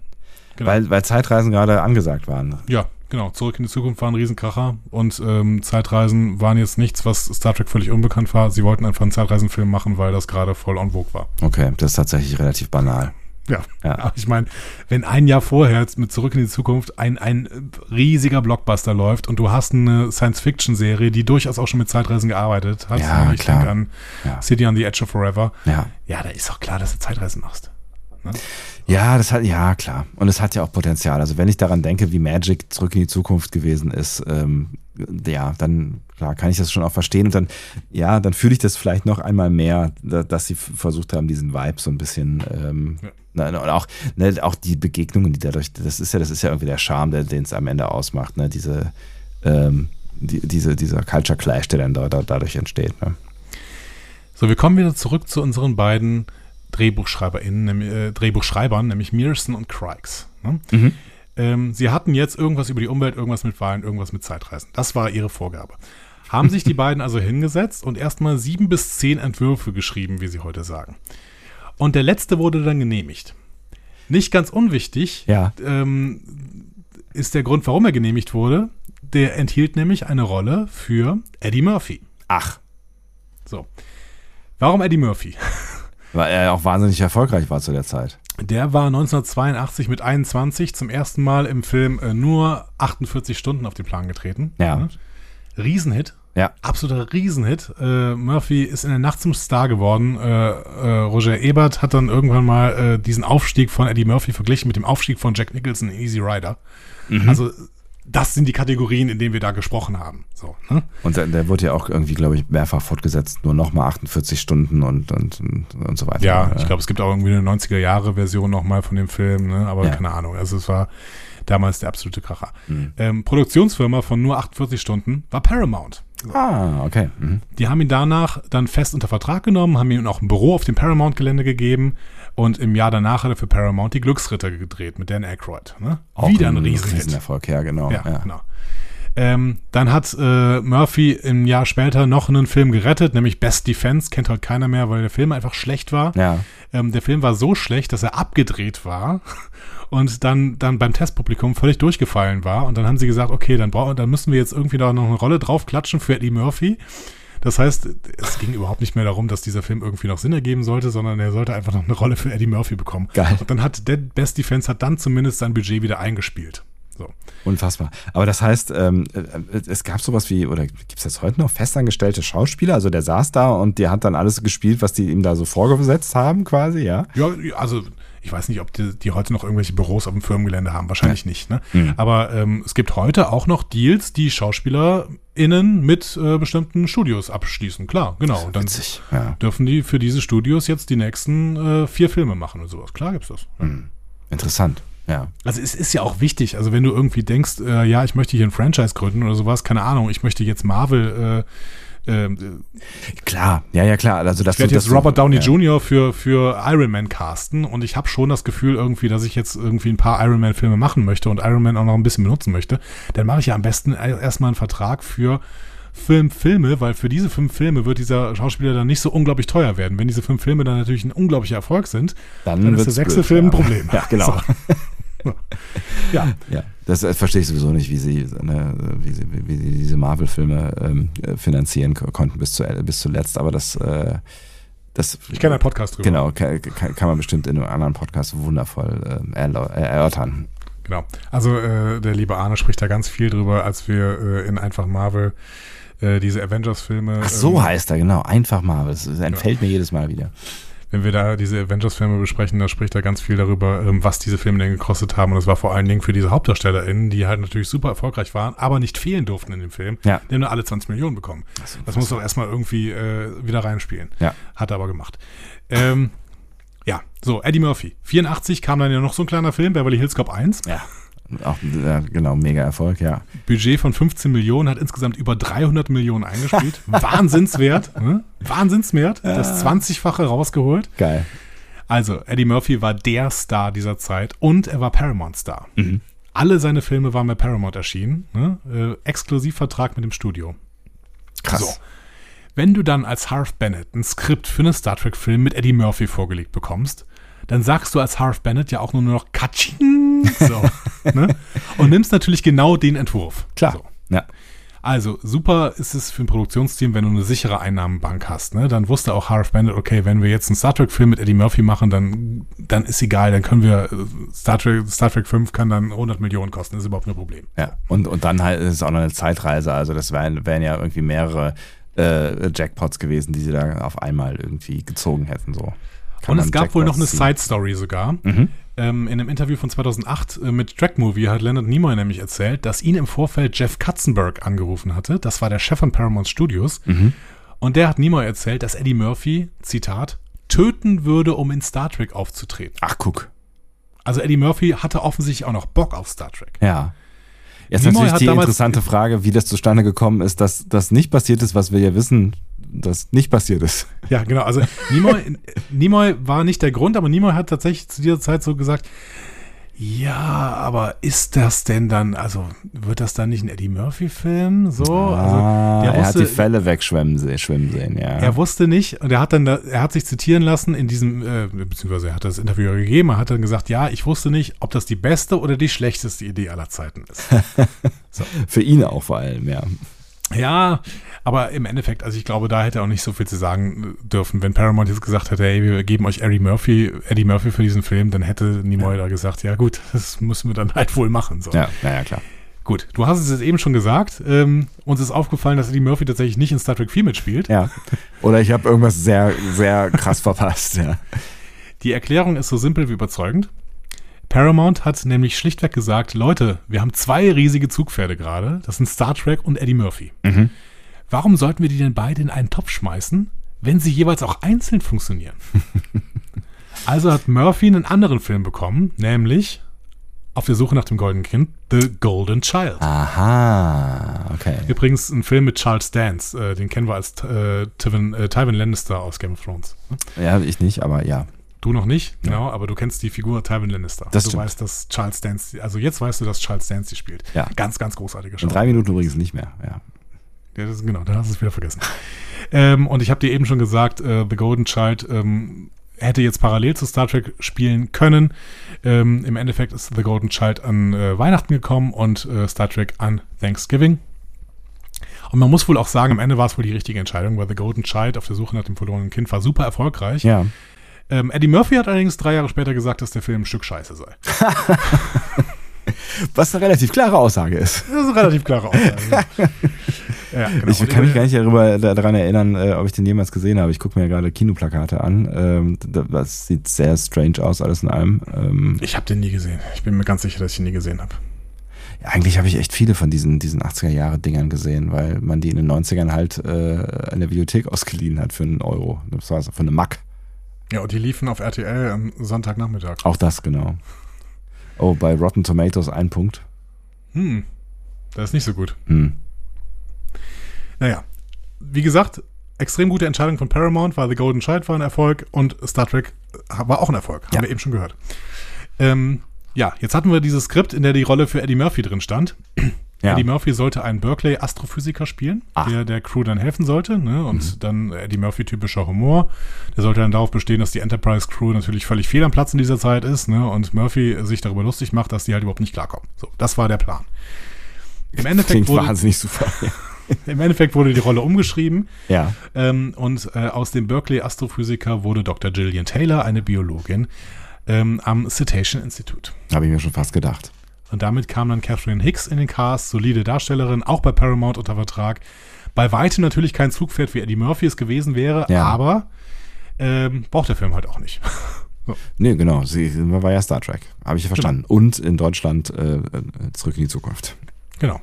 genau. Weil, weil Zeitreisen gerade angesagt waren. Ja, genau. Zurück in die Zukunft war ein Riesenkracher und ähm, Zeitreisen waren jetzt nichts, was Star Trek völlig unbekannt war. Sie wollten einfach einen Zeitreisenfilm machen, weil das gerade voll en vogue war. Okay, das ist tatsächlich relativ banal. Ja. Ja. Aber ich meine, wenn ein Jahr vorher jetzt mit Zurück in die Zukunft ein, ein riesiger Blockbuster läuft und du hast eine Science-Fiction-Serie, die durchaus auch schon mit Zeitreisen gearbeitet hat, Ja, ich klar. denke an Ja. City on the Edge of Forever, Ja. ja, da ist doch klar, dass du Zeitreisen machst. Ne? Ja, das hat, ja, klar. Und es hat ja auch Potenzial. Also wenn ich daran denke, wie Magic zurück in die Zukunft gewesen ist, ähm, ja, dann klar, kann ich das schon auch verstehen. Und dann, ja, dann fühle ich das vielleicht noch einmal mehr, da, dass sie versucht haben, diesen Vibe so ein bisschen, ähm, Ja. na, und auch, ne, auch die Begegnungen, die dadurch, das ist ja, das ist ja irgendwie der Charme, der, den es am Ende ausmacht, ne, diese, ähm, die, diese, dieser Culture Clash, der dann da, da, dadurch entsteht. Ne? So, wir kommen wieder zurück zu unseren beiden DrehbuchschreiberInnen, äh, Drehbuchschreibern, nämlich Mearson und Crikes. Ne? Mhm. Ähm, sie hatten jetzt irgendwas über die Umwelt, irgendwas mit Wahlen, irgendwas mit Zeitreisen. Das war ihre Vorgabe. Haben sich die beiden also hingesetzt und erstmal sieben bis zehn Entwürfe geschrieben, wie sie heute sagen. Und der letzte wurde dann genehmigt. Nicht ganz unwichtig Ja. ähm, ist der Grund, warum er genehmigt wurde. Der enthielt nämlich eine Rolle für Eddie Murphy. Ach, So. Warum Eddie Murphy? weil er auch wahnsinnig erfolgreich war zu der Zeit. Der war 1982 mit 21 zum ersten Mal im Film äh, nur 48 Stunden auf den Plan getreten. Ja. Riesenhit. Ja. Absoluter Riesenhit. Äh, Murphy ist in der Nacht zum Star geworden. Äh, äh, Roger Ebert hat dann irgendwann mal äh, diesen Aufstieg von Eddie Murphy verglichen mit dem Aufstieg von Jack Nicholson in Easy Rider. Also das sind die Kategorien, in denen wir da gesprochen haben. So, ne? Und der, der wurde ja auch irgendwie, glaube ich, mehrfach fortgesetzt, nur nochmal 48 Stunden und, und, und, und so weiter. Ja, ich glaube, es gibt auch irgendwie eine 90er-Jahre-Version nochmal von dem Film, ne? aber Ja. keine Ahnung. Also es war damals der absolute Kracher. Mhm. Ähm, Produktionsfirma von nur 48 Stunden war Paramount. Ah, okay. Mhm. Die haben ihn danach dann fest unter Vertrag genommen, haben ihm auch ein Büro auf dem Paramount-Gelände gegeben und im Jahr danach hat er für Paramount die Glücksritter gedreht mit Dan Aykroyd. Ne? Auch Wieder ein Riesenhit. Riesenerfolg, ja, genau. Ja, Ja, genau. Ähm, dann hat äh, Murphy im Jahr später noch einen Film gerettet, nämlich Best Defense, kennt halt keiner mehr, weil der Film einfach schlecht war. Ja. Ähm, der Film war so schlecht, dass er abgedreht war und dann, dann beim Testpublikum völlig durchgefallen war. Und dann haben sie gesagt, okay, dann, brauchen, dann müssen wir jetzt irgendwie da noch eine Rolle draufklatschen für Eddie Murphy. Das heißt, es ging überhaupt nicht mehr darum, dass dieser Film irgendwie noch Sinn ergeben sollte, sondern er sollte einfach noch eine Rolle für Eddie Murphy bekommen. Geil. Und dann hat Dead Best Defense hat dann zumindest sein Budget wieder eingespielt. So. Unfassbar. Aber das heißt, ähm, äh, es gab sowas wie, oder gibt es das heute noch, festangestellte Schauspieler? Also der saß da und der hat dann alles gespielt, was die ihm da so vorgesetzt haben, quasi, ja? Ja, also ich weiß nicht, ob die, die heute noch irgendwelche Büros auf dem Firmengelände haben. Wahrscheinlich nicht. Ne? Mhm. Aber ähm, es gibt heute auch noch Deals, die SchauspielerInnen mit äh, bestimmten Studios abschließen. Klar, genau. Und dann Witzig, ja. dürfen die für diese Studios jetzt die nächsten äh, vier Filme machen und sowas. Klar gibt's das. Ja. Mhm. Interessant, ja. Also es ist ja auch wichtig, also wenn du irgendwie denkst, äh, ja, ich möchte hier ein Franchise gründen oder sowas, keine Ahnung, ich möchte jetzt Marvel, äh, äh, Klar, ja, ja, klar. Also, dass ich werde jetzt dass du- Robert Downey ja. Jr. für, für Iron Man casten und ich habe schon das Gefühl irgendwie, dass ich jetzt irgendwie ein paar Iron Man Filme machen möchte und Iron Man auch noch ein bisschen benutzen möchte, dann mache ich ja am besten erstmal einen Vertrag für fünf Filme, weil für diese fünf Filme wird dieser Schauspieler dann nicht so unglaublich teuer werden. Wenn diese fünf Filme dann natürlich ein unglaublicher Erfolg sind, Dann, dann ist der sechste blöd, Film ein ja. Problem. Ja, genau. So. Ja, Ja, das äh, verstehe ich sowieso nicht, wie sie, ne, wie sie, wie sie diese Marvel-Filme ähm, äh, finanzieren ko- konnten bis, zu, bis zuletzt, aber das, äh, das ich kenne einen Podcast drüber. Genau, kann, kann, man bestimmt in einem anderen Podcast wundervoll ähm, äh, erörtern. Genau. Also äh, der liebe Arne spricht da ganz viel drüber, als wir äh, in einfach Marvel äh, diese Avengers-Filme. Ach so ähm, heißt er, genau, einfach Marvel. Das entfällt mir jedes Mal wieder. Wenn wir da diese Avengers-Filme besprechen, da spricht er ganz viel darüber, ähm, was diese Filme denn gekostet haben. Und es war vor allen Dingen für diese HauptdarstellerInnen, die halt natürlich super erfolgreich waren, aber nicht fehlen durften in dem Film. Ja. Die haben nur alle 20 Millionen bekommen. Das, muss doch erstmal irgendwie äh, wieder reinspielen. Ja. Hat er aber gemacht. Ähm, ja, so, Eddie Murphy. 84 kam dann ja noch so ein kleiner Film, Beverly Hills Cop 1. Ja. Auch, ja, genau, mega Erfolg, ja. Budget von 15 Millionen, hat insgesamt über 300 Millionen eingespielt. Wahnsinnswert. Ne? Wahnsinnswert. Das 20-fache rausgeholt. Geil. Also, Eddie Murphy war der Star dieser Zeit und er war Paramount-Star. Mhm. Alle seine Filme waren bei Paramount erschienen. Ne? Äh, Exklusivvertrag mit dem Studio. Krass. So. Wenn du dann als Harv Bennett ein Skript für einen Star Trek-Film mit Eddie Murphy vorgelegt bekommst, dann sagst du als Harv Bennett ja auch nur noch Katsching. So, ne? Und nimmst natürlich genau den Entwurf. Klar. So. Ja. Also super ist es für ein Produktionsteam, wenn du eine sichere Einnahmenbank hast. Ne? Dann wusste auch Harv Bennett, okay, wenn wir jetzt einen Star Trek-Film mit Eddie Murphy machen, dann, dann ist egal, dann können wir, äh, Star Trek, Star Trek 5 kann dann 100 Millionen kosten, ist überhaupt kein Problem. Ja. Und, und dann halt ist es auch noch eine Zeitreise. Also das wären, wären ja irgendwie mehrere äh, Jackpots gewesen, die sie da auf einmal irgendwie gezogen hätten. So. Kann Und es gab wohl noch eine. Side-Story sogar. Mhm. Ähm, in einem Interview von 2008 äh, mit Track Movie hat Leonard Nimoy nämlich erzählt, dass ihn im Vorfeld Jeff Katzenberg angerufen hatte. Das war der Chef von Paramount Studios. Mhm. Und der hat Nimoy erzählt, dass Eddie Murphy, Zitat, töten würde, um in Star Trek aufzutreten. Ach, guck. Also Eddie Murphy hatte offensichtlich auch noch Bock auf Star Trek. Ja. Jetzt Nimoy natürlich die interessante Frage, wie das zustande gekommen ist, dass das nicht passiert ist, was wir ja wissen, dass nicht passiert ist. Ja, genau. Also Nimoy, Nimoy war nicht der Grund, aber Nimoy hat tatsächlich zu dieser Zeit so gesagt, ja, aber ist das denn dann, also wird das dann nicht ein Eddie Murphy-Film? So, also ah, der er hat die wusste, Fälle wegschwimmen sehen, schwimmen sehen, ja. er wusste nicht und er hat dann, da, er hat sich zitieren lassen in diesem, äh, beziehungsweise er hat das Interview gegeben, er hat dann gesagt, ja, ich wusste nicht, ob das die beste oder die schlechteste Idee aller Zeiten ist. Für ihn auch vor allem, ja. Ja, aber im Endeffekt, also ich glaube, da hätte er auch nicht so viel zu sagen dürfen. Wenn Paramount jetzt gesagt hätte, hey, wir geben euch Eddie Murphy, Eddie Murphy für diesen Film, dann hätte Nimoy da gesagt, ja gut, das müssen wir dann halt wohl machen. So. Ja, naja, klar. Gut, du hast es jetzt eben schon gesagt. Ähm, uns ist aufgefallen, dass Eddie Murphy tatsächlich nicht in Star Trek 4 mitspielt. Ja. Oder ich habe irgendwas sehr, sehr krass verpasst, ja. Die Erklärung ist so simpel wie überzeugend. Paramount hat nämlich schlichtweg gesagt, Leute, wir haben zwei riesige Zugpferde gerade. Das sind Star Trek und Eddie Murphy. Mhm. Warum sollten wir die denn beide in einen Topf schmeißen, wenn sie jeweils auch einzeln funktionieren? also hat Murphy einen anderen Film bekommen, nämlich Auf der Suche nach dem goldenen Kind, The Golden Child. Aha, okay. Übrigens ein Film mit Charles Dance, äh, den kennen wir als äh, Tywin, äh, Tywin Lannister aus Game of Thrones. Ja, ich nicht, aber ja. Du noch nicht, genau, aber du kennst die Figur Tywin Lannister. Das du stimmt. weißt, dass Charles Dance, also jetzt weißt du, dass Charles Dance die spielt. Ja. Ganz, ganz großartige In Show. drei Minuten übrigens nicht mehr, ja. Ja, das genau, dann hast du es wieder vergessen. ähm, und ich habe dir eben schon gesagt, äh, The Golden Child ähm, hätte jetzt parallel zu Star Trek spielen können. Ähm, Im Endeffekt ist The Golden Child an äh, Weihnachten gekommen und äh, Star Trek an Thanksgiving. Und man muss wohl auch sagen, am Ende war es wohl die richtige Entscheidung, weil The Golden Child auf der Suche nach dem verlorenen Kind war super erfolgreich. Ja. Ähm, Eddie Murphy hat allerdings drei Jahre später gesagt, dass der Film ein Stück Scheiße sei. Was eine relativ klare Aussage ist. Das ist eine relativ klare Aussage. ja, genau. Ich kann mich gar nicht darüber, daran erinnern, äh, ob ich den jemals gesehen habe. Ich gucke mir ja gerade Kinoplakate an. Ähm, da- das sieht sehr strange aus, alles in allem. Ähm, Ich habe den nie gesehen. Ich bin mir ganz sicher, dass ich ihn nie gesehen habe. ja, eigentlich habe ich echt viele von diesen, diesen 80er-Jahre-Dingern gesehen, weil man die in den 90ern halt äh, in der Videothek ausgeliehen hat für einen Euro. Das war für eine Mack. Ja, und die liefen auf RTL am Sonntagnachmittag. Auch das, genau. Oh, bei Rotten Tomatoes ein Punkt. Hm, das ist nicht so gut. Hm. Naja, wie gesagt, extrem gute Entscheidung von Paramount, war The Golden Child war ein Erfolg und Star Trek war auch ein Erfolg. Haben Ja. wir eben schon gehört. Ähm, ja, jetzt hatten wir dieses Skript, in der die Rolle für Eddie Murphy drin stand. Ja. Eddie Murphy sollte einen Berkeley-Astrophysiker spielen, Ah. der der Crew dann helfen sollte. Ne? Und dann Eddie Murphy-typischer Humor. Der sollte dann darauf bestehen, dass die Enterprise-Crew natürlich völlig fehl am Platz in dieser Zeit ist. Ne? Und Murphy sich darüber lustig macht, dass die halt überhaupt nicht klarkommen. So, das war der Plan. Im Endeffekt, Klingt wurde, wahnsinnig super. Im Endeffekt wurde die Rolle umgeschrieben. ja. Ähm, und äh, aus dem Berkeley-Astrophysiker wurde Dr. Gillian Taylor, eine Biologin, ähm, am Cetacean Institute. Habe ich mir schon fast gedacht. Und damit kam dann Catherine Hicks in den Cast, solide Darstellerin, auch bei Paramount unter Vertrag. Bei weitem natürlich kein Zugpferd wie Eddie Murphy es gewesen wäre, Ja. aber ähm, braucht der Film halt auch nicht. so. Nee, genau. Sie war ja Star Trek. Habe ich ja verstanden. Und in Deutschland äh, äh, zurück in die Zukunft. Genau.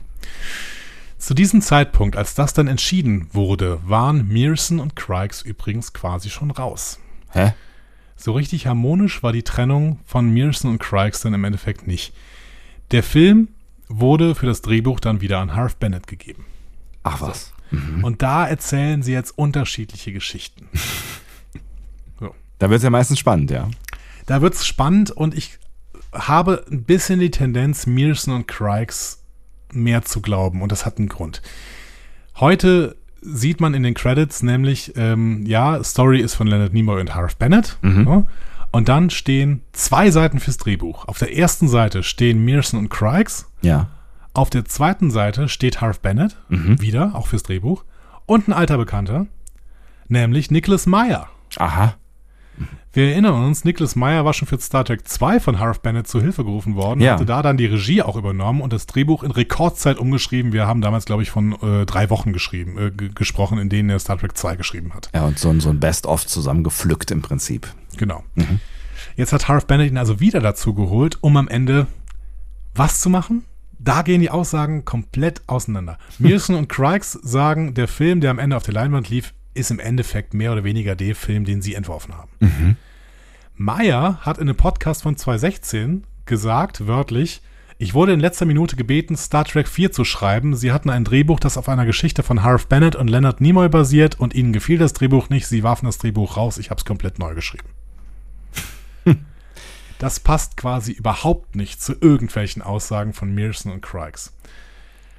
Zu diesem Zeitpunkt, als das dann entschieden wurde, waren Mearson und Craigs übrigens quasi schon raus. Hä? So richtig harmonisch war die Trennung von Mearson und Craigs dann im Endeffekt nicht. Der Film wurde für das Drehbuch dann wieder an Harv Bennett gegeben. Ach was. Und da erzählen sie jetzt unterschiedliche Geschichten. Da wird es ja meistens spannend, ja. Da wird's spannend und ich habe ein bisschen die Tendenz, Mearson und Craigs mehr zu glauben und das hat einen Grund. Heute sieht man in den Credits nämlich, ähm, ja, Story ist von Leonard Nimoy und Harv Bennett. Ja, und dann stehen zwei Seiten fürs Drehbuch. Auf der ersten Seite stehen Mearson und Craigs. Ja. Auf der zweiten Seite steht Harv Bennett, wieder, auch fürs Drehbuch. Und ein alter Bekannter, nämlich Nicholas Meyer. Aha. Wir erinnern uns, Nicholas Meyer war schon für Star Trek 2 von Harv Bennett zu Hilfe gerufen worden, Ja. hatte da dann die Regie auch übernommen und das Drehbuch in Rekordzeit umgeschrieben. Wir haben damals, glaube ich, von äh, drei Wochen geschrieben, äh, gesprochen, in denen er Star Trek 2 geschrieben hat. Ja, und so, ein- so ein Best-of zusammengepflückt im Prinzip. Genau. Jetzt hat Harv Bennett ihn also wieder dazu geholt, um am Ende was zu machen? Da gehen die Aussagen komplett auseinander. Mearson und Craigs sagen, der Film, der am Ende auf der Leinwand lief, ist im Endeffekt mehr oder weniger der Film, den sie entworfen haben. Meyer hat in einem Podcast von 2016 gesagt, wörtlich, ich wurde in letzter Minute gebeten, Star Trek 4 zu schreiben. Sie hatten ein Drehbuch, das auf einer Geschichte von Harv Bennett und Leonard Nimoy basiert und ihnen gefiel das Drehbuch nicht. Sie warfen das Drehbuch raus. Ich habe es komplett neu geschrieben. Das passt quasi überhaupt nicht zu irgendwelchen Aussagen von Mearson und Craigs.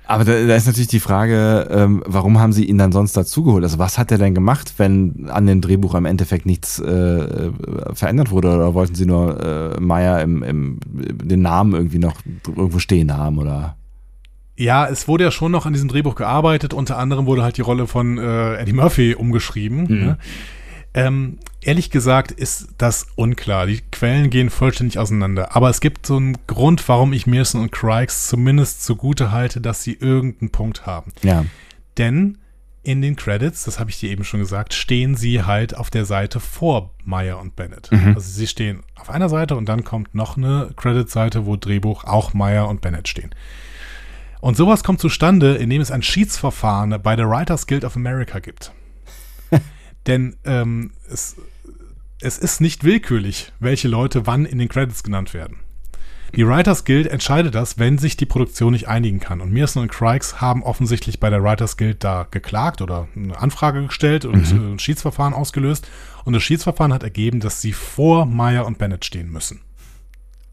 Aber da, da ist natürlich die Frage, ähm, warum haben sie ihn dann sonst dazugeholt? Also was hat er denn gemacht, wenn an dem Drehbuch im Endeffekt nichts äh, verändert wurde? Oder wollten sie nur äh, Meyer im, im, den Namen irgendwie noch irgendwo stehen haben? Oder? Ja, es wurde ja schon noch an diesem Drehbuch gearbeitet. Unter anderem wurde halt die Rolle von äh, Eddie Murphy umgeschrieben. Ne? Ähm, ehrlich gesagt ist das unklar. Die Quellen gehen vollständig auseinander. Aber es gibt so einen Grund, warum ich Mearson und Craigs zumindest zugute halte, dass sie irgendeinen Punkt haben. Ja. Denn in den Credits, das habe ich dir eben schon gesagt, stehen sie halt auf der Seite vor Meyer und Bennett. Also sie stehen auf einer Seite und dann kommt noch eine Credit-Seite, wo Drehbuch auch Meyer und Bennett stehen. Und sowas kommt zustande, indem es ein Schiedsverfahren bei der Writers Guild of America gibt. Denn ähm, es, es ist nicht willkürlich, welche Leute wann in den Credits genannt werden. Die Writers Guild entscheidet das, wenn sich die Produktion nicht einigen kann. Und Mearson und Craigs haben offensichtlich bei der Writers Guild da geklagt oder eine Anfrage gestellt und äh, ein Schiedsverfahren ausgelöst. Und das Schiedsverfahren hat ergeben, dass sie vor Meyer und Bennett stehen müssen.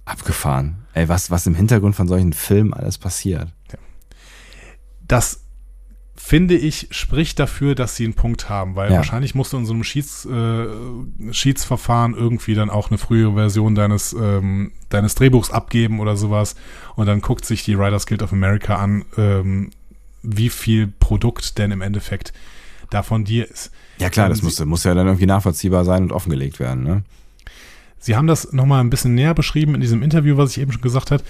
Abgefahren. Ey, was, was im Hintergrund von solchen Filmen alles passiert. Das finde ich, spricht dafür, dass sie einen Punkt haben, weil Ja. wahrscheinlich musst du in so einem Schieds, äh, Schiedsverfahren irgendwie dann auch eine frühere Version deines, ähm, deines Drehbuchs abgeben oder sowas. Und dann guckt sich die Writers Guild of America an, ähm, wie viel Produkt denn im Endeffekt da von dir ist. Ja klar, Ähm, das sie- muss, muss ja dann irgendwie nachvollziehbar sein und offengelegt werden. Ne? Sie haben das nochmal ein bisschen näher beschrieben in diesem Interview, was ich eben schon gesagt habe.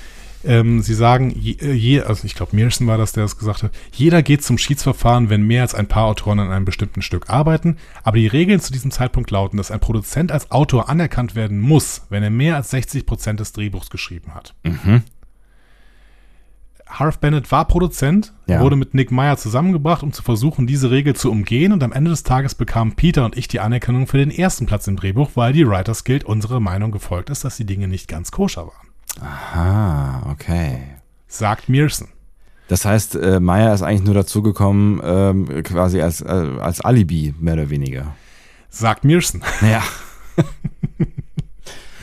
Ähm, Sie sagen, je, äh, je, also ich glaube, Mearson war das, der das gesagt hat, jeder geht zum Schiedsverfahren, wenn mehr als ein paar Autoren an einem bestimmten Stück arbeiten. Aber die Regeln zu diesem Zeitpunkt lauten, dass ein Produzent als Autor anerkannt werden muss, wenn er mehr als 60 Prozent des Drehbuchs geschrieben hat. Harv Bennett war Produzent, Ja. wurde mit Nick Meyer zusammengebracht, um zu versuchen, diese Regel zu umgehen. Und am Ende des Tages bekamen Peter und ich die Anerkennung für den ersten Platz im Drehbuch, weil die Writers Guild unserer Meinung gefolgt ist, dass die Dinge nicht ganz koscher waren. Ah, okay. Sagt Mearson. Das heißt, äh, Meyer ist eigentlich nur dazugekommen, ähm, quasi als, äh, als Alibi, mehr oder weniger. Sagt Mearson. Ja.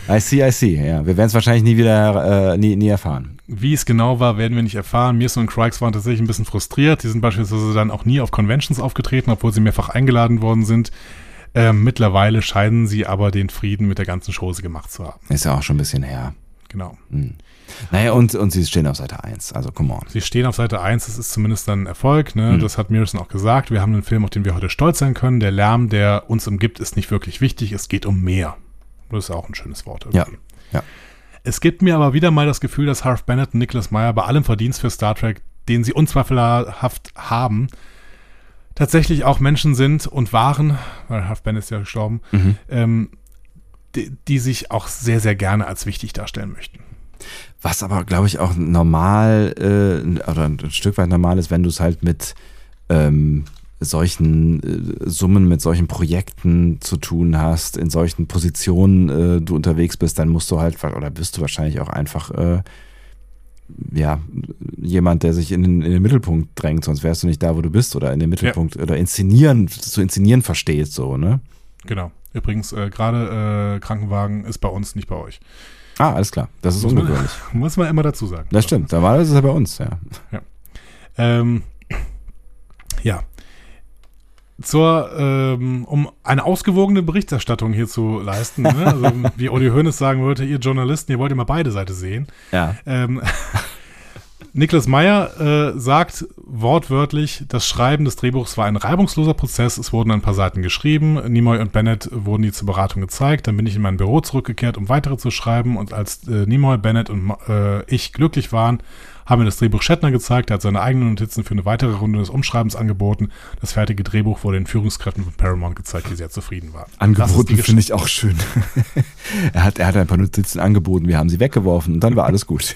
I see, I see. Ja, wir werden es wahrscheinlich nie wieder, äh, nie, nie erfahren. Wie es genau war, werden wir nicht erfahren. Mearson und Craigs waren tatsächlich ein bisschen frustriert. Die sind beispielsweise dann auch nie auf Conventions aufgetreten, obwohl sie mehrfach eingeladen worden sind. Ähm, mittlerweile scheinen sie aber den Frieden mit der ganzen Chose gemacht zu haben. Ist ja auch schon ein bisschen her. Genau. Naja, und, und sie stehen auf Seite 1, also come on. Sie stehen auf Seite 1, das ist zumindest dann ein Erfolg. Ne? Das hat Mearson auch gesagt. Wir haben einen Film, auf den wir heute stolz sein können. Der Lärm, der uns umgibt, ist nicht wirklich wichtig. Es geht um mehr. Das ist auch ein schönes Wort. Ja, ja. Es gibt mir aber wieder mal das Gefühl, dass Harv Bennett und Nicholas Meyer bei allem Verdienst für Star Trek, den sie unzweifelhaft haben, tatsächlich auch Menschen sind und waren, weil Huff Ben ist ja gestorben, Mhm. ähm, die, die sich auch sehr, sehr gerne als wichtig darstellen möchten. Was aber, glaube ich, auch normal äh, oder ein Stück weit normal ist, wenn du es halt mit ähm, solchen äh, Summen, mit solchen Projekten zu tun hast, in solchen Positionen äh, du unterwegs bist, dann musst du halt, oder bist du wahrscheinlich auch einfach äh, ja, jemand, der sich in den, in den Mittelpunkt drängt, sonst wärst du nicht da, wo du bist, oder in den Mittelpunkt oder inszenieren, zu inszenieren versteht, so, ne? Genau. Übrigens, äh, gerade äh, Krankenwagen ist bei uns, nicht bei euch. Ah, alles klar. Das ist ungewöhnlich. Muss man immer dazu sagen. Das stimmt. Normalerweise ist er bei uns, ja. Ähm, ja. Zur, ähm, um eine ausgewogene Berichterstattung hier zu leisten, ne? also wie Uli Hoeneß sagen würde, ihr Journalisten, ihr wollt immer beide Seite sehen. Ja. Ähm, Niklas Meyer äh, sagt wortwörtlich, das Schreiben des Drehbuchs war ein reibungsloser Prozess. Es wurden ein paar Seiten geschrieben. Nimoy und Bennett wurden die zur Beratung gezeigt. Dann bin ich in mein Büro zurückgekehrt, um weitere zu schreiben. Und als äh, Nimoy, Bennett und äh, ich glücklich waren, haben wir das Drehbuch Shatner gezeigt. Er hat seine eigenen Notizen für eine weitere Runde des Umschreibens angeboten. Das fertige Drehbuch wurde den Führungskräften von Paramount gezeigt, die sehr zufrieden waren. Angeboten finde ich auch schön. er, hat, er hat ein paar Notizen angeboten, wir haben sie weggeworfen und dann war alles gut.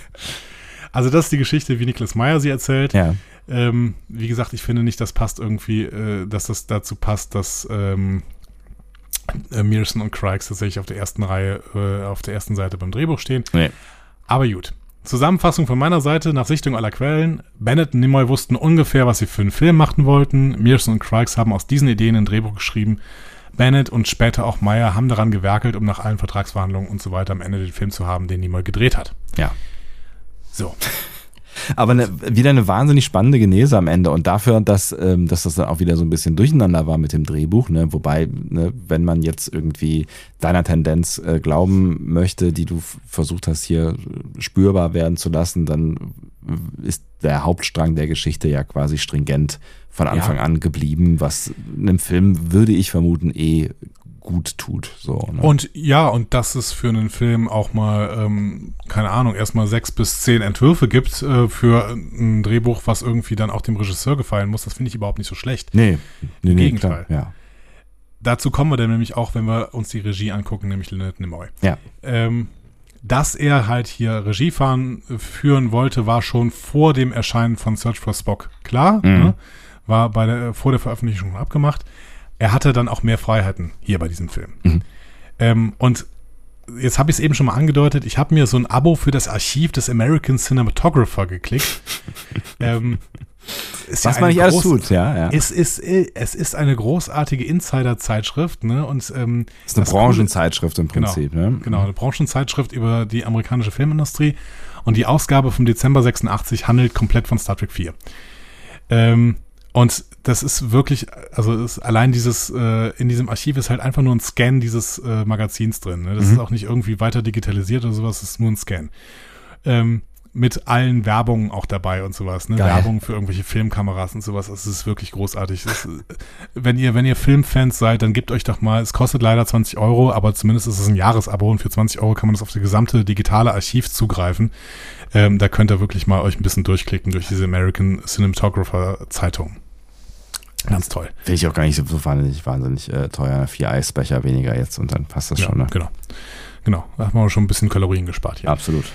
Also das ist die Geschichte, wie Niklas Meyer sie erzählt. Ja. Ähm, wie gesagt, ich finde nicht, das passt irgendwie, äh, dass das dazu passt, dass ähm, äh, Mearson und Craigs tatsächlich auf der ersten Reihe, äh, auf der ersten Seite beim Drehbuch stehen. Nee. Aber gut. Zusammenfassung von meiner Seite nach Sichtung aller Quellen. Bennett und Nimoy wussten ungefähr, was sie für einen Film machen wollten. Mearson und Craigs haben aus diesen Ideen ein Drehbuch geschrieben. Bennett und später auch Meyer haben daran gewerkelt, um nach allen Vertragsverhandlungen und so weiter am Ende den Film zu haben, den Nimoy gedreht hat. Ja. So. Aber ne, wieder eine wahnsinnig spannende Genese am Ende und dafür, dass, ähm, dass das dann auch wieder so ein bisschen durcheinander war mit dem Drehbuch, ne? wobei, ne, wenn man jetzt irgendwie deiner Tendenz äh, glauben möchte, die du versucht hast hier spürbar werden zu lassen, dann ist der Hauptstrang der Geschichte ja quasi stringent von Anfang Ja. an geblieben, was einem Film, würde ich vermuten, eh gut tut. So, ne? Und ja, und dass es für einen Film auch mal, ähm, keine Ahnung, erstmal sechs bis zehn Entwürfe gibt äh, für ein Drehbuch, was irgendwie dann auch dem Regisseur gefallen muss, das finde ich überhaupt nicht so schlecht. nee, nee, Im nee, Gegenteil. klar, ja. Dazu kommen wir dann nämlich auch, wenn wir uns die Regie angucken, nämlich Leonard Nimoy. Ja. Ähm, dass er halt hier Regie fahren, führen wollte, war schon vor dem Erscheinen von Search for Spock klar. Mhm. Ne? War bei der, vor der Veröffentlichung abgemacht. Er hatte dann auch mehr Freiheiten hier bei diesem Film. Mhm. Ähm, und jetzt habe ich es eben schon mal angedeutet, ich habe mir so ein Abo für das Archiv des American Cinematographer geklickt. ähm, ist Was ja man nicht alles tut, ja, ja. Es ist, es ist eine großartige Insider-Zeitschrift, ne? Und ähm, ist eine Branchenzeitschrift im Prinzip, genau, ne? Genau, eine Branchenzeitschrift über die amerikanische Filmindustrie. Und die Ausgabe vom Dezember 86 handelt komplett von Star Trek 4. Ähm, und das ist wirklich, also ist, allein dieses, äh, in diesem Archiv ist halt einfach nur ein Scan dieses äh, Magazins drin. Ne? Das Mhm. ist auch nicht irgendwie weiter digitalisiert oder sowas, es ist nur ein Scan. Ähm, mit allen Werbungen auch dabei und sowas, ne? Geil. Werbung für irgendwelche Filmkameras und sowas. Das ist wirklich großartig. Das, ist, äh, wenn ihr, wenn ihr Filmfans seid, dann gebt euch doch mal, es kostet leider 20 Euro, aber zumindest ist es ein Jahresabo und für 20 Euro kann man das auf das gesamte digitale Archiv zugreifen. Ähm, da könnt ihr wirklich mal euch ein bisschen durchklicken durch diese American Cinematographer Zeitung. Ganz toll. Finde ich auch gar nicht so wahnsinnig, wahnsinnig äh, teuer. Vier Eisbecher weniger jetzt und dann passt das Ja, schon. Ne? genau. Genau. Da haben wir schon ein bisschen Kalorien gespart hier. Absolut.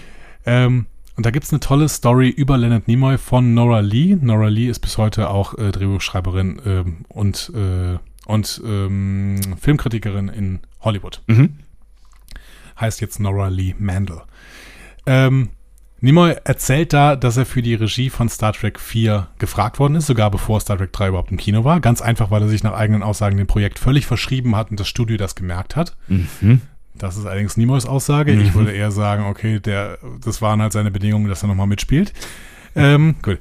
Ähm, und da gibt es eine tolle Story über Leonard Nimoy von Nora Lee. Nora Lee ist bis heute auch äh, Drehbuchschreiberin ähm, und, äh, und ähm, Filmkritikerin in Hollywood. Mhm. Heißt jetzt Nora Lee Mandel. Ähm, Nimoy erzählt da, dass er für die Regie von Star Trek 4 gefragt worden ist, sogar bevor Star Trek 3 überhaupt im Kino war. Ganz einfach, weil er sich nach eigenen Aussagen dem Projekt völlig verschrieben hat und das Studio das gemerkt hat. Mhm. Das ist allerdings Nimoys Aussage. Ich würde eher sagen, okay, der, das waren halt seine Bedingungen, dass er nochmal mitspielt. Ähm, gut.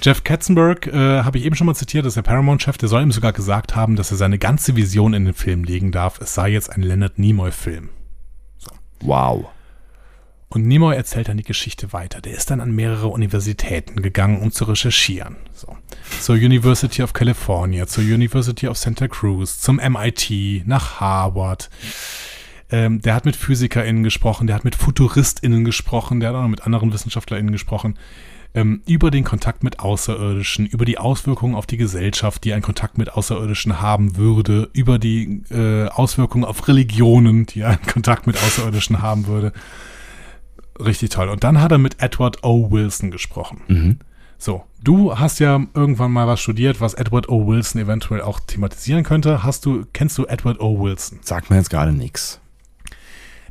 Jeff Katzenberg äh, habe ich eben schon mal zitiert, ist der Paramount-Chef, der soll ihm sogar gesagt haben, dass er seine ganze Vision in den Film legen darf. Es sei jetzt ein Leonard Nimoy-Film. Wow. Und Nimoy erzählt dann die Geschichte weiter. Der ist dann an mehrere Universitäten gegangen, um zu recherchieren. So. Zur University of California, zur University of Santa Cruz, zum MIT, nach Harvard. Ähm, der hat mit PhysikerInnen gesprochen, der hat mit FuturistInnen gesprochen, der hat auch mit anderen WissenschaftlerInnen gesprochen. ähm, über den Kontakt mit Außerirdischen, über die Auswirkungen auf die Gesellschaft, die ein Kontakt mit Außerirdischen haben würde, über die äh, Auswirkungen auf Religionen, die einen Kontakt mit Außerirdischen haben würde. Richtig toll. Und dann hat er mit Edward O. Wilson gesprochen. Mhm. So, du hast ja irgendwann mal was studiert, was Edward O. Wilson eventuell auch thematisieren könnte. Hast du, kennst du Edward O. Wilson? Sagt mir jetzt gerade nichts.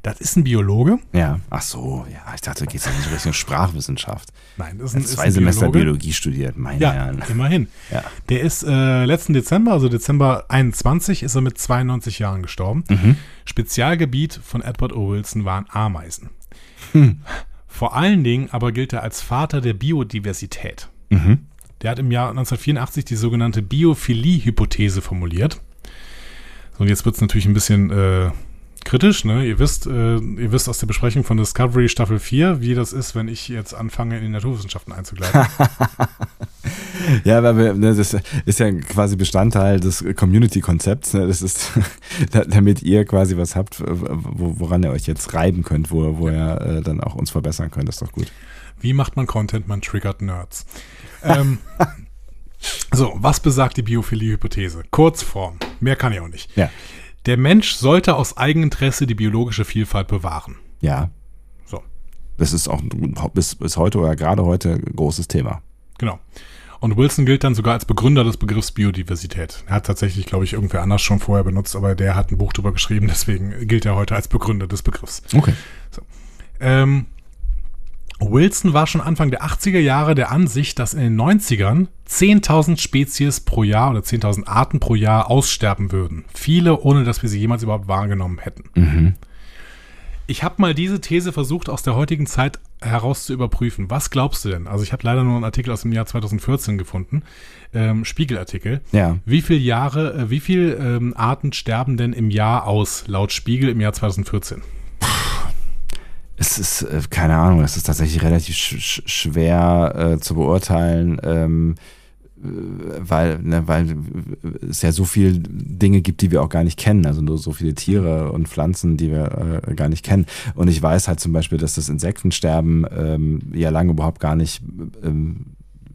Das ist ein Biologe. Ja, ach so, ja, ich dachte, geht es ja nicht Richtung Sprachwissenschaft. Nein, das ist ein, ist zwei ein Semester Biologe. Biologie studiert, meine Ja, Herren. immerhin. Ja. Der ist äh, letzten Dezember, also Dezember 21, ist er mit 92 Jahren gestorben. Mhm. Spezialgebiet von Edward O. Wilson waren Ameisen. Hm. Vor allen Dingen aber gilt er als Vater der Biodiversität. Mhm. Der hat im Jahr 1984 die sogenannte Biophilie-Hypothese formuliert. So, und jetzt wird es natürlich ein bisschen äh, kritisch. Ne? Ihr, wisst, äh, ihr wisst aus der Besprechung von Discovery Staffel 4, wie das ist, wenn ich jetzt anfange, in die Naturwissenschaften einzugleiten. Ja, aber wir- ne, das ist ja quasi Bestandteil des Community-Konzepts. Ne? Das ist, da- damit ihr quasi was habt, wo, woran ihr euch jetzt reiben könnt, wo, wo ihr äh, dann auch uns verbessern könnt. Das ist doch gut. Wie macht man Content? Man triggert Nerds. ähm, so, was besagt die Biophilie-Hypothese? Kurzform. Mehr kann ich auch nicht. Ja. Der Mensch sollte aus Eigeninteresse die biologische Vielfalt bewahren. Ja. So. Das ist auch bis, bis heute oder gerade heute ein großes Thema. Genau. Und Wilson gilt dann sogar als Begründer des Begriffs Biodiversität. Er hat tatsächlich, glaube ich, irgendwer anders schon vorher benutzt, aber der hat ein Buch drüber geschrieben, deswegen gilt er heute als Begründer des Begriffs. Okay. Ähm, Wilson war schon Anfang der 80er Jahre der Ansicht, dass in den 90ern 10.000 Spezies pro Jahr oder 10.000 Arten pro Jahr aussterben würden. Viele, ohne dass wir sie jemals überhaupt wahrgenommen hätten. Mhm. Ich habe mal diese These versucht, aus der heutigen Zeit heraus zu überprüfen. Was glaubst du denn? Also ich habe leider nur einen Artikel aus dem Jahr 2014 gefunden, ähm, Spiegelartikel. Ja. Wie viele Jahre, äh, wie viele ähm, Arten sterben denn im Jahr aus, laut Spiegel im Jahr 2014? Es ist, äh, keine Ahnung, es ist tatsächlich relativ sch sch schwer äh, zu beurteilen, ähm, äh, weil, ne, weil es ja so viele Dinge gibt, die wir auch gar nicht kennen. Also nur so viele Tiere und Pflanzen, die wir äh, gar nicht kennen. Und ich weiß halt zum Beispiel, dass das Insektensterben ähm, ja lange überhaupt gar nicht ähm,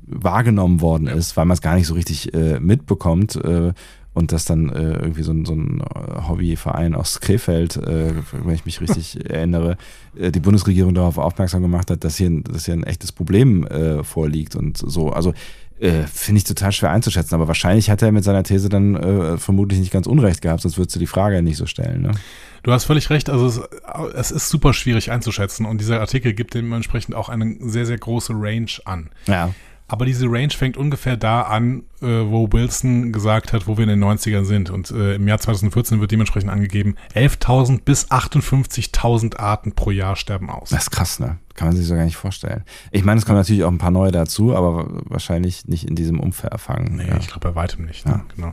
wahrgenommen worden ist, weil man es gar nicht so richtig äh, mitbekommt. Äh, und dass dann äh, irgendwie so ein, so ein äh, Hobbyverein aus Krefeld, äh, wenn ich mich richtig erinnere, äh, die Bundesregierung darauf aufmerksam gemacht hat, dass hier, ein- dass hier ein echtes Problem äh, vorliegt und so. Also äh, finde ich total schwer einzuschätzen, aber wahrscheinlich hat er mit seiner These dann vermutlich nicht ganz unrecht gehabt, sonst würdest du die Frage ja nicht so stellen. Ne? Du hast völlig recht, also es, es ist super schwierig einzuschätzen und dieser Artikel gibt dementsprechend auch eine sehr, sehr große Range an. Ja. Aber diese Range fängt ungefähr da an, äh, wo Wilson gesagt hat, wo wir in den 90ern sind. Und äh, im Jahr 2014 wird dementsprechend angegeben, 11.000 bis 58.000 Arten pro Jahr sterben aus. Das ist krass, ne? Kann man sich so gar nicht vorstellen. Ich meine, es kommen natürlich auch ein paar neue dazu, aber wahrscheinlich nicht in diesem Umfang. Nee, ja. ich glaube bei weitem nicht. Ne? Genau.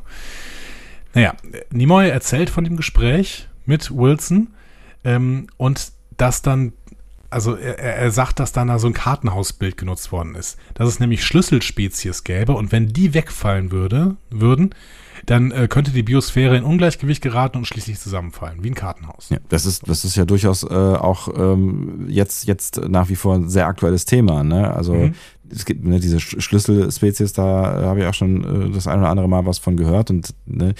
Naja, Nimoy erzählt von dem Gespräch mit Wilson ähm, und dass dann, also er, er sagt, dass dann da so ein Kartenhausbild genutzt worden ist. Dass es nämlich Schlüsselspezies gäbe und wenn die wegfallen würde, würden, dann äh, könnte die Biosphäre in Ungleichgewicht geraten und schließlich zusammenfallen, wie ein Kartenhaus. Ja, das ist, das ist ja durchaus äh, auch ähm, jetzt, jetzt nach wie vor ein sehr aktuelles Thema. Ne? Also Mhm. es gibt ne, diese Sch- Schlüsselspezies, da äh, habe ich auch schon äh, das ein oder andere Mal was von gehört und ne,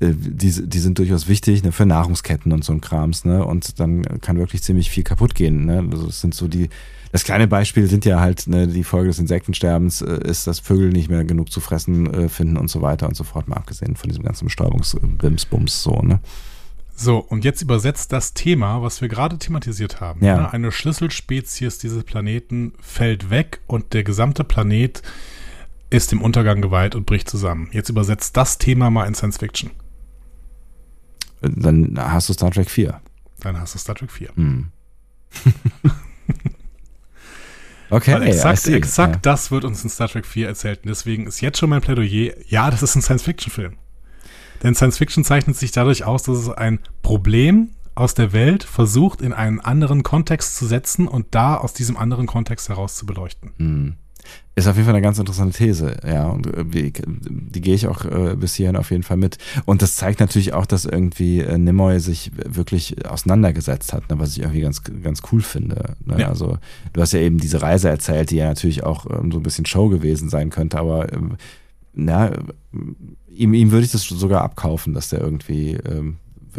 die, die sind durchaus wichtig ne, für Nahrungsketten und so ein Krams. Ne? Und dann kann wirklich ziemlich viel kaputt gehen. Ne? Also es sind so die, das kleine Beispiel sind ja halt ne, die Folge des Insektensterbens äh, ist, dass Vögel nicht mehr genug zu fressen äh, finden und so weiter und so fort, mal abgesehen von diesem ganzen Bestäubungsbimsbums so. Ne? So, und jetzt übersetzt das Thema, was wir gerade thematisiert haben. Ja. Ne? Eine Schlüsselspezies dieses Planeten fällt weg und der gesamte Planet ist dem Untergang geweiht und bricht zusammen. Jetzt übersetzt das Thema mal in Science Fiction. Dann hast du Star Trek 4. Dann hast du Star Trek 4. Hm. okay, Weil exakt, exakt Ja. das wird uns in Star Trek 4 erzählt. Und deswegen ist jetzt schon mein Plädoyer, ja, das ist ein Science-Fiction-Film. Denn Science-Fiction zeichnet sich dadurch aus, dass es ein Problem aus der Welt versucht, in einen anderen Kontext zu setzen und da aus diesem anderen Kontext heraus zu beleuchten. Hm. Ist auf jeden Fall eine ganz interessante These, ja. Und äh, die, die gehe ich auch äh, bis hierhin auf jeden Fall mit. Und das zeigt natürlich auch, dass irgendwie äh, Nimoy sich wirklich auseinandergesetzt hat, ne, was ich irgendwie ganz, ganz cool finde. Ne? Ja. Also du hast ja eben diese Reise erzählt, die ja natürlich auch ähm, so ein bisschen Show gewesen sein könnte, aber ähm, na, ihm, ihm würde ich das sogar abkaufen, dass der irgendwie ähm,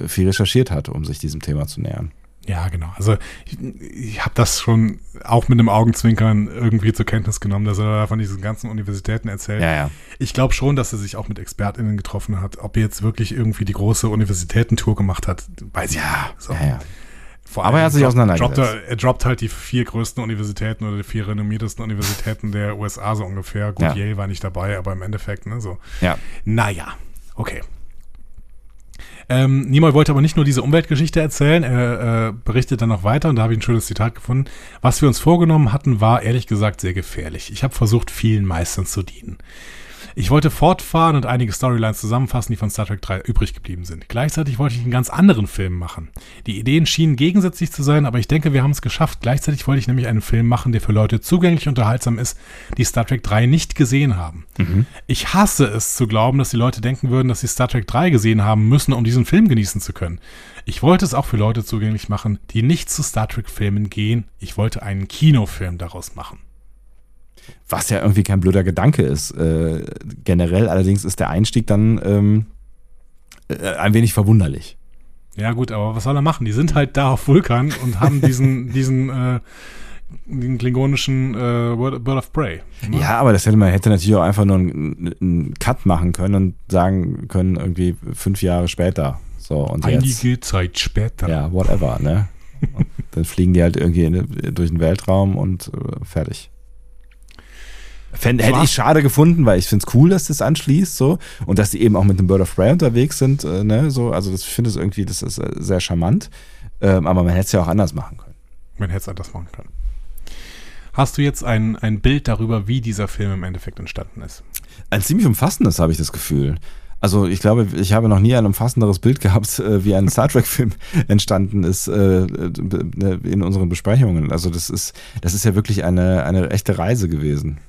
viel recherchiert hat, um sich diesem Thema zu nähern. Ja, genau. Also ich, ich habe das schon auch mit einem Augenzwinkern irgendwie zur Kenntnis genommen, dass er da von diesen ganzen Universitäten erzählt. Ja, ja. Ich glaube schon, dass er sich auch mit ExpertInnen getroffen hat. Ob er jetzt wirklich irgendwie die große Universitätentour gemacht hat, weiß ich Ja, nicht. So. ja. Vor Aber er hat sich droppt- auseinandergesetzt. Droppt er, er droppt halt die vier größten Universitäten oder die vier renommiertesten Universitäten der USA so ungefähr. Gut. Yale war nicht dabei, aber im Endeffekt, ne, so. Ja. Naja, okay. Ähm, Nimoy wollte aber nicht nur diese Umweltgeschichte erzählen, er äh, berichtet dann noch weiter und da habe ich ein schönes Zitat gefunden. Was wir uns vorgenommen hatten, war ehrlich gesagt sehr gefährlich. Ich habe versucht, vielen Meistern zu dienen. Ich wollte fortfahren und einige Storylines zusammenfassen, die von Star Trek 3 übrig geblieben sind. Gleichzeitig wollte ich einen ganz anderen Film machen. Die Ideen schienen gegensätzlich zu sein, aber ich denke, wir haben es geschafft. Gleichzeitig wollte ich nämlich einen Film machen, der für Leute zugänglich und unterhaltsam ist, die Star Trek 3 nicht gesehen haben. Ich hasse es zu glauben, dass die Leute denken würden, dass sie Star Trek 3 gesehen haben müssen, um diesen Film genießen zu können. Ich wollte es auch für Leute zugänglich machen, die nicht zu Star Trek Filmen gehen. Ich wollte einen Kinofilm daraus machen. Was ja irgendwie kein blöder Gedanke ist. Äh, generell allerdings ist der Einstieg dann ähm, äh, ein wenig verwunderlich. Ja gut, aber was soll er machen? Die sind halt da auf Vulkan und haben diesen, diesen, äh, den klingonischen äh, Bird, of Prey. Ja, aber das hätte man hätte natürlich auch einfach nur einen, einen Cut machen können und sagen können, irgendwie fünf Jahre später. So, und jetzt. Einige Zeit später. Ja, whatever, ne? Dann fliegen die halt irgendwie in, durch den Weltraum und äh, fertig. Fänd, hätte ich schade gefunden, weil ich finde es cool, dass das anschließt, so und dass die eben auch mit dem Bird of Prey unterwegs sind, äh, ne, so, also das ich finde es irgendwie, das ist äh, sehr charmant, ähm, aber man hätte es ja auch anders machen können. Man hätte es anders machen können. Hast du jetzt ein, ein Bild darüber, wie dieser Film im Endeffekt entstanden ist? Ein ziemlich umfassendes, habe ich das Gefühl. Also ich glaube, ich habe noch nie ein umfassenderes Bild gehabt, äh, wie ein Star Trek-Film entstanden ist äh, äh, in unseren Besprechungen. Also das ist, das ist ja wirklich eine, eine echte Reise gewesen.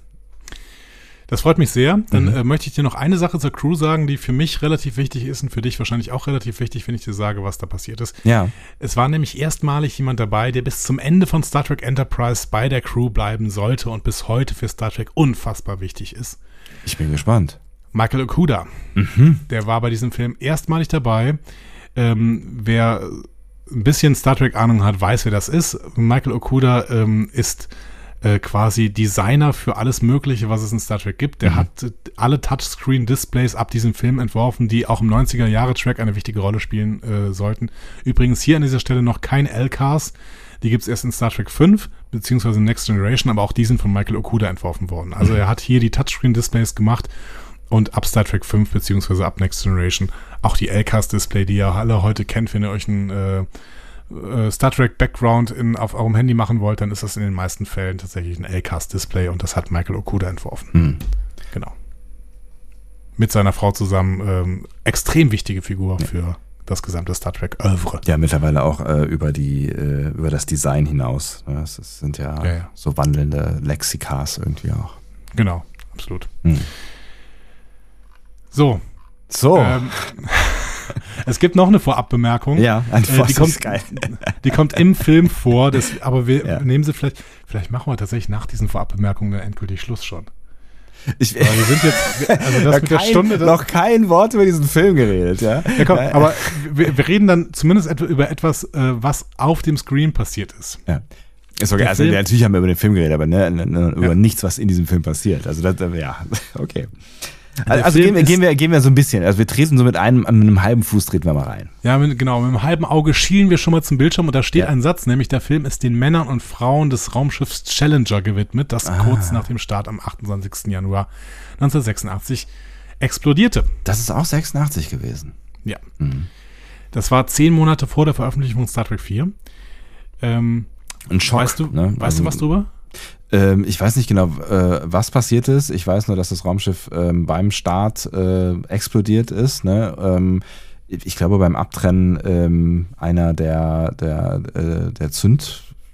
Das freut mich sehr. Dann Mhm. äh, möchte ich dir noch eine Sache zur Crew sagen, die für mich relativ wichtig ist und für dich wahrscheinlich auch relativ wichtig, wenn ich dir sage, was da passiert ist. Ja. Es war nämlich erstmalig jemand dabei, der bis zum Ende von Star Trek Enterprise bei der Crew bleiben sollte und bis heute für Star Trek unfassbar wichtig ist. Ich bin gespannt. Michael Okuda. Mhm. Der war bei diesem Film erstmalig dabei. Ähm, wer ein bisschen Star Trek Ahnung hat, weiß, wer das ist. Michael Okuda ähm, ist äh, quasi Designer für alles Mögliche, was es in Star Trek gibt. Der Mhm. hat äh, alle Touchscreen-Displays ab diesem Film entworfen, die auch im 90er-Jahre-Track eine wichtige Rolle spielen äh, sollten. Übrigens hier an dieser Stelle noch kein LCARS. Die gibt es erst in Star Trek 5, beziehungsweise Next Generation, aber auch die sind von Michael Okuda entworfen worden. Also er hat hier die Touchscreen-Displays gemacht und ab Star Trek 5 beziehungsweise ab Next Generation auch die LCAS-Display, die ihr alle heute kennt, wenn ihr euch ein äh, Star Trek Background in, auf eurem Handy machen wollt, dann ist das in den meisten Fällen tatsächlich ein LCAS-Display und das hat Michael Okuda entworfen. Hm. Genau. Mit seiner Frau zusammen ähm, extrem wichtige Figur für das gesamte Star Trek Oeuvre. Ja, mittlerweile auch äh, über die, äh, über das Design hinaus. Ne? Das ist- sind ja, Ja, ja. so wandelnde Lexikas irgendwie auch. Genau, absolut. Hm. So. So. Ähm, es gibt noch eine Vorabbemerkung. Ja, ein äh, die, kommt, die kommt im Film vor, das, aber wir Ja. nehmen sie vielleicht, vielleicht machen wir tatsächlich nach diesen Vorabbemerkungen dann endgültig Schluss schon. Ich, Aber wir sind jetzt, also das noch mit der kein, Stunde, das, noch kein Wort über diesen Film geredet, ja. ja, komm, Äh, aber wir, wir reden dann zumindest über etwas, äh, was auf dem Screen passiert ist. Ja. Ist okay. Der Also Film- natürlich haben wir über den Film geredet, aber ne, ne, ne, über Ja. nichts, was in diesem Film passiert. Also das, ja, okay. Also Film gehen wir, gehen, wir, gehen wir so ein bisschen. Also wir treten so mit einem, mit einem halben Fuß treten wir mal rein. Ja, mit, genau. Mit einem halben Auge schielen wir schon mal zum Bildschirm und da steht Ja. ein Satz, nämlich der Film ist den Männern und Frauen des Raumschiffs Challenger gewidmet, das Ah. kurz nach dem Start am 28. Januar 1986 explodierte. Das ist auch 86 gewesen. Ja. Mhm. Das war zehn Monate vor der Veröffentlichung von Star Trek 4. Ähm, Ein Schock. weißt du, ne? weißt Also, du was drüber? Ähm, ich weiß nicht genau, äh, was passiert ist. Ich weiß nur, dass das Raumschiff ähm, beim Start äh, explodiert ist. Ne? Ähm, ich glaube, beim Abtrennen ähm, einer der, der, äh, der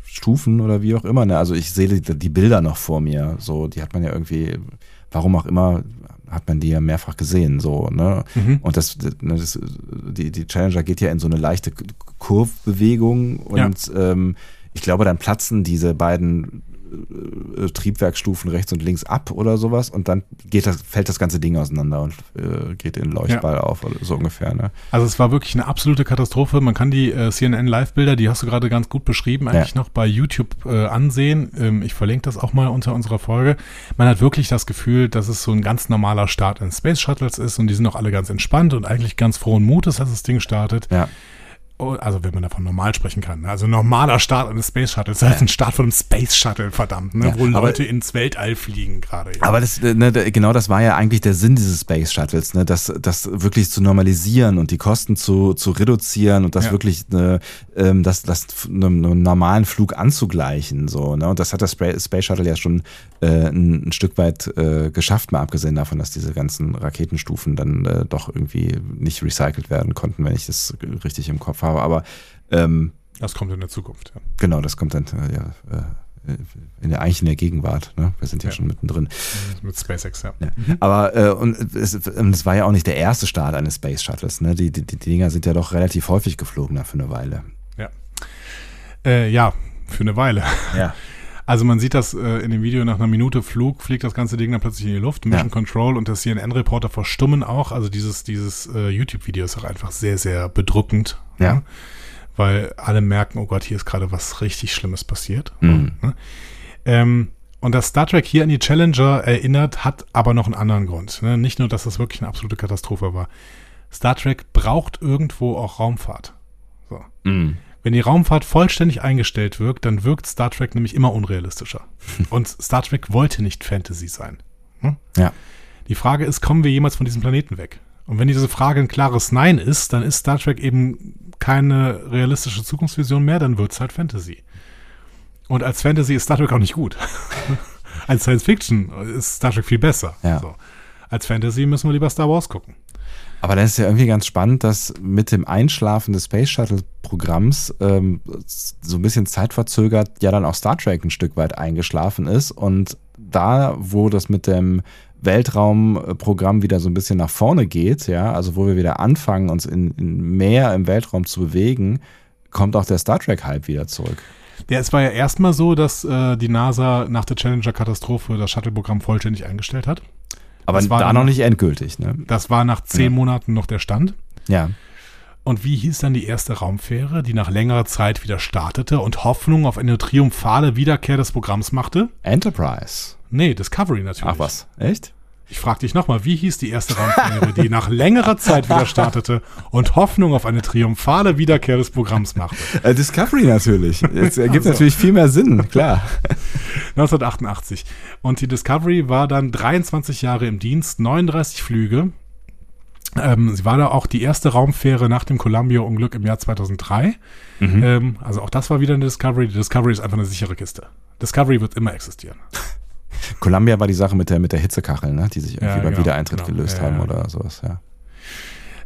Stufen oder wie auch immer. Ne? Also ich sehe die, die Bilder noch vor mir. So, die hat man ja irgendwie, warum auch immer, hat man die ja mehrfach gesehen. So, ne? Mhm. Und das, ne, das, die, die Challenger geht ja in so eine leichte Kurvbewegung und ähm, ich glaube, dann platzen diese beiden äh, Triebwerkstufen rechts und links ab oder sowas und dann geht das, fällt das ganze Ding auseinander und äh, geht in Leuchtball auf oder so ungefähr. Ne? Also es war wirklich eine absolute Katastrophe. Man kann die äh, CNN Live-Bilder, die hast du gerade ganz gut beschrieben, eigentlich Ja. noch bei YouTube äh, ansehen. Ähm, ich verlinke das auch mal unter unserer Folge. Man hat wirklich das Gefühl, dass es so ein ganz normaler Start in Space Shuttles ist und die sind auch alle ganz entspannt und eigentlich ganz frohen Mutes, als das Ding startet. Ja. Oh, Also wenn man davon normal sprechen kann. ne? Also normaler Start eines Space Shuttles. Das heißt ein Start von einem Space Shuttle, verdammt, ne? Ja, wo aber- Leute ins Weltall fliegen gerade. Ja. Aber das, ne, da- genau das war ja eigentlich der Sinn dieses Space Shuttles, ne, das, das wirklich zu normalisieren und die Kosten zu, zu reduzieren und das Ja. wirklich ne, ähm, das, das einem, einem normalen Flug anzugleichen. So, ne? Und das hat das Space Shuttle ja schon äh, ein, ein Stück weit äh, geschafft, mal abgesehen davon, dass diese ganzen Raketenstufen dann äh, doch irgendwie nicht recycelt werden konnten, wenn ich das richtig im Kopf habe. Aber ähm, Das kommt in der Zukunft. Ja. genau, das kommt dann äh, ja, äh, in der, eigentlich in der Gegenwart. Ne? Wir sind ja, Ja. schon mittendrin. Mit SpaceX, ja. Ja. Aber äh, und es, es war ja auch nicht der erste Start eines Space Shuttles. Ne? Die, die, die Dinger sind ja doch relativ häufig geflogen da für eine Weile. Ja. Äh, ja, für eine Weile. Ja. Also man sieht das äh, in dem Video nach einer Minute Flug, fliegt das ganze Ding dann plötzlich in die Luft. Mission Ja. Control und der CNN-Reporter verstummen auch. Also dieses, dieses äh, YouTube-Video ist auch einfach sehr, sehr bedrückend. Ja. ne? Weil alle merken, oh Gott, hier ist gerade was richtig Schlimmes passiert. Mhm. Ne? Ähm, und dass Star Trek hier an die Challenger erinnert, hat aber noch einen anderen Grund. Ne? Nicht nur, dass das wirklich eine absolute Katastrophe war. Star Trek braucht irgendwo auch Raumfahrt. So. Mhm. Wenn die Raumfahrt vollständig eingestellt wirkt, dann wirkt Star Trek nämlich immer unrealistischer. Und Star Trek wollte nicht Fantasy sein. Hm? Ja. Die Frage ist, kommen wir jemals von diesem Planeten weg? Und wenn diese Frage ein klares Nein ist, dann ist Star Trek eben keine realistische Zukunftsvision mehr, dann wird es halt Fantasy. Und als Fantasy ist Star Trek auch nicht gut. als Science Fiction ist Star Trek viel besser. Ja. So. Als Fantasy müssen wir lieber Star Wars gucken. Aber dann ist ja irgendwie ganz spannend, dass mit dem Einschlafen des Space Shuttle Programms ähm, so ein bisschen zeitverzögert ja dann auch Star Trek ein Stück weit eingeschlafen ist und da, wo das mit dem Weltraumprogramm wieder so ein bisschen nach vorne geht, ja, also wo wir wieder anfangen, uns in, in mehr im Weltraum zu bewegen, kommt auch der Star Trek Hype wieder zurück. Ja, es war ja erstmal so, dass äh, die NASA nach der Challenger-Katastrophe das Shuttle-Programm vollständig eingestellt hat. Aber Das war da noch nicht endgültig, ne? Das war nach zehn Ja. Monaten noch der Stand. Ja. Und wie hieß dann die erste Raumfähre, die nach längerer Zeit wieder startete und Hoffnung auf eine triumphale Wiederkehr des Programms machte? Enterprise. Nee, Discovery natürlich. Ach was, echt? Ich frage dich nochmal, wie hieß die erste Raumfähre, die nach längerer Zeit wieder startete und Hoffnung auf eine triumphale Wiederkehr des Programms machte? Äh, Discovery natürlich. Es ergibt Ach so. natürlich viel mehr Sinn, klar. 1988. Und die Discovery war dann 23 Jahre im Dienst, 39 Flüge. Ähm, sie war da auch die erste Raumfähre nach dem Columbia-Unglück im Jahr 2003. Ähm, also auch das war wieder eine Discovery. Die Discovery ist einfach eine sichere Kiste. Discovery wird immer existieren. Columbia war die Sache mit der, mit der Hitzekachel, ne? die sich irgendwie Ja, beim genau, Wiedereintritt genau. gelöst Ja, haben ja. oder sowas, ja.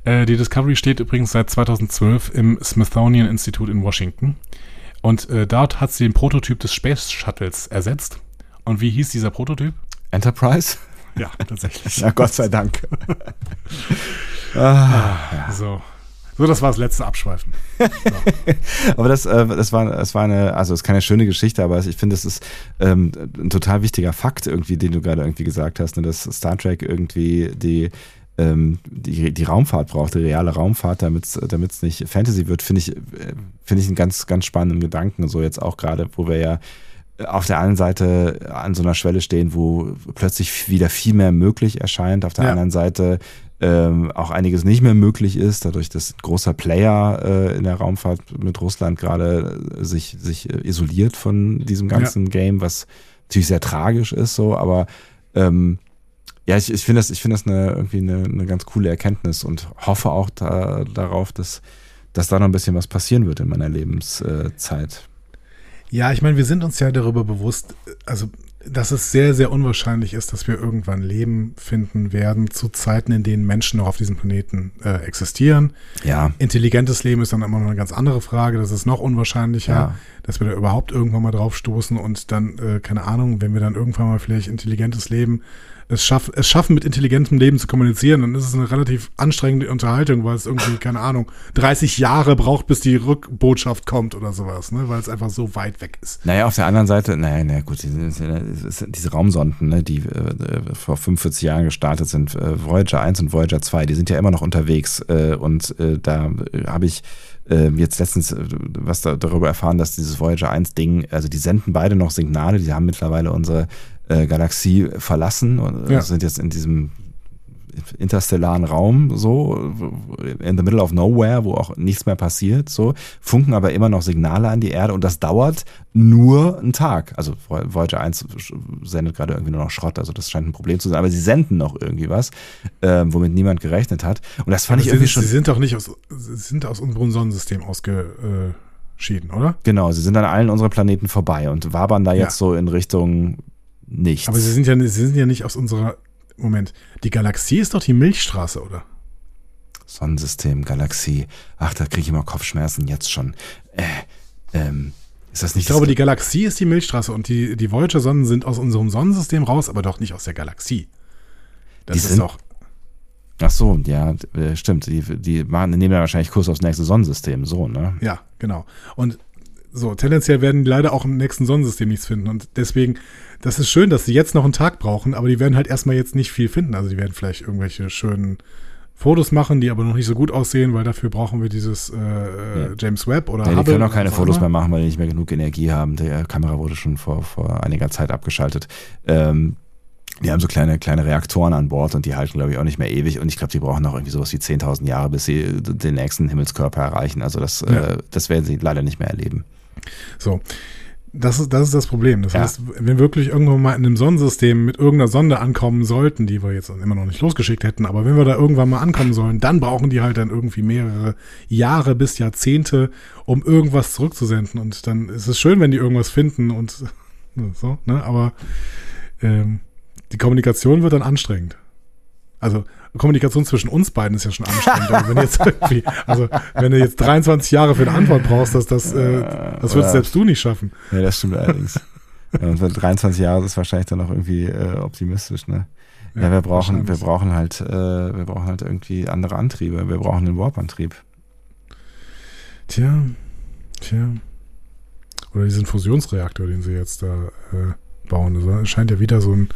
Äh, die Discovery steht übrigens seit 2012 im Smithsonian Institute in Washington. Und äh, dort hat sie den Prototyp des Space Shuttles ersetzt. Und wie hieß dieser Prototyp? Enterprise? Ja, tatsächlich. Ja, Gott sei Dank. So. So, das war das letzte Abschweifen. Aber das, äh, das war, das war eine, also es ist keine schöne Geschichte, aber ich finde, es ist ähm, ein total wichtiger Fakt irgendwie, den du gerade irgendwie gesagt hast, ne, dass Star Trek irgendwie die ähm, die, die Raumfahrt braucht, die reale Raumfahrt, damit es nicht Fantasy wird, finde ich, äh, finde ich einen ganz, ganz spannenden Gedanken. So jetzt auch gerade, wo wir ja auf der einen Seite an so einer Schwelle stehen, wo plötzlich wieder viel mehr möglich erscheint, auf der Ja. anderen Seite ähm, auch einiges nicht mehr möglich ist, dadurch, dass ein großer Player äh, in der Raumfahrt mit Russland gerade äh, sich, sich äh, isoliert von diesem ganzen Game, was natürlich sehr tragisch ist, so, aber ähm, ja, ich, ich finde das, ich finde das eine, irgendwie eine, eine ganz coole Erkenntnis und hoffe auch da, darauf, dass, dass da noch ein bisschen was passieren wird in meiner Lebenszeit. Ja, ich meine, wir sind uns ja darüber bewusst, also dass es sehr, sehr unwahrscheinlich ist, dass wir irgendwann Leben finden werden zu Zeiten, in denen Menschen noch auf diesem Planeten äh, existieren. Ja. Intelligentes Leben ist dann immer noch eine ganz andere Frage. Das ist noch unwahrscheinlicher, Ja. dass wir da überhaupt irgendwann mal drauf stoßen und dann, äh, keine Ahnung, wenn wir dann irgendwann mal vielleicht intelligentes Leben es, schaff, es schaffen, mit intelligentem Leben zu kommunizieren, dann ist es eine relativ anstrengende Unterhaltung, weil es irgendwie, keine Ahnung, 30 Jahre braucht, bis die Rückbotschaft kommt oder sowas, ne? weil es einfach so weit weg ist. Naja, auf der anderen Seite, naja, naja gut, die, die, diese Raumsonden, ne, die äh, vor 45 Jahren gestartet sind, äh, Voyager 1 und Voyager 2, die sind ja immer noch unterwegs. Äh, und äh, da äh, habe ich äh, jetzt letztens äh, was da, darüber erfahren, dass dieses Voyager 1 Ding, also die senden beide noch Signale, die haben mittlerweile unsere äh, Galaxie verlassen und äh, Ja. sind jetzt in diesem interstellaren Raum, so in the middle of nowhere, wo auch nichts mehr passiert, so funken aber immer noch Signale an die Erde und das dauert nur einen Tag. Also Voyager 1 sendet gerade irgendwie nur noch Schrott, also das scheint ein Problem zu sein, aber sie senden noch irgendwie was, äh, womit niemand gerechnet hat. Und das fand Aber ich irgendwie sind- schon. sie sind doch nicht aus, sie sind aus unserem Sonnensystem ausgeschieden, oder? Genau, sie sind an allen unseren Planeten vorbei und wabern da Ja. jetzt so in Richtung nichts. Aber sie sind ja, sie sind ja nicht aus unserer, Moment, die Galaxie ist doch die Milchstraße, oder? Sonnensystem, Galaxie. Ach, da kriege ich immer Kopfschmerzen jetzt schon. Äh, ähm, ist das nicht Ich glaube, die Galaxie ist die Milchstraße und die, die Voyager-Sonnen sind aus unserem Sonnensystem raus, aber doch nicht aus der Galaxie. Das Die ist sind- doch, Ach so, ja, äh, stimmt. Die, die machen, nehmen ja wahrscheinlich Kurs aufs nächste Sonnensystem, so, ne? ja, genau. Und so, tendenziell werden die leider auch im nächsten Sonnensystem nichts finden. Und deswegen, das ist schön, dass sie jetzt noch einen Tag brauchen, aber die werden halt erstmal jetzt nicht viel finden. Also die werden vielleicht irgendwelche schönen Fotos machen, die aber noch nicht so gut aussehen, weil dafür brauchen wir dieses äh, äh, James Webb oder Ja, die können auch keine Fotos mehr machen, weil die nicht mehr genug Energie haben. Die äh, Kamera wurde schon vor, vor einiger Zeit abgeschaltet. Ähm, die haben so kleine, kleine Reaktoren an Bord und die halten, glaube ich, auch nicht mehr ewig. Und ich glaube, die brauchen noch irgendwie sowas wie 10.000 Jahre, bis sie den nächsten Himmelskörper erreichen. Also das, Ja. äh, das werden sie leider nicht mehr erleben. So. Das ist, das ist das Problem. Das Ja. heißt, wenn wir wirklich irgendwann mal in einem Sonnensystem mit irgendeiner Sonde ankommen sollten, die wir jetzt immer noch nicht losgeschickt hätten, aber wenn wir da irgendwann mal ankommen sollen, dann brauchen die halt dann irgendwie mehrere Jahre bis Jahrzehnte, um irgendwas zurückzusenden. Und dann ist es schön, wenn die irgendwas finden und so, ne? Aber ähm, die Kommunikation wird dann anstrengend. Also Kommunikation zwischen uns beiden ist ja schon anstrengend. Aber wenn jetzt irgendwie, also wenn du jetzt 23 Jahre für eine Antwort brauchst, dass das, äh, das würdest selbst du nicht schaffen. Ja, das stimmt allerdings. Ja, und für 23 Jahre ist wahrscheinlich dann noch irgendwie äh, optimistisch, ne? Ja, Ja, wir brauchen, wir brauchen halt, äh, wir brauchen halt irgendwie andere Antriebe. Wir brauchen einen Warp-Antrieb. Tja, tja. Oder diesen Fusionsreaktor, den sie jetzt da äh, bauen. Das scheint ja wieder so ein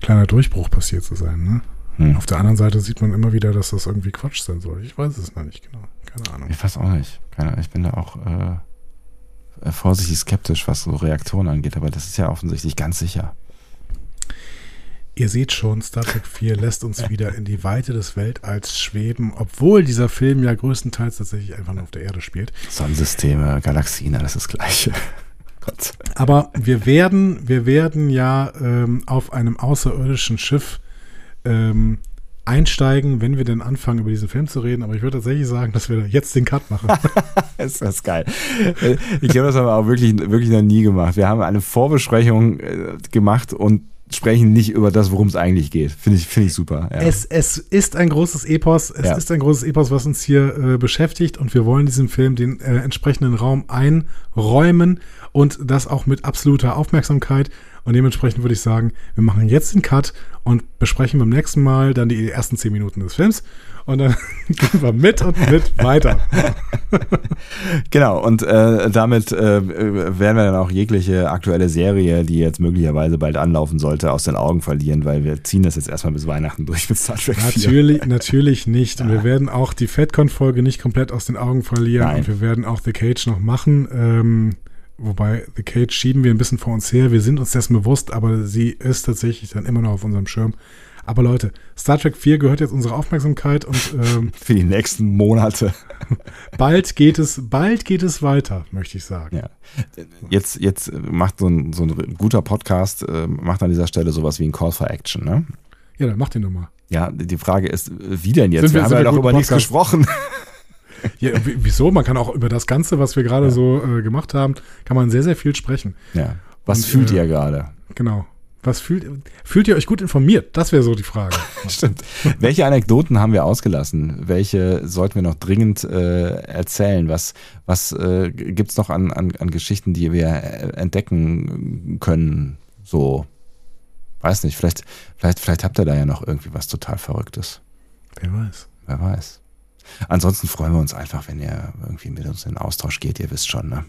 kleiner Durchbruch passiert zu sein. Ne? Hm. Auf der anderen Seite sieht man immer wieder, dass das irgendwie Quatsch sein soll. Ich weiß es noch nicht genau. Keine Ahnung. Ich weiß auch nicht. Keine, ich bin da auch äh, äh, vorsichtig skeptisch, was so Reaktionen angeht, aber das ist ja offensichtlich ganz sicher. Ihr seht schon, Star Trek 4 lässt uns wieder in die Weite des Weltalls schweben, obwohl dieser Film ja größtenteils tatsächlich einfach nur auf der Erde spielt. Sonnensysteme, Galaxien, alles das Gleiche. Gott. Aber wir werden, wir werden ja ähm, auf einem außerirdischen Schiff ähm, einsteigen, wenn wir denn anfangen, über diesen Film zu reden. Aber ich würde tatsächlich sagen, dass wir jetzt den Cut machen. ist das geil. Äh, Ich glaube, das haben wir auch wirklich, wirklich noch nie gemacht. Wir haben eine Vorbesprechung äh, gemacht und sprechen nicht über das, worum es eigentlich geht. Finde ich, finde ich super. Ja. Es, es ist ein großes Epos. Es Ja. ist ein großes Epos, was uns hier äh, beschäftigt. Und wir wollen diesem Film den äh, entsprechenden Raum einräumen und das auch mit absoluter Aufmerksamkeit. Und dementsprechend würde ich sagen, wir machen jetzt den Cut und besprechen beim nächsten Mal dann die ersten zehn Minuten des Films. Und dann gehen wir mit und mit weiter. Genau, und äh, damit äh, werden wir dann auch jegliche aktuelle Serie, die jetzt möglicherweise bald anlaufen sollte, aus den Augen verlieren, weil wir ziehen das jetzt erstmal bis Weihnachten durch mit Star Trek 4. Natürlich, natürlich nicht. Und wir werden auch die FedCon-Folge nicht komplett aus den Augen verlieren. Nein. Und wir werden auch The Cage noch machen. Ähm, wobei The Cage schieben wir ein bisschen vor uns her. Wir sind uns dessen bewusst, aber sie ist tatsächlich dann immer noch auf unserem Schirm. Aber Leute, Star Trek 4 gehört jetzt unsere Aufmerksamkeit und ähm, Für die nächsten Monate. bald geht es, bald geht es weiter, möchte ich sagen. Ja. Jetzt, jetzt macht so ein, so ein guter Podcast, äh, macht an dieser Stelle sowas wie ein Call for Action, ne? Ja, dann mach den doch mal. Ja, die Frage ist, wie denn jetzt? Sind wir- wir haben ja wir doch über im nichts Podcast? gesprochen. Ja, wieso? Man kann auch über das Ganze, was wir gerade so äh, gemacht haben, kann man sehr, sehr viel sprechen. Ja. Was Und, fühlt äh, ihr gerade? Genau. Was fühlt, fühlt ihr euch gut informiert? Das wäre so die Frage. Stimmt. Welche Anekdoten haben wir ausgelassen? Welche sollten wir noch dringend äh, erzählen? Was, was äh, gibt es noch an, an, an Geschichten, die wir äh, entdecken können? So, weiß nicht, vielleicht, vielleicht, vielleicht habt ihr da ja noch irgendwie was total Verrücktes. Wer weiß. Wer weiß. Ansonsten freuen wir uns einfach, wenn ihr irgendwie mit uns in den Austausch geht, ihr wisst schon, ne?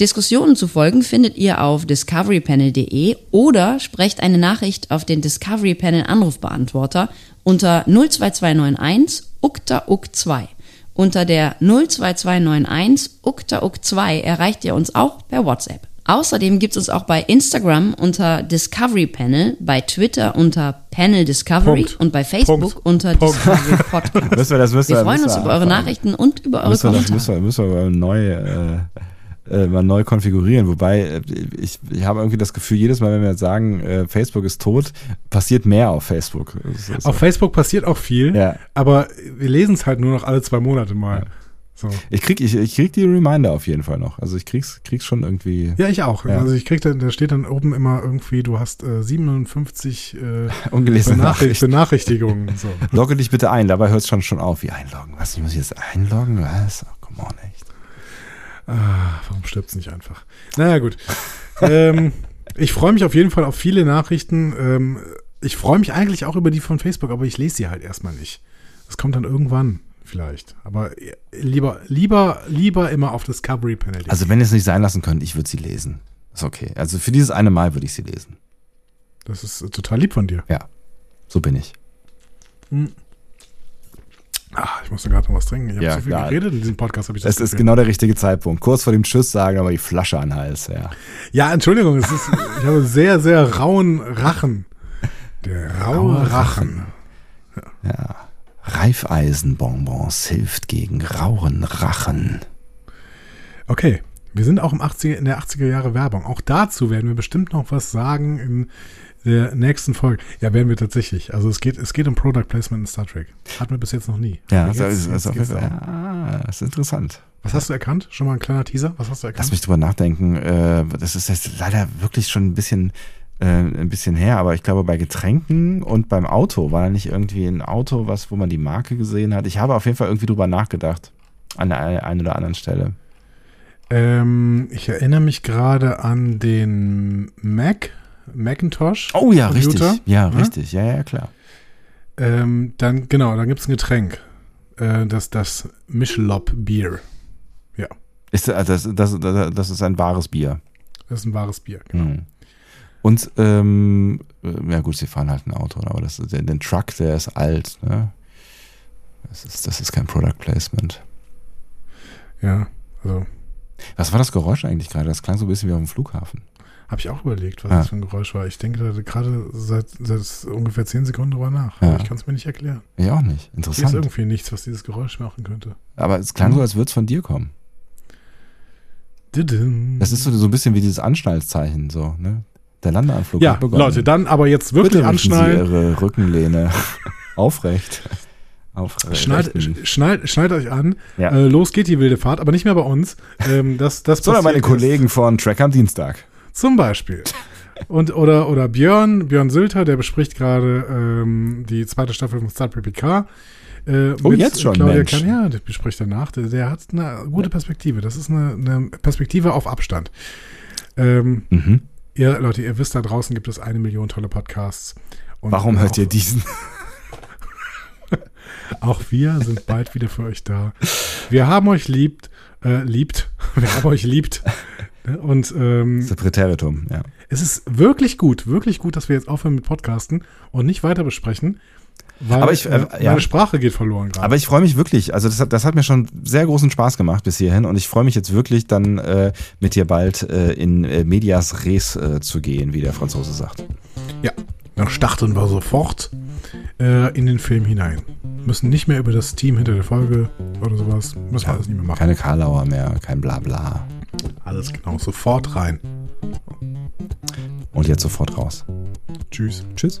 Diskussionen zu folgen findet ihr auf discoverypanel.de oder sprecht eine Nachricht auf den Discovery Panel Anrufbeantworter unter 02291 ukta uk 2. Unter der 02291 ukta uk 2 erreicht ihr uns auch per WhatsApp. Außerdem gibt es uns auch bei Instagram unter Discovery Panel, bei Twitter unter Panel Discovery Punkt. und bei Facebook Punkt. unter Punkt. Discovery Podcast. Müssen wir das- müssen wir wir- freuen müssen uns wir über eure. Nachrichten und über eure müssen wir, das Kommentare. müssen wir, müssen wir mal neu, äh, äh, mal neu konfigurieren. Wobei äh, ich, ich habe irgendwie das Gefühl, jedes Mal, wenn wir jetzt sagen, äh, Facebook ist tot, passiert mehr auf Facebook. Auf Facebook passiert auch viel, Ja. aber wir lesen es halt nur noch alle zwei Monate mal. So. Ich krieg, ich, ich krieg die Reminder auf jeden Fall noch. Also ich krieg's, krieg's schon irgendwie. Ja, ich auch. Ja. Also ich krieg dann, da steht dann oben immer irgendwie, du hast äh, 57 äh, Ungelesene Benachricht- Nachrichten. Benachrichtigungen. So. Logge dich bitte ein. Dabei hört es schon, schon auf. Wie einloggen? Was? Ich muss jetzt einloggen? Was? Oh, come on, echt. Ah, warum stirbt's nicht einfach? Naja, gut. ähm, ich freue mich auf jeden Fall auf viele Nachrichten. Ähm, ich freue mich eigentlich auch über die von Facebook, aber ich lese sie halt erstmal nicht. Das kommt dann irgendwann vielleicht. Aber lieber, lieber, lieber immer auf Discovery Panel. Also wenn ihr es nicht sein lassen könnt, ich würde sie lesen. Ist okay. Also für dieses eine Mal würde ich sie lesen. Das ist äh, total lieb von dir. Ja, so bin ich. Hm. Ah, ich musste gerade noch was trinken. Ich habe Ja, so viel klar. geredet in diesem Podcast. Ich das Es ist genau der richtige Zeitpunkt. Kurz vor dem Tschüss sagen, aber die Flasche an den Hals, ja. Ja, Entschuldigung, ist, ich habe sehr, sehr rauen Rachen. Der raue Raue Rachen. Ja. Reifeisenbonbons hilft gegen rauen Rachen. Okay, wir sind auch im 80er, in der 80er Jahre Werbung. Auch dazu werden wir bestimmt noch was sagen in der nächsten Folge. Ja, werden wir tatsächlich. Also es geht, es geht um Product Placement in Star Trek. Hatten wir bis jetzt noch nie. Ja, das jetzt- jetzt geht's Fall, darum. ja, das ist interessant. Was hast du erkannt? Schon mal ein kleiner Teaser? Was hast du erkannt? Lass mich drüber nachdenken. Äh, das ist jetzt leider wirklich schon ein bisschen, äh, ein bisschen her, aber ich glaube, bei Getränken und beim Auto war da nicht irgendwie ein Auto, was, wo man die Marke gesehen hat. Ich habe auf jeden Fall irgendwie drüber nachgedacht. An der einen oder anderen Stelle. Ähm, ich erinnere mich gerade an den Mac, Macintosh. Oh ja, Computer. richtig. Ja, Ja? richtig. Ja, ja, klar. Ähm, dann, genau, dann gibt es ein Getränk. Äh, das, das Michelob Bier. Ja, Ist, äh, das, das, das, das ist ein wahres Bier. das ist ein wahres Bier. Genau. Mhm. Und, ähm, äh, ja gut, sie fahren halt ein Auto, aber das der, den Truck, der ist alt, ne? Das ist, das ist kein Product Placement. Ja, also Was war das Geräusch eigentlich gerade? Das klang so ein bisschen wie auf dem Flughafen. habe ich auch überlegt, was Ja. das für ein Geräusch war. Ich denke gerade seit, seit ungefähr zehn Sekunden drüber nach. Ja. Ich kann es mir nicht erklären. Ich auch nicht. Hier ist Interessant. irgendwie nichts, was dieses Geräusch machen könnte. Aber es klang so, als würde es von dir kommen. Das ist so, so ein bisschen wie dieses Anschnallzeichen, so, ne? Der Landeanflug ja, hat begonnen. Leute, dann aber jetzt wirklich Bitte richten Sie anschnallen. Ihre Rückenlehne aufrecht. Aufrecht. Schnallt, schnallt, schnallt euch an. Ja. Äh, los geht die wilde Fahrt, aber nicht mehr bei uns. Ähm, das, das Sondern meine Kollegen von Track am Dienstag. Zum Beispiel. Und, oder, oder Björn, Björn Sülter, der bespricht gerade ähm, die zweite Staffel von Star Trek PK. Äh, Oh, jetzt schon, Claudia Mensch. Kahn, ja, der bespricht danach. Der, der hat eine gute Perspektive. Das ist eine, eine Perspektive auf Abstand. Ähm, Mhm. Ihr, Leute, ihr wisst, da draußen gibt es eine Million tolle Podcasts. Und Warum hört auch- ihr diesen? Auch wir sind bald wieder für euch da. Wir haben euch liebt, äh, liebt. Wir haben euch liebt. Ne? Und ähm, Präteritum, ja. es ist wirklich gut, wirklich gut, dass wir jetzt aufhören mit Podcasten und nicht weiter besprechen. Weil Aber ich, äh, äh, ja. meine Sprache geht verloren gerade. Aber ich freue mich wirklich, also das hat, das hat mir schon sehr großen Spaß gemacht bis hierhin und ich freue mich jetzt wirklich dann äh, mit dir bald äh, in äh, Medias Res äh, zu gehen, wie der Franzose sagt. Ja, dann starten wir sofort äh, in den Film hinein. Müssen nicht mehr über das Team hinter der Folge oder sowas. Müssen wir alles nicht mehr machen. Keine Karlauer mehr, kein Blabla. Alles genau, sofort rein. Und jetzt sofort raus. Tschüss. Tschüss.